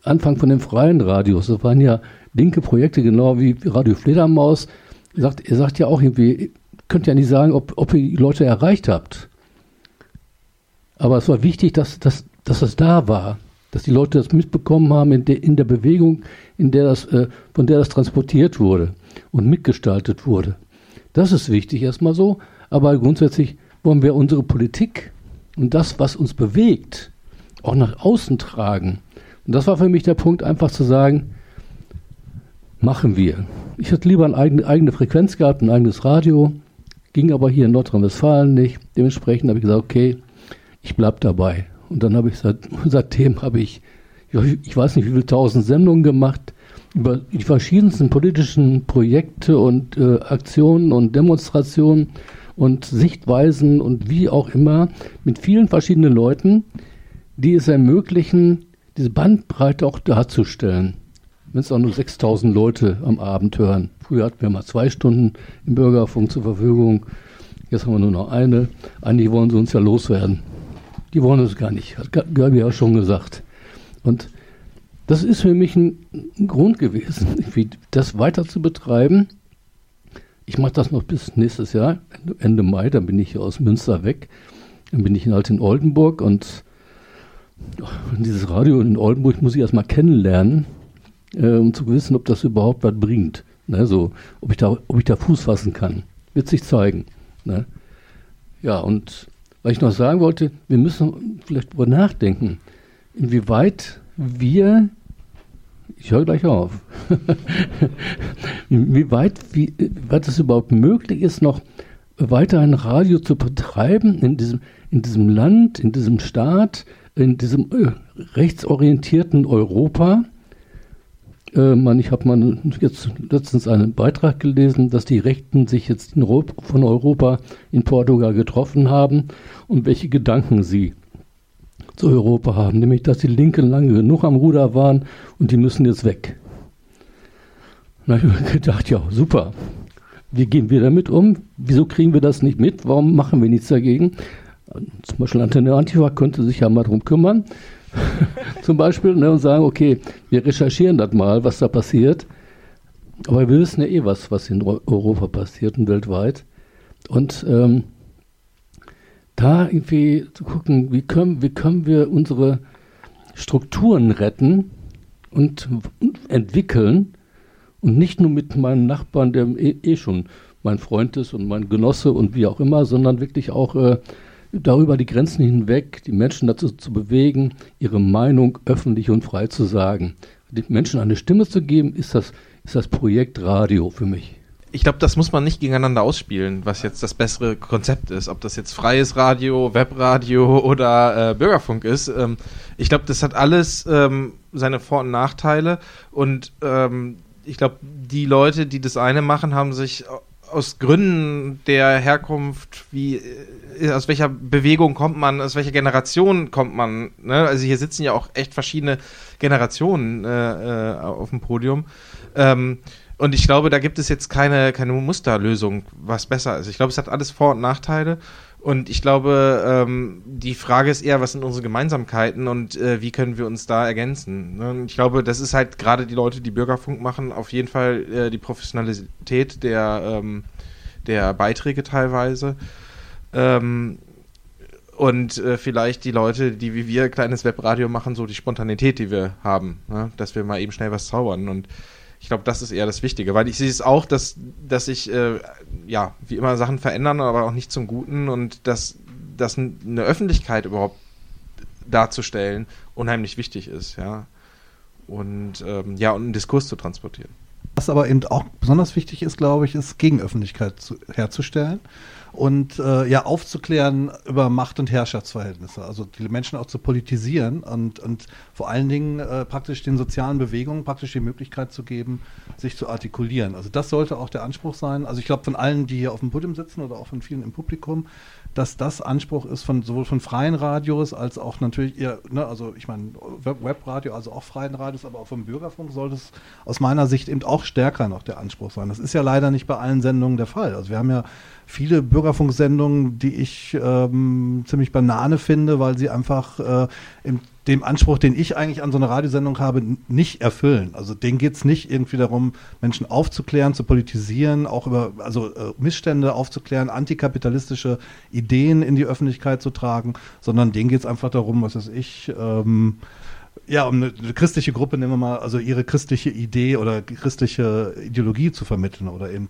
Anfang von den freien Radios. Das waren ja linke Projekte, genau wie Radio Fledermaus. Ihr sagt, ihr sagt ja auch irgendwie, könnt ja nicht sagen, ob, ob ihr die Leute erreicht habt. Aber es war wichtig, dass, dass, dass das da war, dass die Leute das mitbekommen haben in, de, in der Bewegung, in der das, äh, von der das transportiert wurde und mitgestaltet wurde. Das ist wichtig erstmal so, aber grundsätzlich wollen wir unsere Politik und das, was uns bewegt, auch nach außen tragen. Und das war für mich der Punkt, einfach zu sagen, machen wir. Ich hätte lieber eine eigene, Frequenz gehabt, ein eigenes Radio, ging aber hier in Nordrhein-Westfalen nicht. Dementsprechend habe ich gesagt, okay, ich bleibe dabei. Und dann habe ich seit, seitdem habe ich, ich weiß nicht, wie viele tausend Sendungen gemacht über die verschiedensten politischen Projekte und äh, Aktionen und Demonstrationen und Sichtweisen und wie auch immer mit vielen verschiedenen Leuten, die es ermöglichen, diese Bandbreite auch darzustellen. Wenn es auch nur 6000 Leute am Abend hören. Früher hatten wir mal zwei Stunden im Bürgerfunk zur Verfügung. Jetzt haben wir nur noch eine. Eigentlich wollen sie uns ja loswerden. Die wollen es gar nicht, hat Gabi ja schon gesagt. Und das ist für mich ein, Grund gewesen, das weiter zu betreiben. Ich mache das noch bis nächstes Jahr, Ende Mai, dann bin ich aus Münster weg. Dann bin ich halt in Oldenburg und dieses Radio in Oldenburg muss ich erstmal kennenlernen, äh, um zu wissen, ob das überhaupt was bringt. Ne, so, ob, ich da, ob ich da Fuß fassen kann. Wird sich zeigen. Ne? Ja, und was ich noch sagen wollte, wir müssen vielleicht darüber nachdenken, inwieweit wir, ich höre gleich auf, inwieweit wie, weit es überhaupt möglich ist, noch weiter ein Radio zu betreiben in diesem, in diesem Land, in diesem Staat, in diesem äh, rechtsorientierten Europa. Äh, man, ich habe mal jetzt letztens einen Beitrag gelesen, dass die Rechten sich jetzt Europa, von Europa in Portugal getroffen haben und welche Gedanken sie zu Europa haben, nämlich dass die Linken lange genug am Ruder waren und die müssen jetzt weg. Da habe ich mir gedacht, ja, super. Wie gehen wir damit um? Wieso kriegen wir das nicht mit? Warum machen wir nichts dagegen? Zum Beispiel Antenne Antifa könnte sich ja mal darum kümmern, zum Beispiel, ne, und sagen, okay, wir recherchieren das mal, was da passiert. Aber wir wissen ja eh was, was in Europa passiert und weltweit. Und ähm, da irgendwie zu gucken, wie können, wie können wir unsere Strukturen retten und entwickeln und nicht nur mit meinem Nachbarn, der eh, eh schon mein Freund ist und mein Genosse und wie auch immer, sondern wirklich auch äh, darüber die Grenzen hinweg, die Menschen dazu zu bewegen, ihre Meinung öffentlich und frei zu sagen. Den Menschen eine Stimme zu geben, ist das, ist das Projekt Radio für mich. Ich glaube, das muss man nicht gegeneinander ausspielen, was jetzt das bessere Konzept ist. Ob das jetzt freies Radio, Webradio oder äh, Bürgerfunk ist. Ähm, ich glaube, das hat alles ähm, seine Vor- und Nachteile. Und ähm, ich glaube, die Leute, die das eine machen, haben sich aus Gründen der Herkunft, wie äh, aus welcher Bewegung kommt man, aus welcher Generation kommt man. Ne? Also hier sitzen ja auch echt verschiedene Generationen äh, äh, auf dem Podium. Ähm, und ich glaube, da gibt es jetzt keine, keine Musterlösung, was besser ist. Ich glaube, es hat alles Vor- und Nachteile. Und ich glaube, ähm, die Frage ist eher, was sind unsere Gemeinsamkeiten und äh, wie können wir uns da ergänzen? Ne? Ich glaube, das ist halt gerade die Leute, die Bürgerfunk machen, auf jeden Fall äh, die Professionalität der, ähm, der Beiträge teilweise. Ähm, und äh, vielleicht die Leute, die wie wir kleines Webradio machen, so die Spontanität, die wir haben, ne? dass wir mal eben schnell was zaubern. Und ich glaube, das ist eher das Wichtige, weil ich sehe es auch, dass, dass sich, äh, ja, wie immer Sachen verändern, aber auch nicht zum Guten und dass, dass eine Öffentlichkeit überhaupt darzustellen unheimlich wichtig ist, ja. Und ähm, ja, und einen Diskurs zu transportieren. Was aber eben auch besonders wichtig ist, glaube ich, ist Gegenöffentlichkeit zu, herzustellen und äh, ja aufzuklären über Macht- und Herrschaftsverhältnisse, also die Menschen auch zu politisieren und, und vor allen Dingen äh, praktisch den sozialen Bewegungen praktisch die Möglichkeit zu geben, sich zu artikulieren. Also das sollte auch der Anspruch sein. Also ich glaube von allen, die hier auf dem Podium sitzen oder auch von vielen im Publikum, dass das Anspruch ist von sowohl von freien Radios als auch natürlich eher, ne, also ich meine Web Webradio, also auch freien Radios, aber auch vom Bürgerfunk sollte es aus meiner Sicht eben auch stärker noch der Anspruch sein. Das ist ja leider nicht bei allen Sendungen der Fall. Also wir haben ja viele Bürgerfunksendungen, die ich ähm, ziemlich banane finde, weil sie einfach äh, im dem Anspruch, den ich eigentlich an so eine Radiosendung habe, nicht erfüllen. Also denen geht es nicht irgendwie darum, Menschen aufzuklären, zu politisieren, auch über also äh, Missstände aufzuklären, antikapitalistische Ideen in die Öffentlichkeit zu tragen, sondern denen geht es einfach darum, was weiß ich, ähm, ja, um eine, eine, christliche Gruppe, nehmen wir mal, also ihre christliche Idee oder christliche Ideologie zu vermitteln oder eben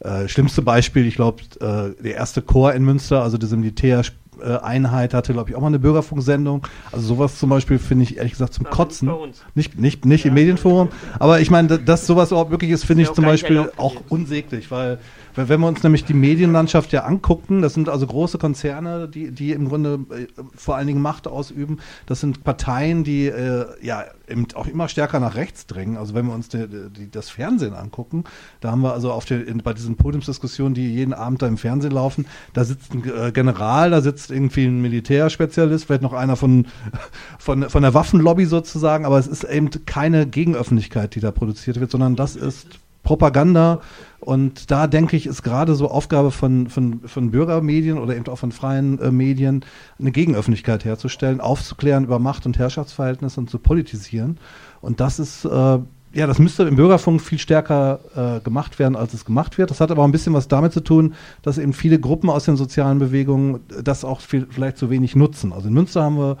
äh, schlimmste Beispiel, ich glaube, äh, der erste Chor in Münster, also diese Militär äh, Einheit hatte, glaube ich, auch mal eine Bürgerfunksendung. Also sowas zum Beispiel finde ich ehrlich gesagt zum Aber Kotzen. Nicht, nicht, nicht ja. im Medienforum. Aber ich meine, dass sowas überhaupt möglich ist, finde ich zum Beispiel auch unsäglich, weil wenn wir uns nämlich die Medienlandschaft ja angucken, das sind also große Konzerne, die, die im Grunde äh, vor allen Dingen Macht ausüben. Das sind Parteien, die äh, ja eben auch immer stärker nach rechts drängen. Also wenn wir uns die, die, das Fernsehen angucken, da haben wir also auf der, in, bei diesen Podiumsdiskussionen, die jeden Abend da im Fernsehen laufen, da sitzt ein äh, General, da sitzt irgendwie ein Militärspezialist, vielleicht noch einer von, von, von der Waffenlobby sozusagen, aber es ist eben keine Gegenöffentlichkeit, die da produziert wird, sondern das ist Propaganda. Und da denke ich, ist gerade so Aufgabe von, von, von Bürgermedien oder eben auch von freien äh, Medien, eine Gegenöffentlichkeit herzustellen, aufzuklären über Macht- und Herrschaftsverhältnisse und zu politisieren. Und das ist, äh, ja, das müsste im Bürgerfunk viel stärker äh, gemacht werden, als es gemacht wird. Das hat aber auch ein bisschen was damit zu tun, dass eben viele Gruppen aus den sozialen Bewegungen das auch viel, vielleicht zu wenig nutzen. Also in Münster haben wir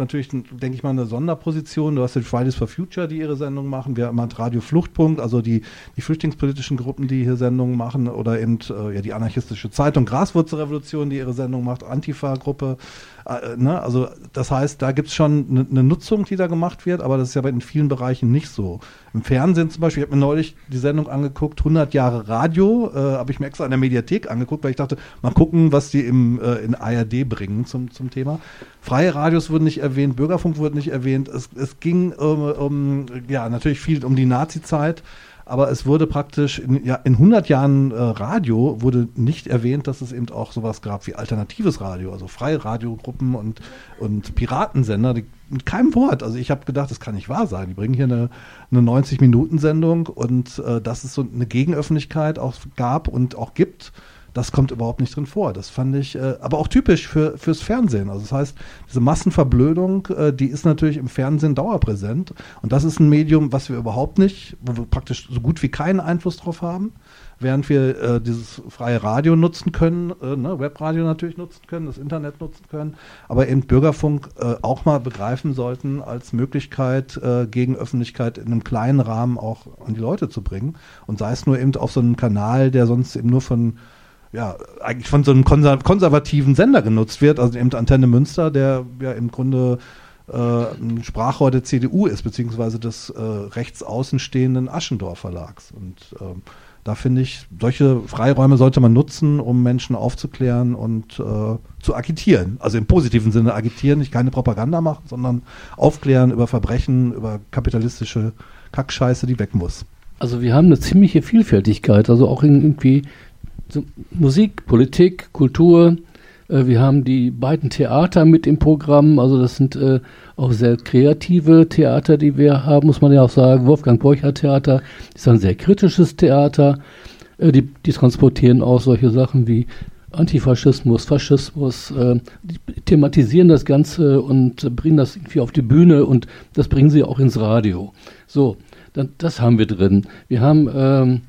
natürlich, denke ich mal, eine Sonderposition. Du hast die Fridays for Future, die ihre Sendungen machen. Wir haben halt Radio Fluchtpunkt, also die, die flüchtlingspolitischen Gruppen, die hier Sendungen machen. Oder eben äh, ja, die anarchistische Zeitung Graswurzelrevolution, die ihre Sendung macht. Antifa-Gruppe. Äh, ne? Also das heißt, da gibt es schon eine ne Nutzung, die da gemacht wird, aber das ist ja in vielen Bereichen nicht so. Im Fernsehen zum Beispiel, ich habe mir neulich die Sendung angeguckt, 100 Jahre Radio, äh, habe ich mir extra in der Mediathek angeguckt, weil ich dachte, mal gucken, was die im, äh, in ARD bringen zum, zum Thema. Freie Radios wurden nicht erwähnt, Bürgerfunk wurde nicht erwähnt. Es, es ging um, um, ja, natürlich viel um die Nazi-Zeit aber es wurde praktisch in, ja, in 100 Jahren äh, Radio wurde nicht erwähnt, dass es eben auch sowas gab wie alternatives Radio, also freie Radiogruppen und, und Piratensender, die, mit keinem Wort. Also ich habe gedacht, das kann nicht wahr sein. Die bringen hier eine, eine 90-Minuten-Sendung und äh, dass es so eine Gegenöffentlichkeit auch gab und auch gibt das kommt überhaupt nicht drin vor. Das fand ich äh, aber auch typisch für, fürs Fernsehen. Also das heißt, diese Massenverblödung, äh, die ist natürlich im Fernsehen dauerpräsent. Und das ist ein Medium, was wir überhaupt nicht, wo wir praktisch so gut wie keinen Einfluss drauf haben. Während wir äh, dieses freie Radio nutzen können, äh, ne, Webradio natürlich nutzen können, das Internet nutzen können, aber eben Bürgerfunk äh, auch mal begreifen sollten als Möglichkeit, äh, gegen Öffentlichkeit in einem kleinen Rahmen auch an die Leute zu bringen. Und sei es nur eben auf so einem Kanal, der sonst eben nur von ja, eigentlich von so einem konservativen Sender genutzt wird, also eben Antenne Münster, der ja im Grunde äh, ein Sprachrohr der CDU ist, beziehungsweise des äh, rechts außenstehenden Aschendorf Verlags. Und ähm, da finde ich, solche Freiräume sollte man nutzen, um Menschen aufzuklären und äh, zu agitieren. Also im positiven Sinne agitieren, nicht keine Propaganda machen, sondern aufklären über Verbrechen, über kapitalistische Kackscheiße, die weg muss. Also wir haben eine ziemliche Vielfältigkeit, also auch irgendwie Musik, Politik, Kultur. Äh, wir haben die beiden Theater mit im Programm. Also das sind äh, auch sehr kreative Theater, die wir haben, muss man ja auch sagen. Wolfgang Borcher Theater ist ein sehr kritisches Theater. Äh, die, die transportieren auch solche Sachen wie Antifaschismus, Faschismus, äh, die thematisieren das Ganze und bringen das irgendwie auf die Bühne und das bringen sie auch ins Radio. So, dann, das haben wir drin. Wir haben, ähm,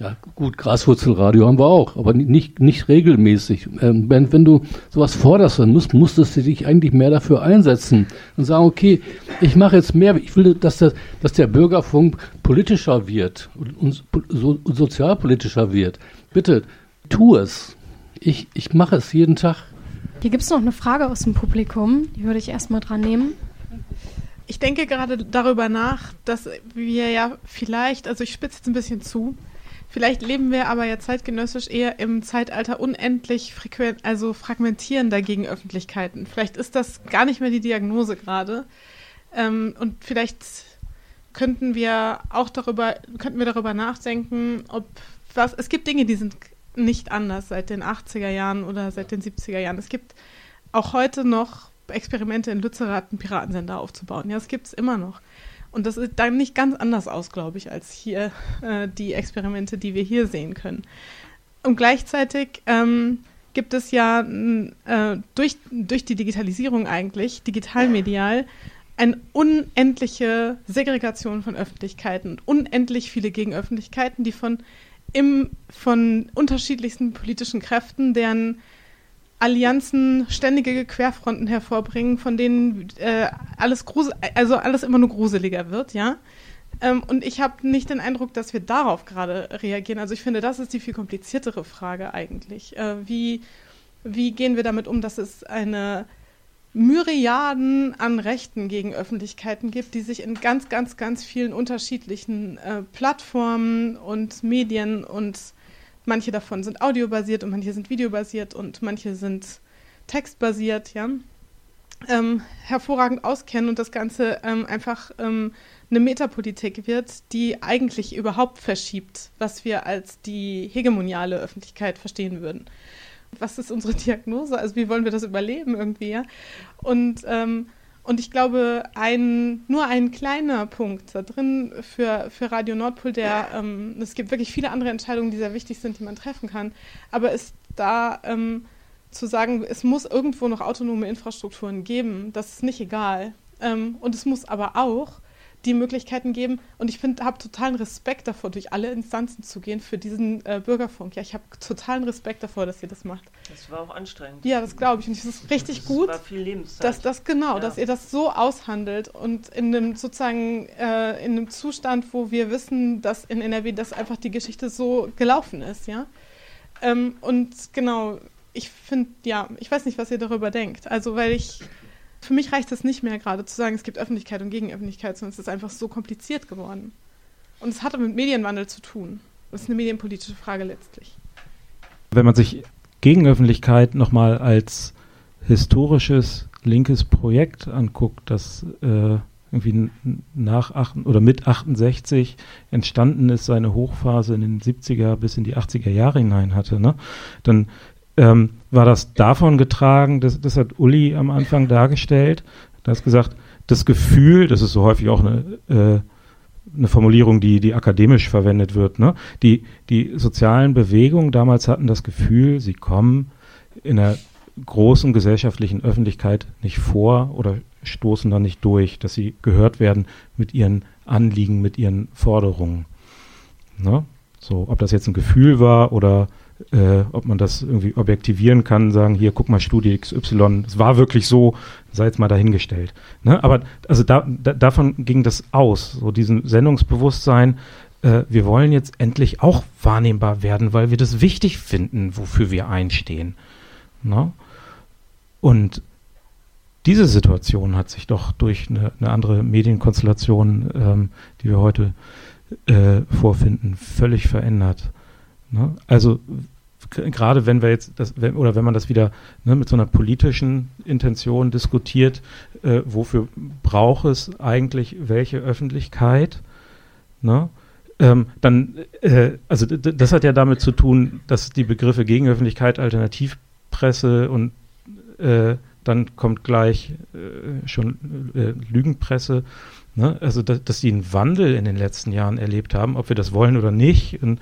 ja gut, Graswurzelradio haben wir auch, aber nicht, nicht regelmäßig. Ähm, wenn, wenn du sowas forderst, dann musst, musstest du dich eigentlich mehr dafür einsetzen und sagen, okay, ich mache jetzt mehr, ich will, dass der, dass der Bürgerfunk politischer wird und, und so, sozialpolitischer wird. Bitte, tu es. Ich, ich mache es jeden Tag. Hier gibt es noch eine Frage aus dem Publikum, die würde ich erstmal dran nehmen. Ich denke gerade darüber nach, dass wir ja vielleicht, also ich spitze jetzt ein bisschen zu, vielleicht leben wir aber ja zeitgenössisch eher im Zeitalter unendlich frequent, also fragmentierender Gegenöffentlichkeiten. Vielleicht ist das gar nicht mehr die Diagnose gerade. Ähm, und vielleicht könnten wir auch darüber, könnten wir darüber nachdenken, ob was, es gibt Dinge, die sind nicht anders seit den 80er Jahren oder seit den 70er Jahren. Es gibt auch heute noch Experimente in Lützerath einen Piratensender aufzubauen. Ja, das gibt es immer noch. Und das sieht dann nicht ganz anders aus, glaube ich, als hier äh, die Experimente, die wir hier sehen können. Und gleichzeitig ähm, gibt es ja äh, durch, durch die Digitalisierung eigentlich, digitalmedial, eine unendliche Segregation von Öffentlichkeiten und unendlich viele Gegenöffentlichkeiten, die von, im, von unterschiedlichsten politischen Kräften, deren Allianzen ständige Querfronten hervorbringen, von denen äh, alles also alles immer nur gruseliger wird, ja. Ähm, und ich habe nicht den Eindruck, dass wir darauf gerade reagieren. Also ich finde, das ist die viel kompliziertere Frage eigentlich. Äh, wie, wie gehen wir damit um, dass es eine Myriaden an Rechten gegen Öffentlichkeiten gibt, die sich in ganz, ganz, ganz vielen unterschiedlichen äh, Plattformen und Medien und Manche davon sind audiobasiert und manche sind videobasiert und manche sind textbasiert, ja. Ähm, hervorragend auskennen und das Ganze ähm, einfach ähm, eine Metapolitik wird, die eigentlich überhaupt verschiebt, was wir als die hegemoniale Öffentlichkeit verstehen würden. Was ist unsere Diagnose? Also wie wollen wir das überleben irgendwie? Ja? Und ähm, und ich glaube, ein, nur ein kleiner Punkt da drin für, für Radio Nordpol, der, ähm, es gibt wirklich viele andere Entscheidungen, die sehr wichtig sind, die man treffen kann, aber ist da ähm, zu sagen, es muss irgendwo noch autonome Infrastrukturen geben, das ist nicht egal. Ähm, und es muss aber auch die Möglichkeiten geben. Und ich finde, habe totalen Respekt davor, durch alle Instanzen zu gehen für diesen äh, Bürgerfunk. Ja, ich habe totalen Respekt davor, dass ihr das macht. Das war auch anstrengend. Ja, das glaube ich. Und es ist richtig das gut, war viel Lebenszeit. dass das genau, ja. dass ihr das so aushandelt und in einem sozusagen äh, in einem Zustand, wo wir wissen, dass in NRW das einfach die Geschichte so gelaufen ist, ja. Ähm, und genau, ich finde, ja, ich weiß nicht, was ihr darüber denkt. Also, weil ich für mich reicht es nicht mehr gerade zu sagen, es gibt Öffentlichkeit und Gegenöffentlichkeit, sondern es ist einfach so kompliziert geworden. Und es hat mit Medienwandel zu tun. Das ist eine medienpolitische Frage letztlich. Wenn man sich Gegenöffentlichkeit nochmal als historisches linkes Projekt anguckt, das äh, irgendwie nach acht, oder mit 68 entstanden ist, seine Hochphase in den 70er bis in die 80er Jahre hinein hatte, ne? dann ähm, war das davon getragen, das, das hat Uli am Anfang dargestellt, da hast gesagt, das Gefühl, das ist so häufig auch eine, äh, eine Formulierung, die, die akademisch verwendet wird, ne? die, die sozialen Bewegungen damals hatten das Gefühl, sie kommen in einer großen gesellschaftlichen Öffentlichkeit nicht vor oder stoßen da nicht durch, dass sie gehört werden mit ihren Anliegen, mit ihren Forderungen. Ne? So, ob das jetzt ein Gefühl war oder äh, ob man das irgendwie objektivieren kann, sagen, hier, guck mal, Studie XY, es war wirklich so, sei jetzt mal dahingestellt. Ne? Aber also da, da, davon ging das aus, so diesen Sendungsbewusstsein, äh, wir wollen jetzt endlich auch wahrnehmbar werden, weil wir das wichtig finden, wofür wir einstehen. Ne? Und diese Situation hat sich doch durch eine, eine andere Medienkonstellation, ähm, die wir heute äh, vorfinden, völlig verändert. Ne? Also gerade wenn wir jetzt das, wenn, oder wenn man das wieder ne, mit so einer politischen Intention diskutiert, äh, wofür braucht es eigentlich welche Öffentlichkeit? Ne? ähm, dann, äh, also das hat ja damit zu tun, dass die Begriffe Gegenöffentlichkeit, Alternativpresse und äh, dann kommt gleich äh, schon äh, Lügenpresse, ne? also dass, dass die einen Wandel in den letzten Jahren erlebt haben, ob wir das wollen oder nicht, und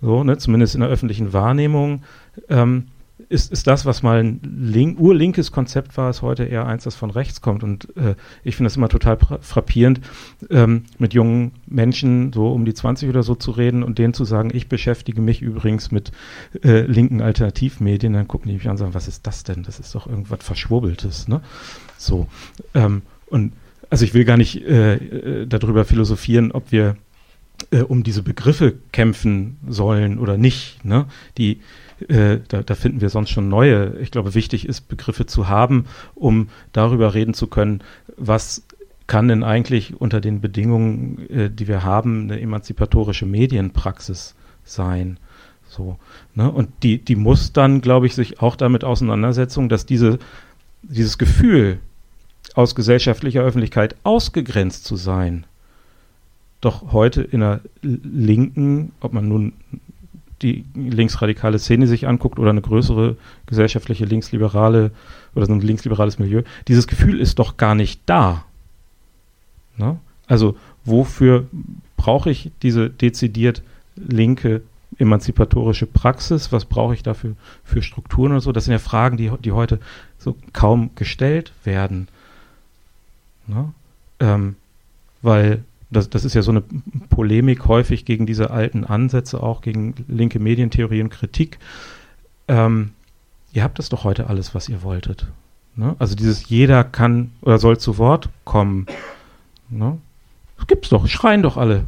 so, ne? zumindest in der öffentlichen Wahrnehmung. Ähm, ist, ist das, was mal ein link, urlinkes Konzept war, ist heute eher eins, das von rechts kommt. Und äh, ich finde das immer total frappierend, ähm, mit jungen Menschen so um die 20 oder so zu reden und denen zu sagen, ich beschäftige mich übrigens mit äh, linken Alternativmedien. Dann gucken die mich an und sagen, was ist das denn? Das ist doch irgendwas Verschwurbeltes. Ne? So. Ähm, und also ich will gar nicht äh, äh darüber philosophieren, ob wir äh, um diese Begriffe kämpfen sollen oder nicht. Ne? Die äh, da, da, finden wir sonst schon neue. Ich glaube, wichtig ist, Begriffe zu haben, um darüber reden zu können, was kann denn eigentlich unter den Bedingungen, äh, die wir haben, eine emanzipatorische Medienpraxis sein. So, ne? Und die, die muss dann, glaube ich, sich auch damit auseinandersetzen, dass diese, dieses Gefühl, aus gesellschaftlicher Öffentlichkeit ausgegrenzt zu sein, doch heute in der linken, ob man nun die linksradikale Szene sich anguckt oder eine größere gesellschaftliche linksliberale oder so ein linksliberales Milieu, dieses Gefühl ist doch gar nicht da. Ne? Also wofür brauche ich diese dezidiert linke emanzipatorische Praxis? Was brauche ich dafür für Strukturen oder so? Das sind ja Fragen, die, die heute so kaum gestellt werden. Ne? Ähm, weil das, das ist ja so eine Polemik häufig gegen diese alten Ansätze, auch gegen linke Medientheorie und Kritik. Ähm, ihr habt das doch heute alles, was ihr wolltet. Ne? Also dieses jeder kann oder soll zu Wort kommen. Ne? Das gibt's doch, schreien doch alle.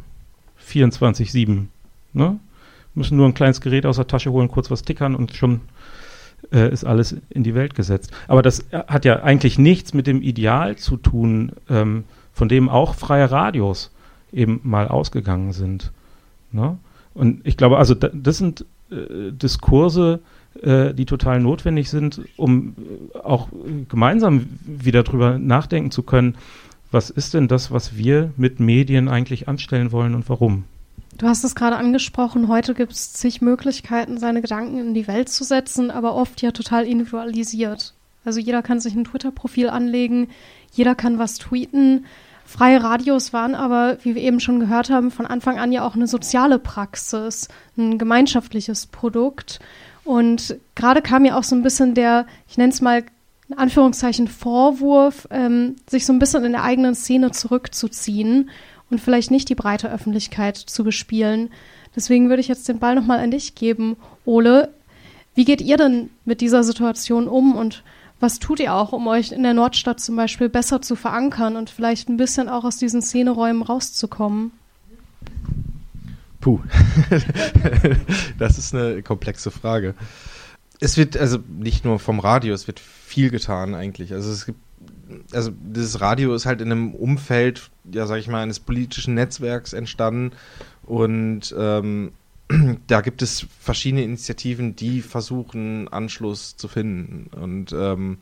24-7. Ne? Müssen nur ein kleines Gerät aus der Tasche holen, kurz was tickern und schon äh, ist alles in die Welt gesetzt. Aber das hat ja eigentlich nichts mit dem Ideal zu tun, ähm, von dem auch freie Radios eben mal ausgegangen sind. Ne? Und ich glaube, also da, das sind äh, Diskurse, äh, die total notwendig sind, um äh, auch gemeinsam wieder drüber nachdenken zu können, was ist denn das, was wir mit Medien eigentlich anstellen wollen und warum? Du hast es gerade angesprochen, heute gibt es zig Möglichkeiten, seine Gedanken in die Welt zu setzen, aber oft ja total individualisiert. Also jeder kann sich ein Twitter-Profil anlegen, jeder kann was tweeten. Freie Radios waren aber, wie wir eben schon gehört haben, von Anfang an ja auch eine soziale Praxis, ein gemeinschaftliches Produkt. Und gerade kam ja auch so ein bisschen der, ich nenne es mal in Anführungszeichen Vorwurf, ähm, sich so ein bisschen in der eigenen Szene zurückzuziehen und vielleicht nicht die breite Öffentlichkeit zu bespielen. Deswegen würde ich jetzt den Ball nochmal an dich geben, Ole. Wie geht ihr denn mit dieser Situation um und was tut ihr auch, um euch in der Nordstadt zum Beispiel besser zu verankern und vielleicht ein bisschen auch aus diesen Szeneräumen rauszukommen? Puh, das ist eine komplexe Frage. Es wird also nicht nur vom Radio, es wird viel getan eigentlich. Also es gibt, also dieses Radio ist halt in einem Umfeld, ja sag ich mal, eines politischen Netzwerks entstanden und ähm, da gibt es verschiedene Initiativen, die versuchen, Anschluss zu finden. Und ähm,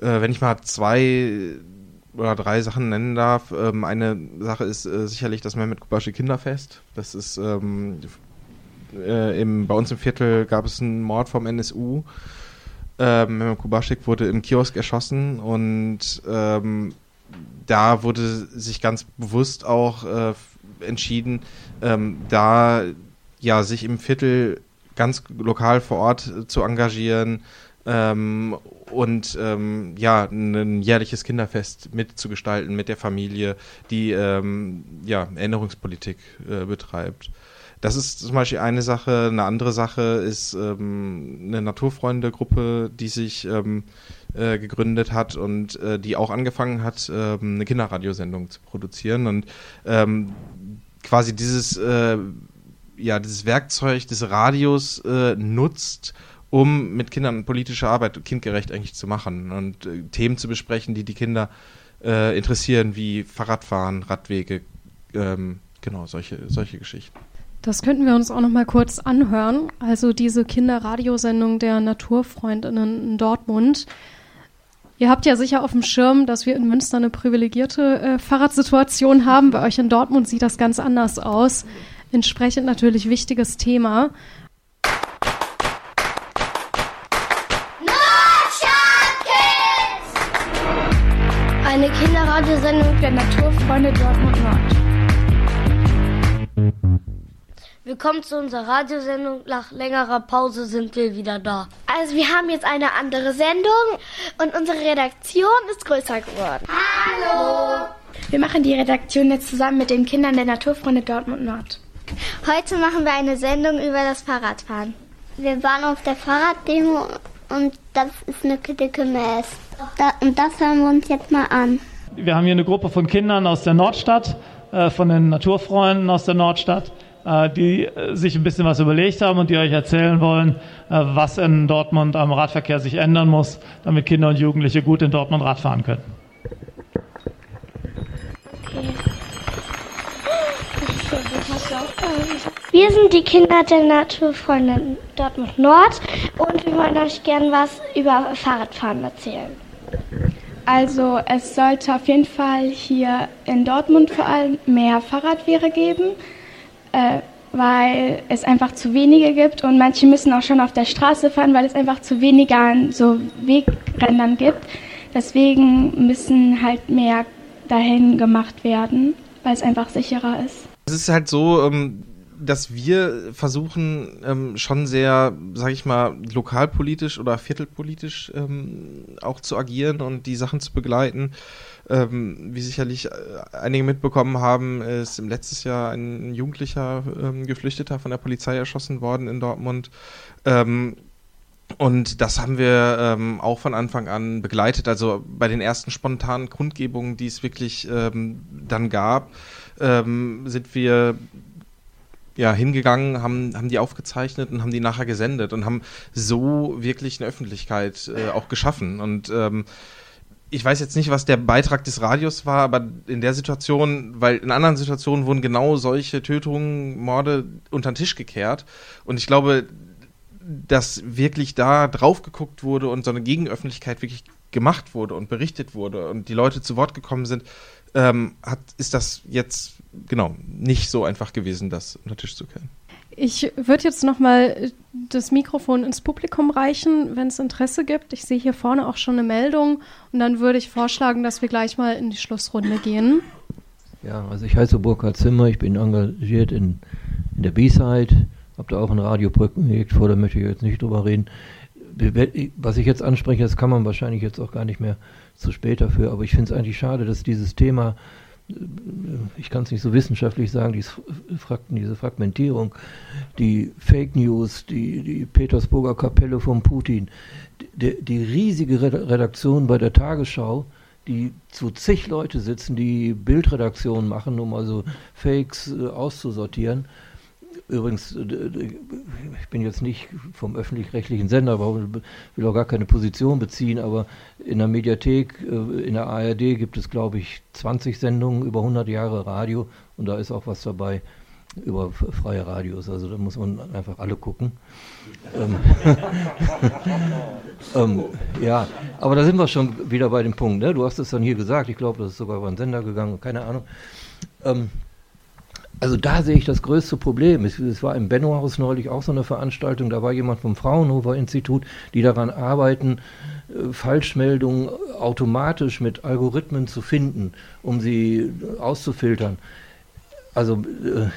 äh, wenn ich mal zwei oder drei Sachen nennen darf, ähm, eine Sache ist äh, sicherlich das Mehmet Kubashi Kinderfest. Das ist ähm, äh, im, bei uns im Viertel gab es einen Mord vom NSU. Ähm, Mehmet Kubaschik wurde im Kiosk erschossen und ähm, da wurde sich ganz bewusst auch äh, entschieden, ähm, da ja, sich im Viertel ganz lokal vor Ort äh, zu engagieren ähm, und ähm, ja, ein jährliches Kinderfest mitzugestalten mit der Familie, die ähm, ja, Erinnerungspolitik äh, betreibt. Das ist zum Beispiel eine Sache. Eine andere Sache ist ähm, eine Naturfreunde-Gruppe, die sich ähm, äh, gegründet hat und äh, die auch angefangen hat, ähm, eine Kinderradiosendung zu produzieren. Und ähm, quasi dieses äh, ja, dieses Werkzeug des Radios äh, nutzt, um mit Kindern politische Arbeit kindgerecht eigentlich zu machen und äh, Themen zu besprechen, die die Kinder äh, interessieren, wie Fahrradfahren, Radwege, ähm, genau, solche, solche Geschichten. Das könnten wir uns auch noch mal kurz anhören. Also diese Kinderradiosendung der Naturfreundinnen in Dortmund. Ihr habt ja sicher auf dem Schirm, dass wir in Münster eine privilegierte äh, Fahrradsituation haben. Bei euch in Dortmund sieht das ganz anders aus. Entsprechend natürlich wichtiges Thema. Eine Kinderradiosendung der Naturfreunde Dortmund Nord. Willkommen zu unserer Radiosendung. Nach längerer Pause sind wir wieder da. Also wir haben jetzt eine andere Sendung und unsere Redaktion ist größer geworden. Hallo! Wir machen die Redaktion jetzt zusammen mit den Kindern der Naturfreunde Dortmund Nord. Heute machen wir eine Sendung über das Fahrradfahren. Wir waren auf der Fahrraddemo und das ist eine dicke Mess. Da, und das hören wir uns jetzt mal an. Wir haben hier eine Gruppe von Kindern aus der Nordstadt, äh, von den Naturfreunden aus der Nordstadt, äh, die äh, sich ein bisschen was überlegt haben und die euch erzählen wollen, äh, was in Dortmund am Radverkehr sich ändern muss, damit Kinder und Jugendliche gut in Dortmund Rad fahren können. Wir sind die Kinder der Naturfreunde Dortmund Nord und wir wollen euch gern was über Fahrradfahren erzählen. Also es sollte auf jeden Fall hier in Dortmund vor allem mehr Fahrradwege geben, äh, weil es einfach zu wenige gibt und manche müssen auch schon auf der Straße fahren, weil es einfach zu wenige an so Wegrändern gibt. Deswegen müssen halt mehr dahin gemacht werden, weil es einfach sicherer ist. Es ist halt so, ähm, dass wir versuchen, ähm, schon sehr, sag ich mal, lokalpolitisch oder viertelpolitisch ähm, auch zu agieren und die Sachen zu begleiten. Ähm, wie sicherlich äh, einige mitbekommen haben, ist im letztes Jahr ein jugendlicher ähm, Geflüchteter von der Polizei erschossen worden in Dortmund. Ähm, und das haben wir ähm, auch von Anfang an begleitet. Also bei den ersten spontanen Kundgebungen, die es wirklich ähm, dann gab, ähm, sind wir ja, hingegangen, haben, haben die aufgezeichnet und haben die nachher gesendet und haben so wirklich eine Öffentlichkeit äh, auch geschaffen. Und ähm, ich weiß jetzt nicht, was der Beitrag des Radios war, aber in der Situation, weil in anderen Situationen wurden genau solche Tötungen, Morde unter den Tisch gekehrt. Und ich glaube, dass wirklich da drauf geguckt wurde und so eine Gegenöffentlichkeit wirklich gemacht wurde und berichtet wurde und die Leute zu Wort gekommen sind, ähm, hat, ist das jetzt genau nicht so einfach gewesen, das unter Tisch zu kehren. Ich würde jetzt nochmal das Mikrofon ins Publikum reichen, wenn es Interesse gibt. Ich sehe hier vorne auch schon eine Meldung und dann würde ich vorschlagen, dass wir gleich mal in die Schlussrunde gehen. Ja, also ich heiße Burkhard Zimmer, ich bin engagiert in, in der B-Side, habe da auch ein Radioprojekt vor, da möchte ich jetzt nicht drüber reden. Was ich jetzt anspreche, das kann man wahrscheinlich jetzt auch gar nicht mehr zu spät dafür, aber ich finde es eigentlich schade, dass dieses Thema ich kann es nicht so wissenschaftlich sagen, diese Fragmentierung, die Fake News, die, die Petersburger Kapelle von Putin, die, die riesige Redaktion bei der Tagesschau, die zu zig Leute sitzen, die Bildredaktionen machen, um also Fakes äh, auszusortieren. Übrigens, ich bin jetzt nicht vom öffentlich-rechtlichen Sender, aber will auch gar keine Position beziehen, aber in der Mediathek, äh, in der ARD gibt es, glaube ich, 20 Sendungen über 100 Jahre Radio und da ist auch was dabei über freie Radios. Also da muss man einfach alle gucken. ähm, ähm, ja, aber da sind wir schon wieder bei dem Punkt. Ne? Du hast es dann hier gesagt, ich glaube, das ist sogar über einen Sender gegangen, keine Ahnung. Ähm, also da sehe ich das größte Problem. Es, es war im Bennohaus neulich auch so eine Veranstaltung, da war jemand vom Fraunhofer Institut, die daran arbeiten, äh, Falschmeldungen automatisch mit Algorithmen zu finden, um sie auszufiltern. Also äh,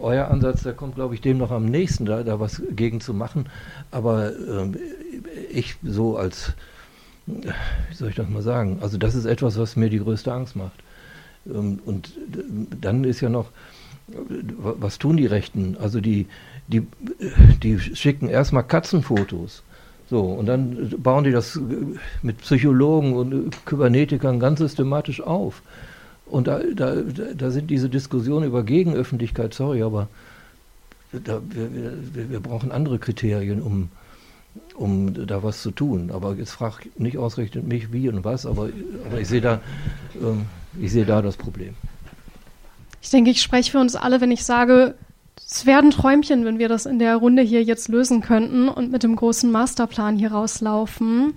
euer Ansatz, der kommt, glaube ich, dem noch am nächsten, da, da was gegen zu machen. Aber äh, ich so als, wie soll ich das mal sagen, also das ist etwas, was mir die größte Angst macht. Ähm, und dann ist ja noch, was tun die Rechten? Also die, die, die schicken erstmal Katzenfotos. So, und dann bauen die das mit Psychologen und Kybernetikern ganz systematisch auf. Und da, da, da sind diese Diskussionen über Gegenöffentlichkeit, sorry, aber da, wir, wir, brauchen andere Kriterien, um, um da was zu tun. Aber jetzt frag nicht ausgerechnet mich, wie und was, aber, aber ich sehe da, ähm, ich sehe da das Problem. Ich denke, ich spreche für uns alle, wenn ich sage, es wäre ein Träumchen, wenn wir das in der Runde hier jetzt lösen könnten und mit dem großen Masterplan hier rauslaufen.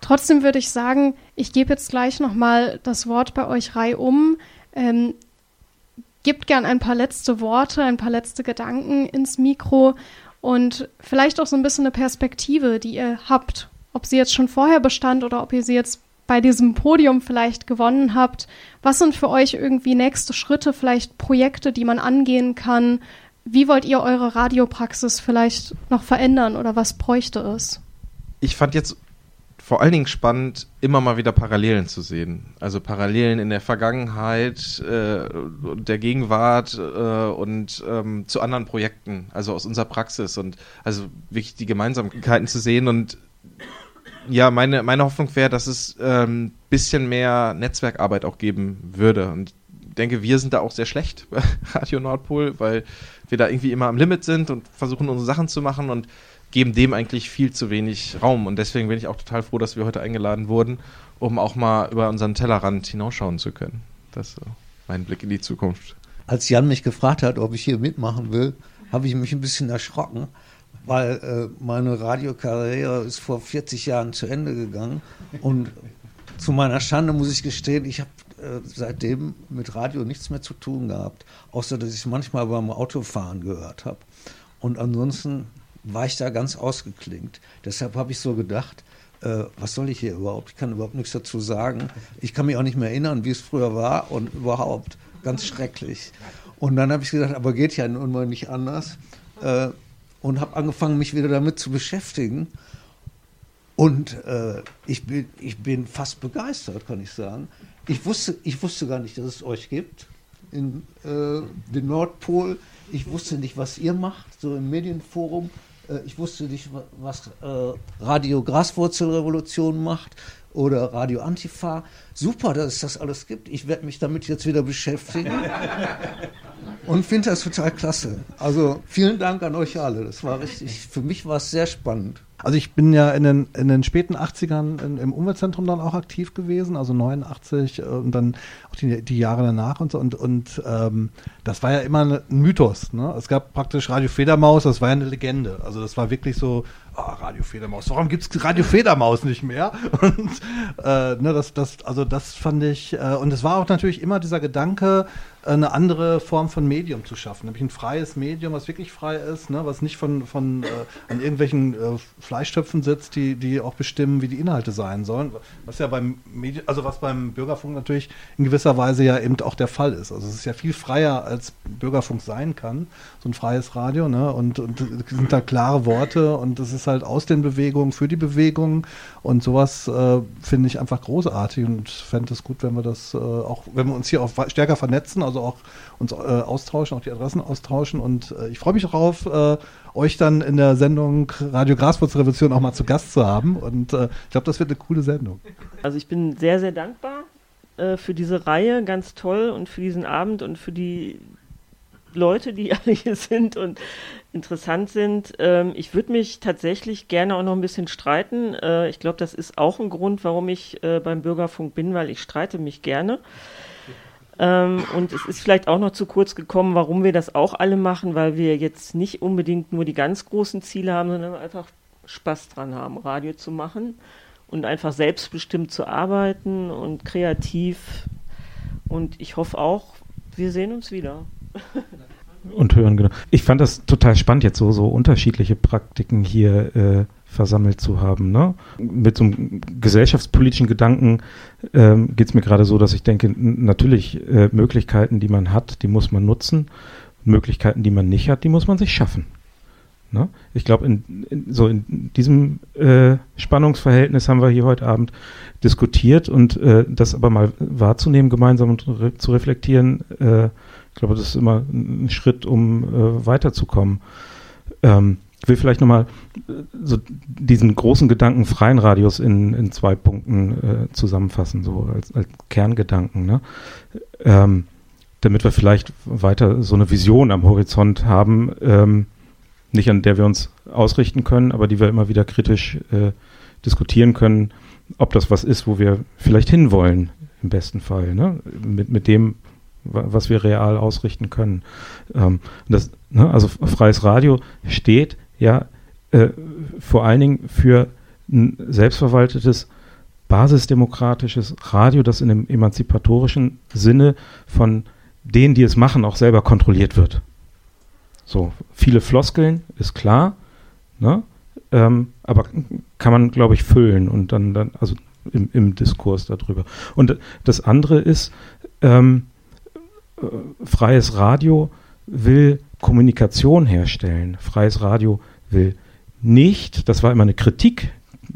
Trotzdem würde ich sagen, ich gebe jetzt gleich nochmal das Wort bei euch reihum. Ähm, gebt gern ein paar letzte Worte, ein paar letzte Gedanken ins Mikro und vielleicht auch so ein bisschen eine Perspektive, die ihr habt. Ob sie jetzt schon vorher bestand oder ob ihr sie jetzt bei diesem Podium vielleicht gewonnen habt. Was sind für euch irgendwie nächste Schritte, vielleicht Projekte, die man angehen kann? Wie wollt ihr eure Radiopraxis vielleicht noch verändern oder was bräuchte es? Ich fand jetzt vor allen Dingen spannend, immer mal wieder Parallelen zu sehen. Also Parallelen in der Vergangenheit, äh, der Gegenwart äh, und ähm, zu anderen Projekten, also aus unserer Praxis und also wirklich die Gemeinsamkeiten zu sehen und ja, meine, meine Hoffnung wäre, dass es ein ähm, bisschen mehr Netzwerkarbeit auch geben würde. Und ich denke, wir sind da auch sehr schlecht bei Radio Nordpol, weil wir da irgendwie immer am Limit sind und versuchen unsere Sachen zu machen und geben dem eigentlich viel zu wenig Raum. Und deswegen bin ich auch total froh, dass wir heute eingeladen wurden, um auch mal über unseren Tellerrand hinausschauen zu können. Das ist mein Blick in die Zukunft. Als Jan mich gefragt hat, ob ich hier mitmachen will, habe ich mich ein bisschen erschrocken, weil äh, meine Radiokarriere ist vor 40 Jahren zu Ende gegangen und zu meiner Schande muss ich gestehen, ich habe äh, seitdem mit Radio nichts mehr zu tun gehabt, außer dass ich manchmal beim Autofahren gehört habe. Und ansonsten war ich da ganz ausgeklingt. Deshalb habe ich so gedacht, äh, was soll ich hier überhaupt? Ich kann überhaupt nichts dazu sagen. Ich kann mich auch nicht mehr erinnern, wie es früher war und überhaupt ganz schrecklich. Und dann habe ich gedacht, aber geht ja nun mal nicht anders. Äh, und habe angefangen, mich wieder damit zu beschäftigen. Und äh, ich, bin, ich bin fast begeistert, kann ich sagen. Ich wusste, ich wusste gar nicht, dass es euch gibt in äh, dem Nordpol. Ich wusste nicht, was ihr macht, so im Medienforum. Äh, ich wusste nicht, was äh, Radio Graswurzelrevolution macht oder Radio Antifa. Super, dass es das alles gibt. Ich werde mich damit jetzt wieder beschäftigen. und finde das total klasse. Also vielen Dank an euch alle. Das war richtig, für mich war es sehr spannend. Also ich bin ja in den, in den späten 80ern in, im Umweltzentrum dann auch aktiv gewesen, also 89 äh, und dann auch die, die Jahre danach und so. Und, und ähm, das war ja immer ein Mythos. Ne? Es gab praktisch Radio Federmaus, das war ja eine Legende. Also das war wirklich so, oh, Radio Federmaus, warum gibt es Radio Federmaus nicht mehr? Und äh, ne, das, das, also das fand ich, äh, und es war auch natürlich immer dieser Gedanke, eine andere Form von Medium zu schaffen, nämlich ein freies Medium, was wirklich frei ist, ne, was nicht von, von äh, an irgendwelchen äh, Fleischtöpfen sitzt, die, die auch bestimmen, wie die Inhalte sein sollen. Was ja beim Medium, also was beim Bürgerfunk natürlich in gewisser Weise ja eben auch der Fall ist. Also es ist ja viel freier, als Bürgerfunk sein kann, so ein freies Radio, ne? Und, und sind da klare Worte und es ist halt aus den Bewegungen für die Bewegungen und sowas äh, finde ich einfach großartig und fände es gut, wenn wir das äh, auch, wenn wir uns hier auch stärker vernetzen, also auch uns äh, austauschen, auch die Adressen austauschen. Und äh, ich freue mich darauf, äh, euch dann in der Sendung Radio Graswurzelrevolution auch mal zu Gast zu haben. Und äh, ich glaube, das wird eine coole Sendung. Also ich bin sehr, sehr dankbar für diese Reihe, ganz toll und für diesen Abend und für die Leute, die alle hier sind und interessant sind. Ähm, ich würde mich tatsächlich gerne auch noch ein bisschen streiten. Äh, ich glaube, das ist auch ein Grund, warum ich äh, beim Bürgerfunk bin, weil ich streite mich gerne. Ähm, und es ist vielleicht auch noch zu kurz gekommen, warum wir das auch alle machen, weil wir jetzt nicht unbedingt nur die ganz großen Ziele haben, sondern einfach Spaß dran haben, Radio zu machen und einfach selbstbestimmt zu arbeiten und kreativ. Und ich hoffe auch, wir sehen uns wieder. und hören, genau. Ich fand das total spannend, jetzt so, so unterschiedliche Praktiken hier äh, versammelt zu haben. Ne? Mit so einem gesellschaftspolitischen Gedanken ähm, geht es mir gerade so, dass ich denke, natürlich äh, Möglichkeiten, die man hat, die muss man nutzen. Möglichkeiten, die man nicht hat, die muss man sich schaffen. Ne? Ich glaube, in, in, so in diesem äh, Spannungsverhältnis haben wir hier heute Abend diskutiert und äh, das aber mal wahrzunehmen, gemeinsam und re zu reflektieren, äh, ich glaube, das ist immer ein Schritt, um äh, weiterzukommen. Ähm, ich will vielleicht nochmal äh, so diesen großen Gedanken freien Radius in, in zwei Punkten äh, zusammenfassen, so als, als Kerngedanken. Ne? Ähm, damit wir vielleicht weiter so eine Vision am Horizont haben, ähm, nicht an der wir uns ausrichten können, aber die wir immer wieder kritisch äh, diskutieren können, ob das was ist, wo wir vielleicht hinwollen, im besten Fall. Ne? Mit, mit dem, was wir real ausrichten können. Ähm, das, ne, also freies Radio steht ja äh, vor allen Dingen für ein selbstverwaltetes basisdemokratisches Radio, das in einem emanzipatorischen Sinne von denen, die es machen, auch selber kontrolliert wird. So, viele Floskeln, ist klar, ne? Ähm, aber kann man, glaube ich, füllen und dann, dann also im, im Diskurs darüber. Und das andere ist, ähm, äh, freies Radio will Kommunikation herstellen. Freies Radio will nicht, das war immer eine Kritik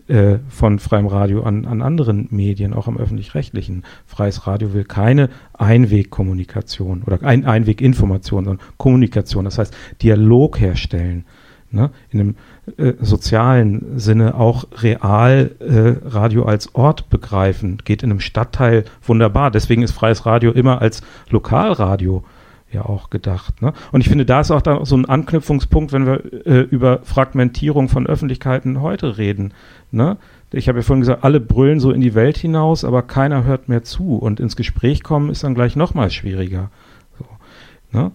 äh, von freiem Radio an, an anderen Medien, auch am öffentlich-rechtlichen. Freies Radio will keine Einwegkommunikation oder ein, Einweginformation, sondern Kommunikation, das heißt Dialog herstellen. Ne? In einem äh, sozialen Sinne auch real äh, Radio als Ort begreifen, geht in einem Stadtteil wunderbar. Deswegen ist freies Radio immer als Lokalradio ja auch gedacht. Ne? Und ich finde, da ist auch da so ein Anknüpfungspunkt, wenn wir äh, über Fragmentierung von Öffentlichkeiten heute reden. Ne? Ich habe ja vorhin gesagt, alle brüllen so in die Welt hinaus, aber keiner hört mehr zu. Und ins Gespräch kommen ist dann gleich nochmal schwieriger. So, ne?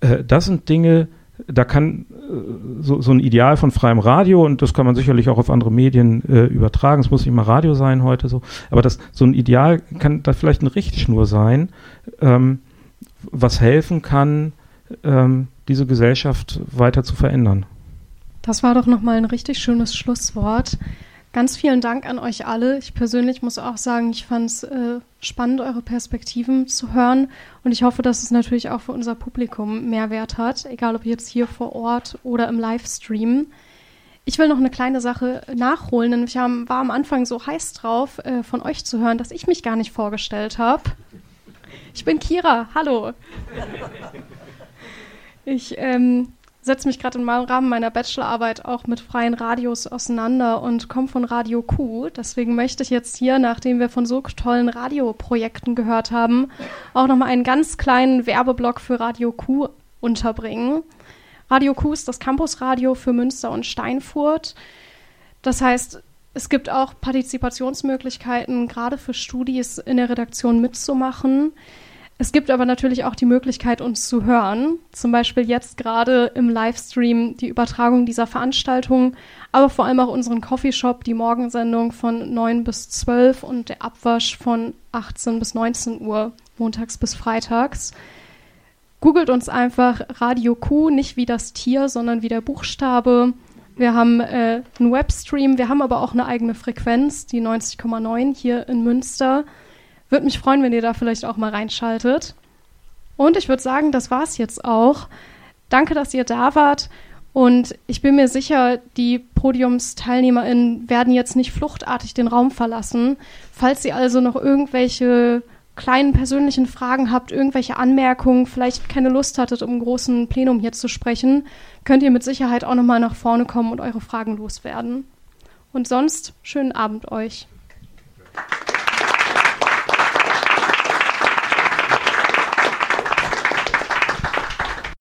äh, das sind Dinge, da kann äh, so, so, ein Ideal von freiem Radio, und das kann man sicherlich auch auf andere Medien äh, übertragen, es muss nicht mal Radio sein heute so, aber das, so ein Ideal kann da vielleicht eine Richtschnur sein, ähm, was helfen kann, ähm, diese Gesellschaft weiter zu verändern. Das war doch nochmal ein richtig schönes Schlusswort. Ganz vielen Dank an euch alle. Ich persönlich muss auch sagen, ich fand es äh, spannend, eure Perspektiven zu hören. Und ich hoffe, dass es natürlich auch für unser Publikum Mehrwert hat, egal ob jetzt hier vor Ort oder im Livestream. Ich will noch eine kleine Sache nachholen, denn ich war am Anfang so heiß drauf, äh, von euch zu hören, dass ich mich gar nicht vorgestellt habe. Ich bin Kira, hallo. Ich ähm, setze mich gerade im Rahmen meiner Bachelorarbeit auch mit freien Radios auseinander und komme von Radio Q. Deswegen möchte ich jetzt hier, nachdem wir von so tollen Radioprojekten gehört haben, auch nochmal einen ganz kleinen Werbeblock für Radio Q unterbringen. Radio Q ist das Campusradio für Münster und Steinfurt. Das heißt, es gibt auch Partizipationsmöglichkeiten, gerade für Studis in der Redaktion mitzumachen. Es gibt aber natürlich auch die Möglichkeit, uns zu hören. Zum Beispiel jetzt gerade im Livestream die Übertragung dieser Veranstaltung, aber vor allem auch unseren Coffeeshop, die Morgensendung von 9 bis 12 und der Abwasch von 18 bis 19 Uhr, montags bis freitags. Googelt uns einfach Radio Q, nicht wie das Tier, sondern wie der Buchstabe. Wir haben äh, einen Webstream, wir haben aber auch eine eigene Frequenz, die 90,9 hier in Münster. Würde mich freuen, wenn ihr da vielleicht auch mal reinschaltet. Und ich würde sagen, das war es jetzt auch. Danke, dass ihr da wart. Und ich bin mir sicher, die PodiumsteilnehmerInnen werden jetzt nicht fluchtartig den Raum verlassen. Falls ihr also noch irgendwelche kleinen persönlichen Fragen habt, irgendwelche Anmerkungen, vielleicht keine Lust hattet, um im großen Plenum hier zu sprechen, könnt ihr mit Sicherheit auch nochmal nach vorne kommen und eure Fragen loswerden. Und sonst schönen Abend euch.